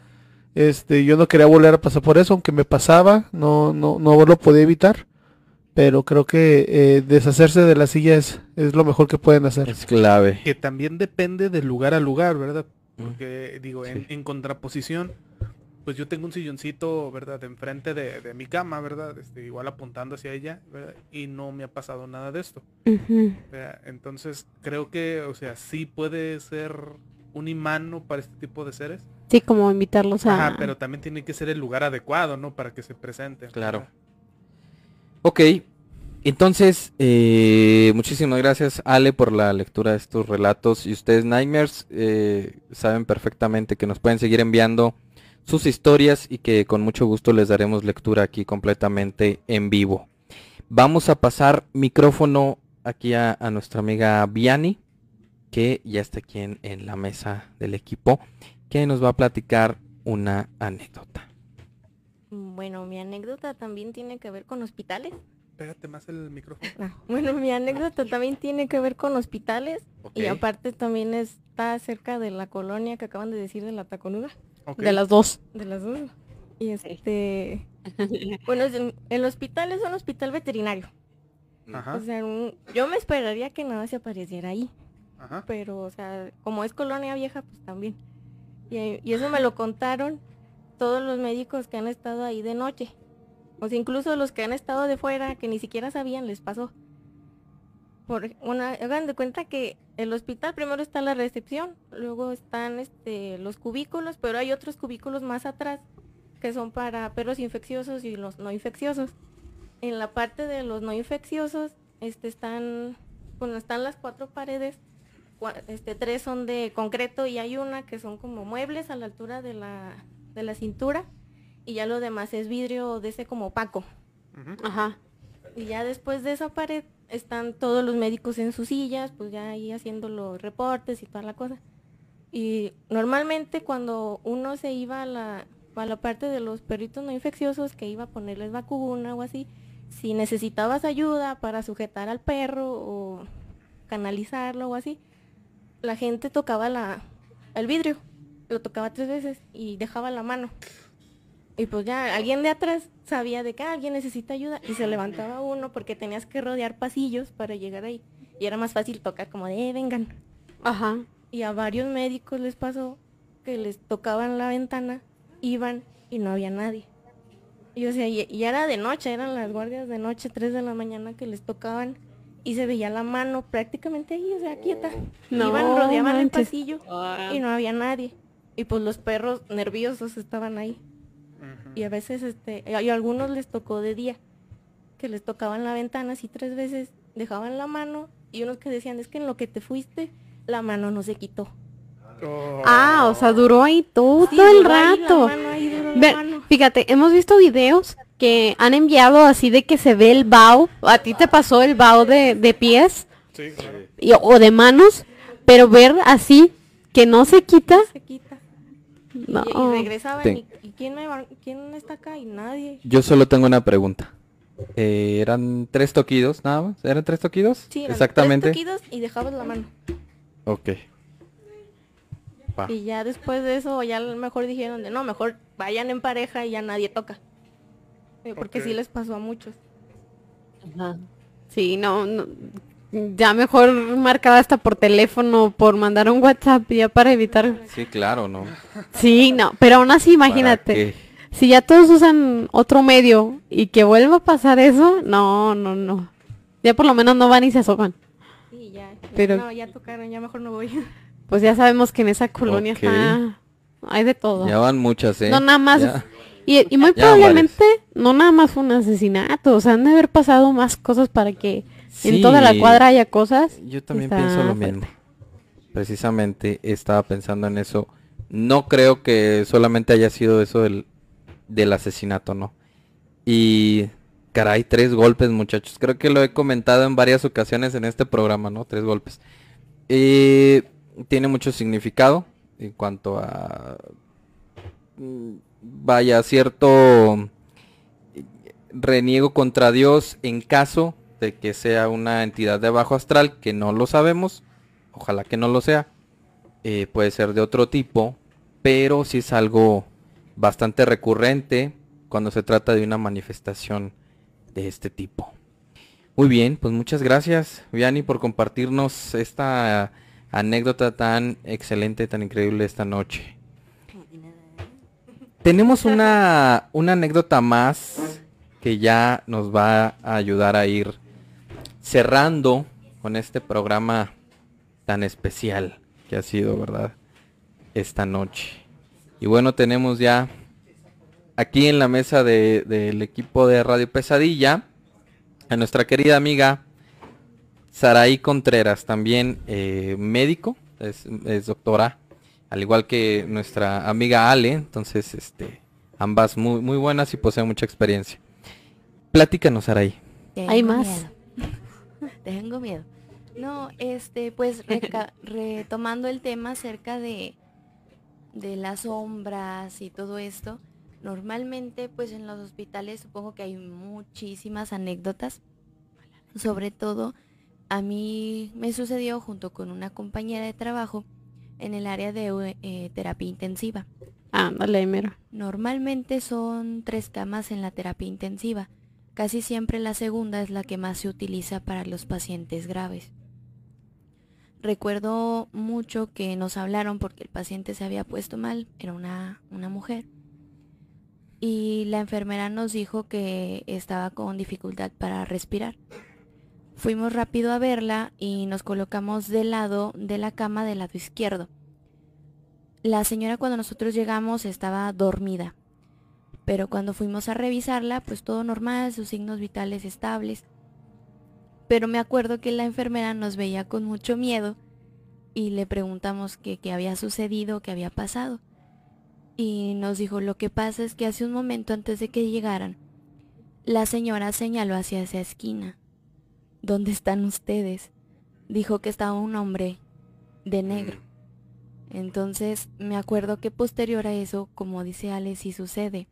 Este, yo no quería volver a pasar por eso, aunque me pasaba, no, no, no lo podía evitar. Pero creo que eh, deshacerse de la silla es, es lo mejor que pueden hacer. Es clave. que también depende de lugar a lugar, ¿verdad? Porque, digo, en, en contraposición, pues yo tengo un silloncito, ¿verdad? Enfrente de, de mi cama, ¿verdad? Este, igual apuntando hacia ella, ¿verdad? Y no me ha pasado nada de esto. ¿verdad? Entonces, creo que, o sea, sí puede ser un imán ¿no? para este tipo de seres. Sí, como invitarlos a... Ajá, pero también tiene que ser el lugar adecuado, ¿no? Para que se presente. Claro. Ok, entonces, eh, muchísimas gracias Ale por la lectura de estos relatos y ustedes Nightmares eh, saben perfectamente que nos pueden seguir enviando sus historias y que con mucho gusto les daremos lectura aquí completamente en vivo. Vamos a pasar micrófono aquí a, a nuestra amiga Viani, que ya está aquí en, en la mesa del equipo, que nos va a platicar una anécdota. Bueno, mi anécdota también tiene que ver con hospitales. Pégate más el micrófono. Ah, Bueno, mi anécdota también tiene que ver con hospitales y aparte también está cerca de la colonia que acaban de decir de la Taconuda. De las dos. De las dos. Y este, bueno, el hospital es un hospital veterinario. Ajá. O sea, un- yo me esperaría que nada se apareciera ahí. Ajá. Pero, o sea, como es colonia vieja, pues también. Y, y eso me lo contaron todos los médicos que han estado ahí de noche. O sea, incluso los que han estado de fuera, que ni siquiera sabían, les pasó. Por una, hagan de cuenta que el hospital primero está la recepción, luego están este los cubículos, pero hay otros cubículos más atrás que son para perros infecciosos y los no infecciosos. En la parte de los no infecciosos, este están, bueno, están las cuatro paredes, cua- este tres son de concreto y hay una que son como muebles a la altura de la, de la cintura y ya lo demás es vidrio de ese como opaco. Ajá. Y ya después de esa pared están todos los médicos en sus sillas, pues ya ahí haciendo los reportes y toda la cosa. Y normalmente cuando uno se iba a la, a la parte de los perritos no infecciosos, que iba a ponerles vacuna o así, si necesitabas ayuda para sujetar al perro o canalizarlo o así, la gente tocaba la, el vidrio, lo tocaba tres veces y dejaba la mano. Y pues ya alguien de atrás sabía de que "Ah, alguien necesita ayuda y se levantaba uno porque tenías que rodear pasillos para llegar ahí. Y era más fácil tocar como de, "Eh, vengan. Ajá. Y a varios médicos les pasó que les tocaban la ventana, iban y no había nadie. Y o sea, y, y era de noche, eran las guardias de noche, 3 de la mañana que les tocaban y se veía la mano prácticamente ahí, o sea, quieta. No Iban, rodeaban el pasillo y no había nadie. Y pues los perros nerviosos estaban ahí. Y a veces, este, y a algunos les tocó de día, que les tocaban la ventana así tres veces, dejaban la mano y unos que decían, es que en lo que te fuiste, la mano no se quitó. Ah, o sea, duró ahí todo Sí, el duró ahí la rato. mano, ahí duró la Ve- mano. fíjate, hemos visto videos que han enviado así de que se ve el vaho. ¿A ti te pasó el vaho de, de pies? Sí, claro. Y- o de manos, pero ver así que no se quita. Se quita. No. Y, y regresaban Sí. y, ¿y quién, me va- quién está acá? Y nadie. Yo solo tengo una pregunta. Eh, ¿Eran tres toquidos nada más? ¿Eran tres toquidos? Sí, eran Exactamente. tres toquidos y dejabas la mano. Ok. Y ya después de eso, ya a lo mejor dijeron de no, mejor vayan en pareja y ya nadie toca. Eh, Porque Ok. sí les pasó a muchos. Sí, no, no, ya mejor marcaba hasta por teléfono, por mandar un WhatsApp ya para evitar. Sí, claro, ¿no? Sí, no, pero aún así imagínate. Si ya todos usan otro medio y que vuelva a pasar eso, no, no, no. Ya por lo menos no van y se asoman. Sí, ya. ya, Pero- No, ya tocaron, ya mejor no voy. Pues ya sabemos que en esa colonia está hay de todo. Ya van muchas, ¿eh? No nada más. Ya. Y, y muy Ya probablemente no nada más fue un asesinato, o sea, han de haber pasado más cosas para que en toda la cuadra haya cosas. Yo también pienso lo fuerte. mismo. Precisamente estaba pensando en eso. No creo que solamente haya sido eso del, del asesinato, ¿no? Y caray, tres golpes, muchachos. Creo que lo he comentado en varias ocasiones en este programa, ¿no? Tres golpes. Eh, tiene mucho significado en cuanto a mm, vaya cierto reniego contra Dios en caso de que sea una entidad de bajo astral, que no lo sabemos, ojalá que no lo sea, eh, puede ser de otro tipo, pero sí es algo bastante recurrente cuando se trata de una manifestación de este tipo. Muy bien, pues muchas gracias, Vianney, por compartirnos esta anécdota tan excelente, tan increíble esta noche. Tenemos una, una anécdota más que ya nos va a ayudar a ir cerrando con este programa tan especial que ha sido, ¿verdad? Esta noche. Y bueno, tenemos ya aquí en la mesa de- del equipo de Radio Pesadilla a nuestra querida amiga Saraí Contreras, también eh, médico, es, es doctora, al igual que nuestra amiga Ale, entonces este, ambas muy, muy buenas y poseen mucha experiencia. Platícanos, Saraí. Hay más. Tengo miedo. No, este, pues reca- retomando el tema acerca de, de las sombras y todo esto, normalmente pues en los hospitales supongo que hay muchísimas anécdotas. Sobre todo a mí me sucedió junto con una compañera de trabajo en el área de eh, terapia intensiva. Ándale, mero. Normalmente son tres camas en la terapia intensiva. Casi siempre la segunda es la que más se utiliza para los pacientes graves. Recuerdo mucho que nos hablaron porque el paciente se había puesto mal, era una, una mujer. Y la enfermera nos dijo que estaba con dificultad para respirar. Fuimos rápido a verla y nos colocamos del lado de la cama del lado izquierdo. La señora cuando nosotros llegamos estaba dormida, pero cuando fuimos a revisarla, pues todo normal, sus signos vitales estables. Pero me acuerdo que la enfermera nos veía con mucho miedo y le preguntamos qué había sucedido, qué había pasado. Y nos dijo, lo que pasa es que hace un momento antes de que llegaran, la señora señaló hacia esa esquina. ¿Dónde están ustedes? Dijo que estaba un hombre de negro. Entonces me acuerdo que posterior a eso, como dice Ale, si sucede,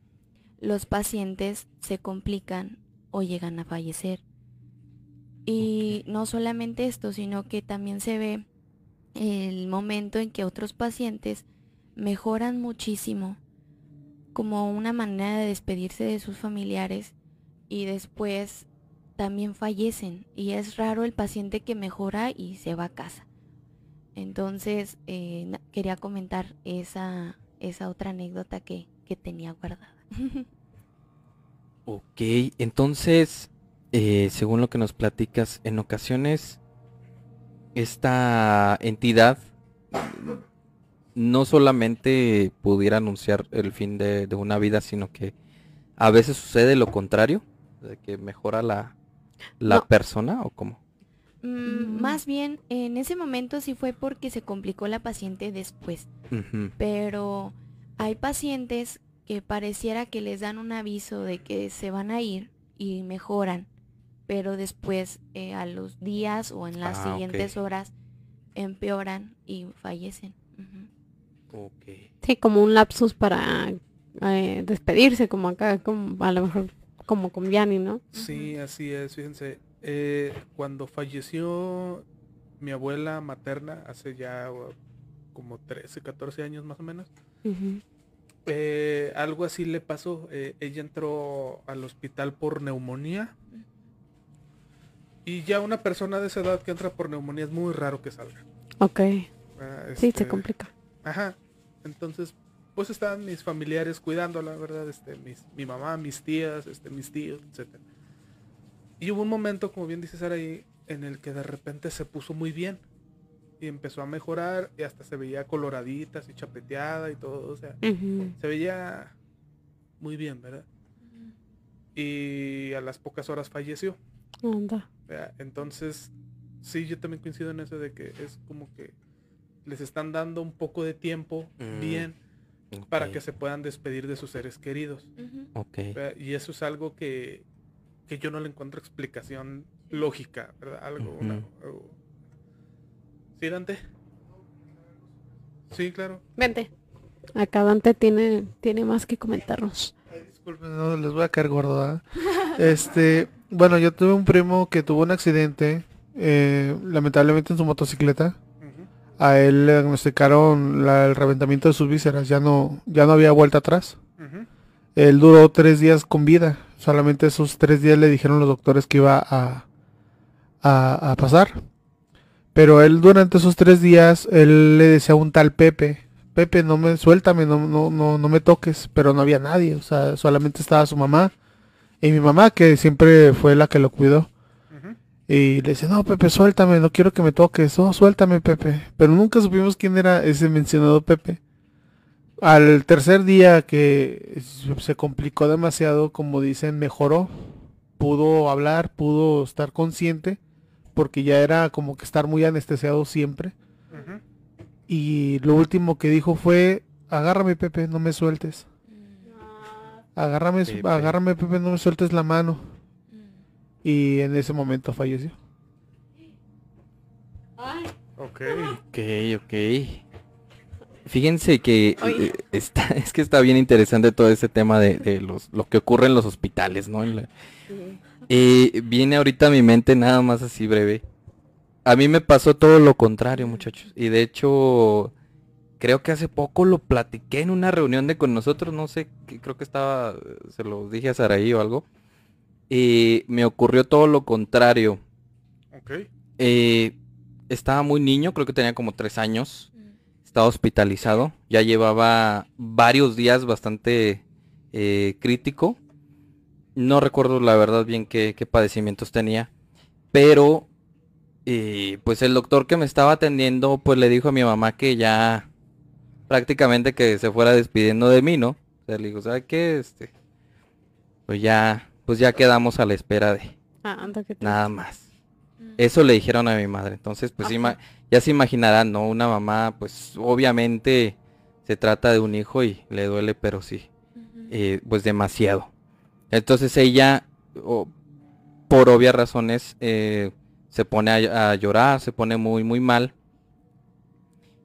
los pacientes se complican o llegan a fallecer. Y no solamente esto, sino que también se ve el momento en que otros pacientes mejoran muchísimo como una manera de despedirse de sus familiares y después también fallecen y es raro el paciente que mejora y se va a casa. Entonces eh, quería comentar esa, esa otra anécdota que, que tenía guardada. ok, entonces, eh, según lo que nos platicas, en ocasiones esta entidad no solamente pudiera anunciar el fin de, una vida, sino que a veces sucede lo contrario, de que mejora la, la persona o cómo. Mm, más bien, en ese momento sí fue porque se complicó la paciente después. Pero hay pacientes que pareciera que les dan un aviso de que se van a ir y mejoran pero después eh, a los días o en las ah, siguientes horas empeoran y fallecen. Sí, como un lapsus para eh, despedirse, como acá, como, a lo mejor como con Vianney, ¿no? Sí, así es, fíjense. Eh, cuando falleció mi abuela materna, hace ya uh, como 13, 14 años más o menos, algo así le pasó. ella entró al hospital por neumonía y ya una persona de esa edad que entra por neumonía es muy raro que salga. Ok. Ah, sí, se este, complica. Ajá. Entonces, pues estaban mis familiares cuidándola, ¿verdad? Este, mis, mi mamá, mis tías, este, mis tíos, etc. Y hubo un momento, como bien dices ahí, en el que de repente se puso muy bien. Y empezó a mejorar y hasta se veía coloradita, así chapeteada y todo. O sea, se veía muy bien, ¿verdad? Y a las pocas horas falleció. Anda. Entonces, sí, yo también coincido en eso de que es como que les están dando un poco de tiempo mm, bien para que se puedan despedir de sus seres queridos. Y eso es algo que, que, yo no le encuentro explicación lógica, ¿verdad? Algo, ¿Sí, Dante? Sí, claro. Vente. Acá Dante tiene, tiene más que comentarnos. disculpen, no les voy a caer gordo, Este, bueno, yo tuve un primo que tuvo un accidente, eh, lamentablemente en su motocicleta. A él le diagnosticaron el reventamiento de sus vísceras, ya no, ya no había vuelta atrás. Él duró tres días con vida, solamente esos tres días le dijeron los doctores que iba a, a, pasar. Pero él durante esos tres días, él le decía a un tal Pepe, Pepe, no me suéltame, no, no, no, no me toques, pero no había nadie, o sea, solamente estaba su mamá y mi mamá, que siempre fue la que lo cuidó. Y le dice, no, Pepe, suéltame, no quiero que me toques. No, suéltame, Pepe. Pero nunca supimos quién era ese mencionado Pepe. Al tercer día que se complicó demasiado, como dicen, mejoró. Pudo hablar, pudo estar consciente, porque ya era como que estar muy anestesiado siempre. Y lo último que dijo fue, agárrame, Pepe, no me sueltes. Agárrame, agárrame, Pepe, no me sueltes la mano. Y en ese momento falleció. Ok. Ok, ok. Fíjense que eh, está, es que está bien interesante todo ese tema de, los, lo que ocurre en los hospitales, ¿no? Eh, viene ahorita a mi mente nada más así breve. A mí me pasó todo lo contrario, muchachos. Y de hecho, creo que hace poco lo platiqué en una reunión de con nosotros, no sé, creo que estaba, se lo dije a Saraí o algo. Y me ocurrió todo lo contrario. Ok. Eh, estaba muy niño, creo que tenía como tres años. Estaba hospitalizado. Ya llevaba varios días bastante eh, crítico. No recuerdo la verdad bien qué, qué padecimientos tenía. pero y pues el doctor que me estaba atendiendo pues le dijo a mi mamá que ya prácticamente que se fuera despidiendo de mí, ¿no? O sea, le dijo, ¿sabe qué? Este, pues ya, pues ya quedamos a la espera de Ah, anda que te- nada más. Eso le dijeron a mi madre. Entonces, pues ya se imaginarán, ¿no? Una mamá, pues obviamente se trata de un hijo y le duele, pero sí, eh, pues demasiado. Entonces ella, por obvias razones, eh, se pone a, a llorar, se pone muy, muy mal.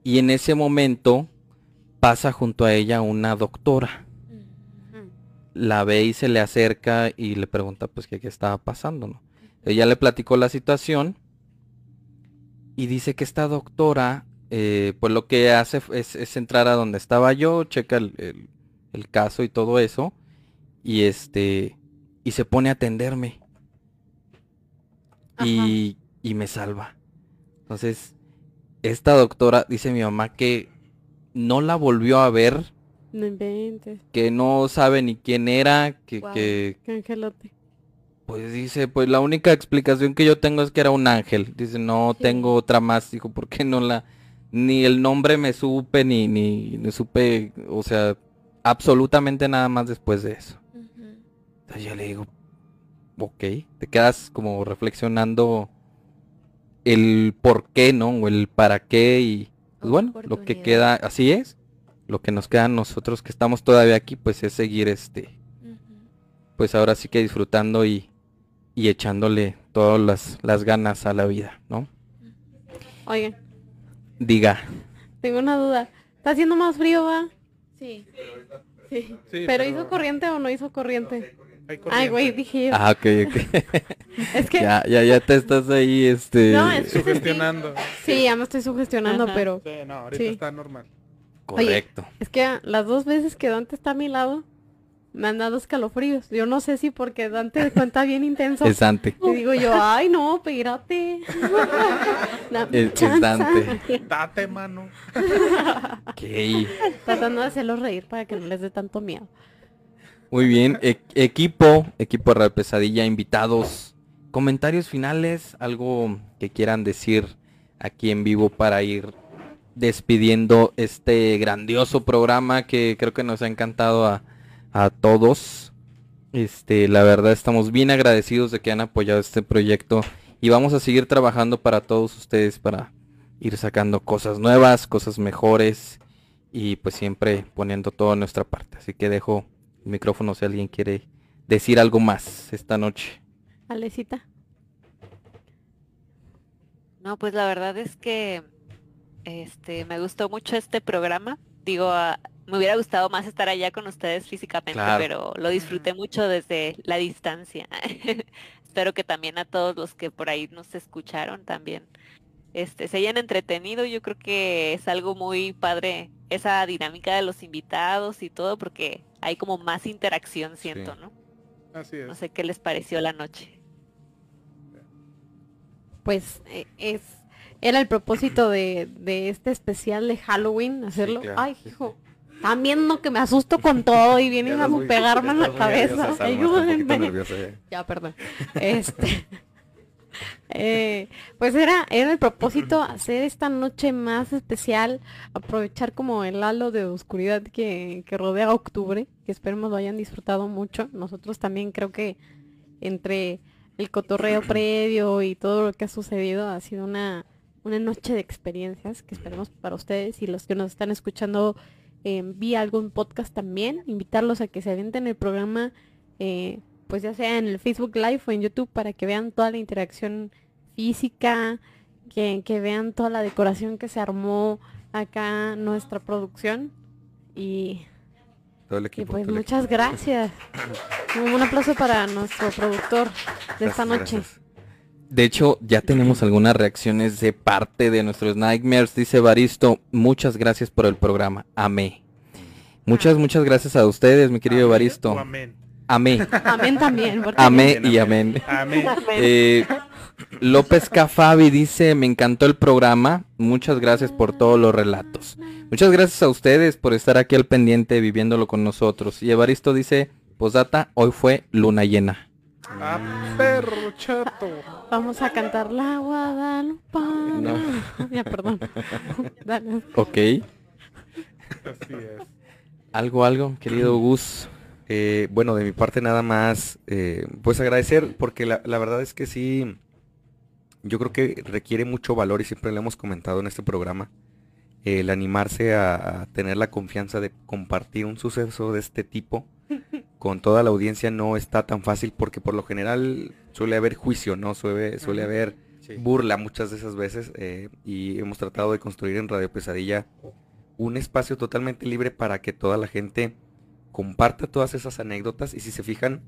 Y en ese momento pasa junto a ella una doctora. La ve y se le acerca y le pregunta pues que qué estaba pasando, ¿no? Ella le platicó la situación y dice que esta doctora, eh, pues lo que hace es, es entrar a donde estaba yo, checa el, el- el caso y todo eso, y este, y se pone a atenderme. Y, y me salva. Entonces, esta doctora, dice mi mamá que no la volvió a ver, No inventes. que no sabe ni quién era, que, que, qué angelote. pues dice, pues la única explicación que yo tengo es que era un ángel. Dice, no tengo otra más. Dijo, ¿por qué no la... Ni el nombre me supe, ni, ni, ni supe, o sea, absolutamente nada más después de eso. Entonces yo le digo, ok, te quedas como reflexionando el por qué, ¿no? O el para qué y pues bueno, lo que queda, así es, lo que nos queda a nosotros que estamos todavía aquí, pues es seguir este, pues ahora sí que disfrutando y, y echándole todas las, las ganas a la vida, ¿no? Oigan, Diga, tengo una duda. ¿Está haciendo más frío, va? Sí. Sí. Sí, ¿Pero pero- hizo corriente o no hizo corriente? Ay, güey, dije yo. ah, ok, ok. Es que... ya, ya, ya te estás ahí, este, No, es Sugestionando. Sí, ya me estoy sugestionando, Ajá. pero... Sí, no, ahorita sí. está normal. Oye, correcto. es que las dos veces que Dante está a mi lado, me han dado escalofríos. Yo no sé si porque Dante cuenta bien intenso. Es Dante. Y digo yo, ay no, espérate. Es-. Dante. Date, mano. Ok. Tratando de hacerlos reír para que no les dé tanto miedo. Muy bien, e- equipo, equipo de Real Pesadilla, invitados, comentarios finales, algo que quieran decir aquí en vivo para ir despidiendo este grandioso programa que creo que nos ha encantado a, a todos. Este, la verdad estamos bien agradecidos de que han apoyado este proyecto y vamos a seguir trabajando para todos ustedes para ir sacando cosas nuevas, cosas mejores y pues siempre poniendo todo de nuestra parte. Así que dejo micrófono si alguien quiere decir algo más esta noche. Alecita. No, pues la verdad es que este me gustó mucho este programa. Digo, ah, me hubiera gustado más estar allá con ustedes físicamente, Claro. pero lo disfruté mucho desde la distancia. Espero que también a todos los que por ahí nos escucharon también este se hayan entretenido. Yo creo que es algo muy padre esa dinámica de los invitados y todo porque hay como más interacción, siento, ¿no? Así es. No sé qué les pareció la noche. Pues eh, es era el propósito de, de este especial de Halloween, hacerlo. claro, Ay, hijo. Están viendo que me asusto con todo y vienen a pegarme en la cabeza. Ayúdenme. Ya, perdón. Este. eh, pues era, era el propósito hacer esta noche más especial, aprovechar como el halo de oscuridad que, que rodea octubre, que esperemos lo hayan disfrutado mucho. Nosotros también creo que entre el cotorreo previo y todo lo que ha sucedido ha sido una, una noche de experiencias que esperemos para ustedes y los que nos están escuchando eh, vía algún podcast también, invitarlos a que se avienten el programa, eh, pues ya sea en el Facebook Live o en YouTube para que vean toda la interacción física, que, que vean toda la decoración que se armó acá nuestra producción y, Todo el y equipo. pues todo el muchas gracias. Un aplauso para nuestro productor de esta noche. gracias. De hecho, ya tenemos algunas reacciones de parte de nuestros Nightmares. Dice Baristo, muchas gracias por el programa. Amé. Muchas, muchas gracias a ustedes, mi querido Baristo. o amén. Amé. Amén también. porque- Amé y amén. Amén. Eh, López Cafabi dice, me encantó el programa. Muchas gracias por todos los relatos. Muchas gracias a ustedes por estar aquí al pendiente viviéndolo con nosotros. Y Evaristo dice, posdata, hoy fue luna llena. Ah, perro chato. Vamos a cantar la Guadalupana. No. ya, perdón. Dale. Ok. Así es. Algo, algo, querido Gus. Eh, bueno, de mi parte nada más, eh, pues agradecer, porque la, la verdad es que sí, yo creo que requiere mucho valor y siempre lo hemos comentado en este programa, el animarse a, a tener la confianza de compartir un suceso de este tipo con toda la audiencia no está tan fácil porque por lo general suele haber juicio, ¿no? Suele, haber Sí. burla muchas de esas veces eh, y hemos tratado de construir en Radio Pesadilla un espacio totalmente libre para que toda la gente comparta todas esas anécdotas y si se fijan,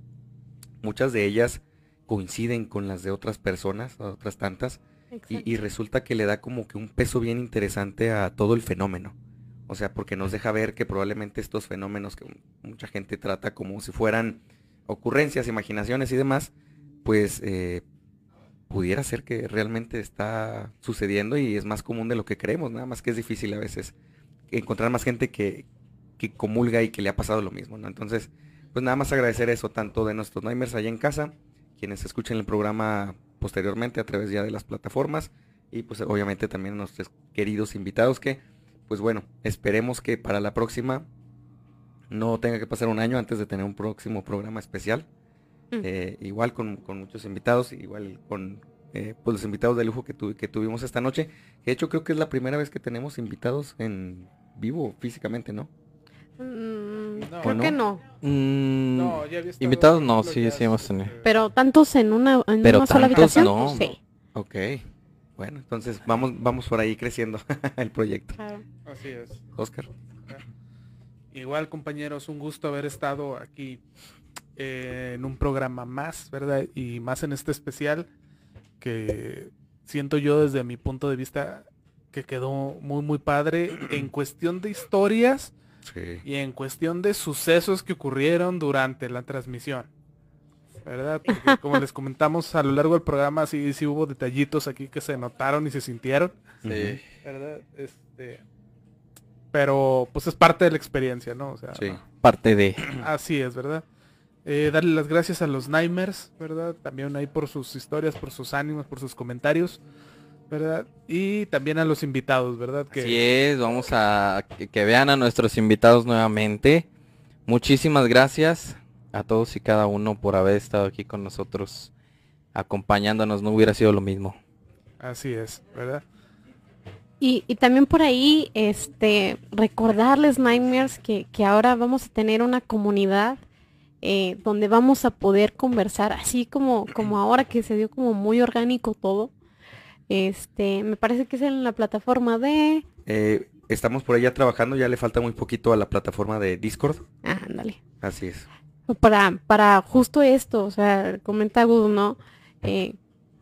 muchas de ellas coinciden con las de otras personas, otras tantas, y, y resulta que le da como que un peso bien interesante a todo el fenómeno. O sea, porque nos deja ver que probablemente estos fenómenos que mucha gente trata como si fueran ocurrencias, imaginaciones y demás, pues eh, pudiera ser que realmente está sucediendo y es más común de lo que creemos, nada más que es difícil a veces encontrar más gente que, que comulga y que le ha pasado lo mismo, ¿no? Entonces, pues nada más agradecer eso tanto de nuestros Nightmares allá en casa, quienes escuchen el programa posteriormente a través ya de las plataformas y pues obviamente también a nuestros queridos invitados que, pues bueno, esperemos que para la próxima no tenga que pasar un año antes de tener un próximo programa especial. Mm. Eh, igual con, con muchos invitados, igual con eh, pues los invitados de lujo que, tu- que tuvimos esta noche. De hecho, creo que es la primera vez que tenemos invitados en vivo físicamente, ¿no? Mm, No. creo ¿O que no. Mm, No, ya había estado invitados no, sí, sí hemos tenido. Pero tantos en una, en Pero una sola habitación. no. Sí. Ok. Bueno, entonces vamos, vamos por ahí creciendo el proyecto. Claro. Así es. Oscar. Igual compañeros, un gusto haber estado aquí eh, en un programa más, ¿verdad? Y más en este especial que siento yo desde mi punto de vista que quedó muy muy padre en cuestión de historias Sí. y en cuestión de sucesos que ocurrieron durante la transmisión. ¿Verdad? Porque como les comentamos a lo largo del programa, sí, sí hubo detallitos aquí que se notaron y se sintieron. Sí. ¿Verdad? Este, pero pues es parte de la experiencia, ¿no? O sea, Sí. Parte de. así es, ¿verdad? Eh, darle las gracias a los Nightmares, ¿verdad? También ahí por sus historias, por sus ánimos, por sus comentarios, ¿verdad? Y también a los invitados, ¿verdad? Que Así es, vamos a que, que vean a nuestros invitados nuevamente. Muchísimas gracias a todos y cada uno por haber estado aquí con nosotros acompañándonos. No hubiera sido lo mismo. así es, ¿verdad? Y, y también por ahí, este, recordarles, Nightmares, que, que ahora vamos a tener una comunidad eh, donde vamos a poder conversar, así como, como ahora que se dio como muy orgánico todo. Este, me parece que es en la plataforma de... Eh, estamos por allá trabajando, ya le falta muy poquito a la plataforma de Discord. Ah, ándale. Así es. Para, para justo esto, o sea, comenta Gus, ¿no? Eh,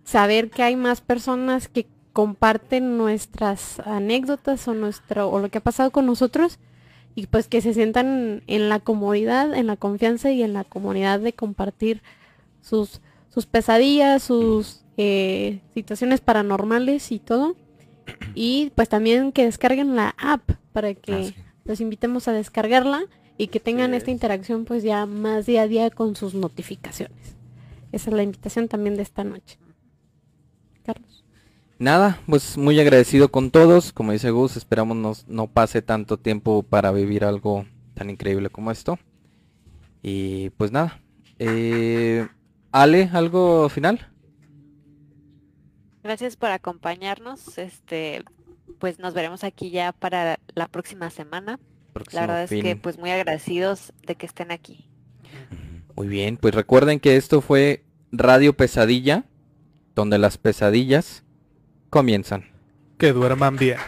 saber que hay más personas que comparten nuestras anécdotas o nuestro o lo que ha pasado con nosotros y pues que se sientan en la comodidad, en la confianza y en la comunidad de compartir sus sus pesadillas, sus eh, situaciones paranormales y todo. Y pues también que descarguen la app para que Ah, sí. los invitemos a descargarla y que tengan Sí esta es. interacción pues ya más día a día con sus notificaciones. Esa es la invitación también de esta noche. Carlos. Nada, pues muy agradecido con todos. Como dice Gus, esperamos nos- no pase tanto tiempo para vivir algo tan increíble como esto. Y pues nada. Eh, Ale, ¿algo final? Gracias por acompañarnos. Este, pues nos veremos aquí ya para la próxima semana. Próximo La verdad es que pues muy agradecidos de que estén aquí. Muy bien, pues recuerden que esto fue Radio Pesadilla, donde las pesadillas comienzan. Que duerman bien.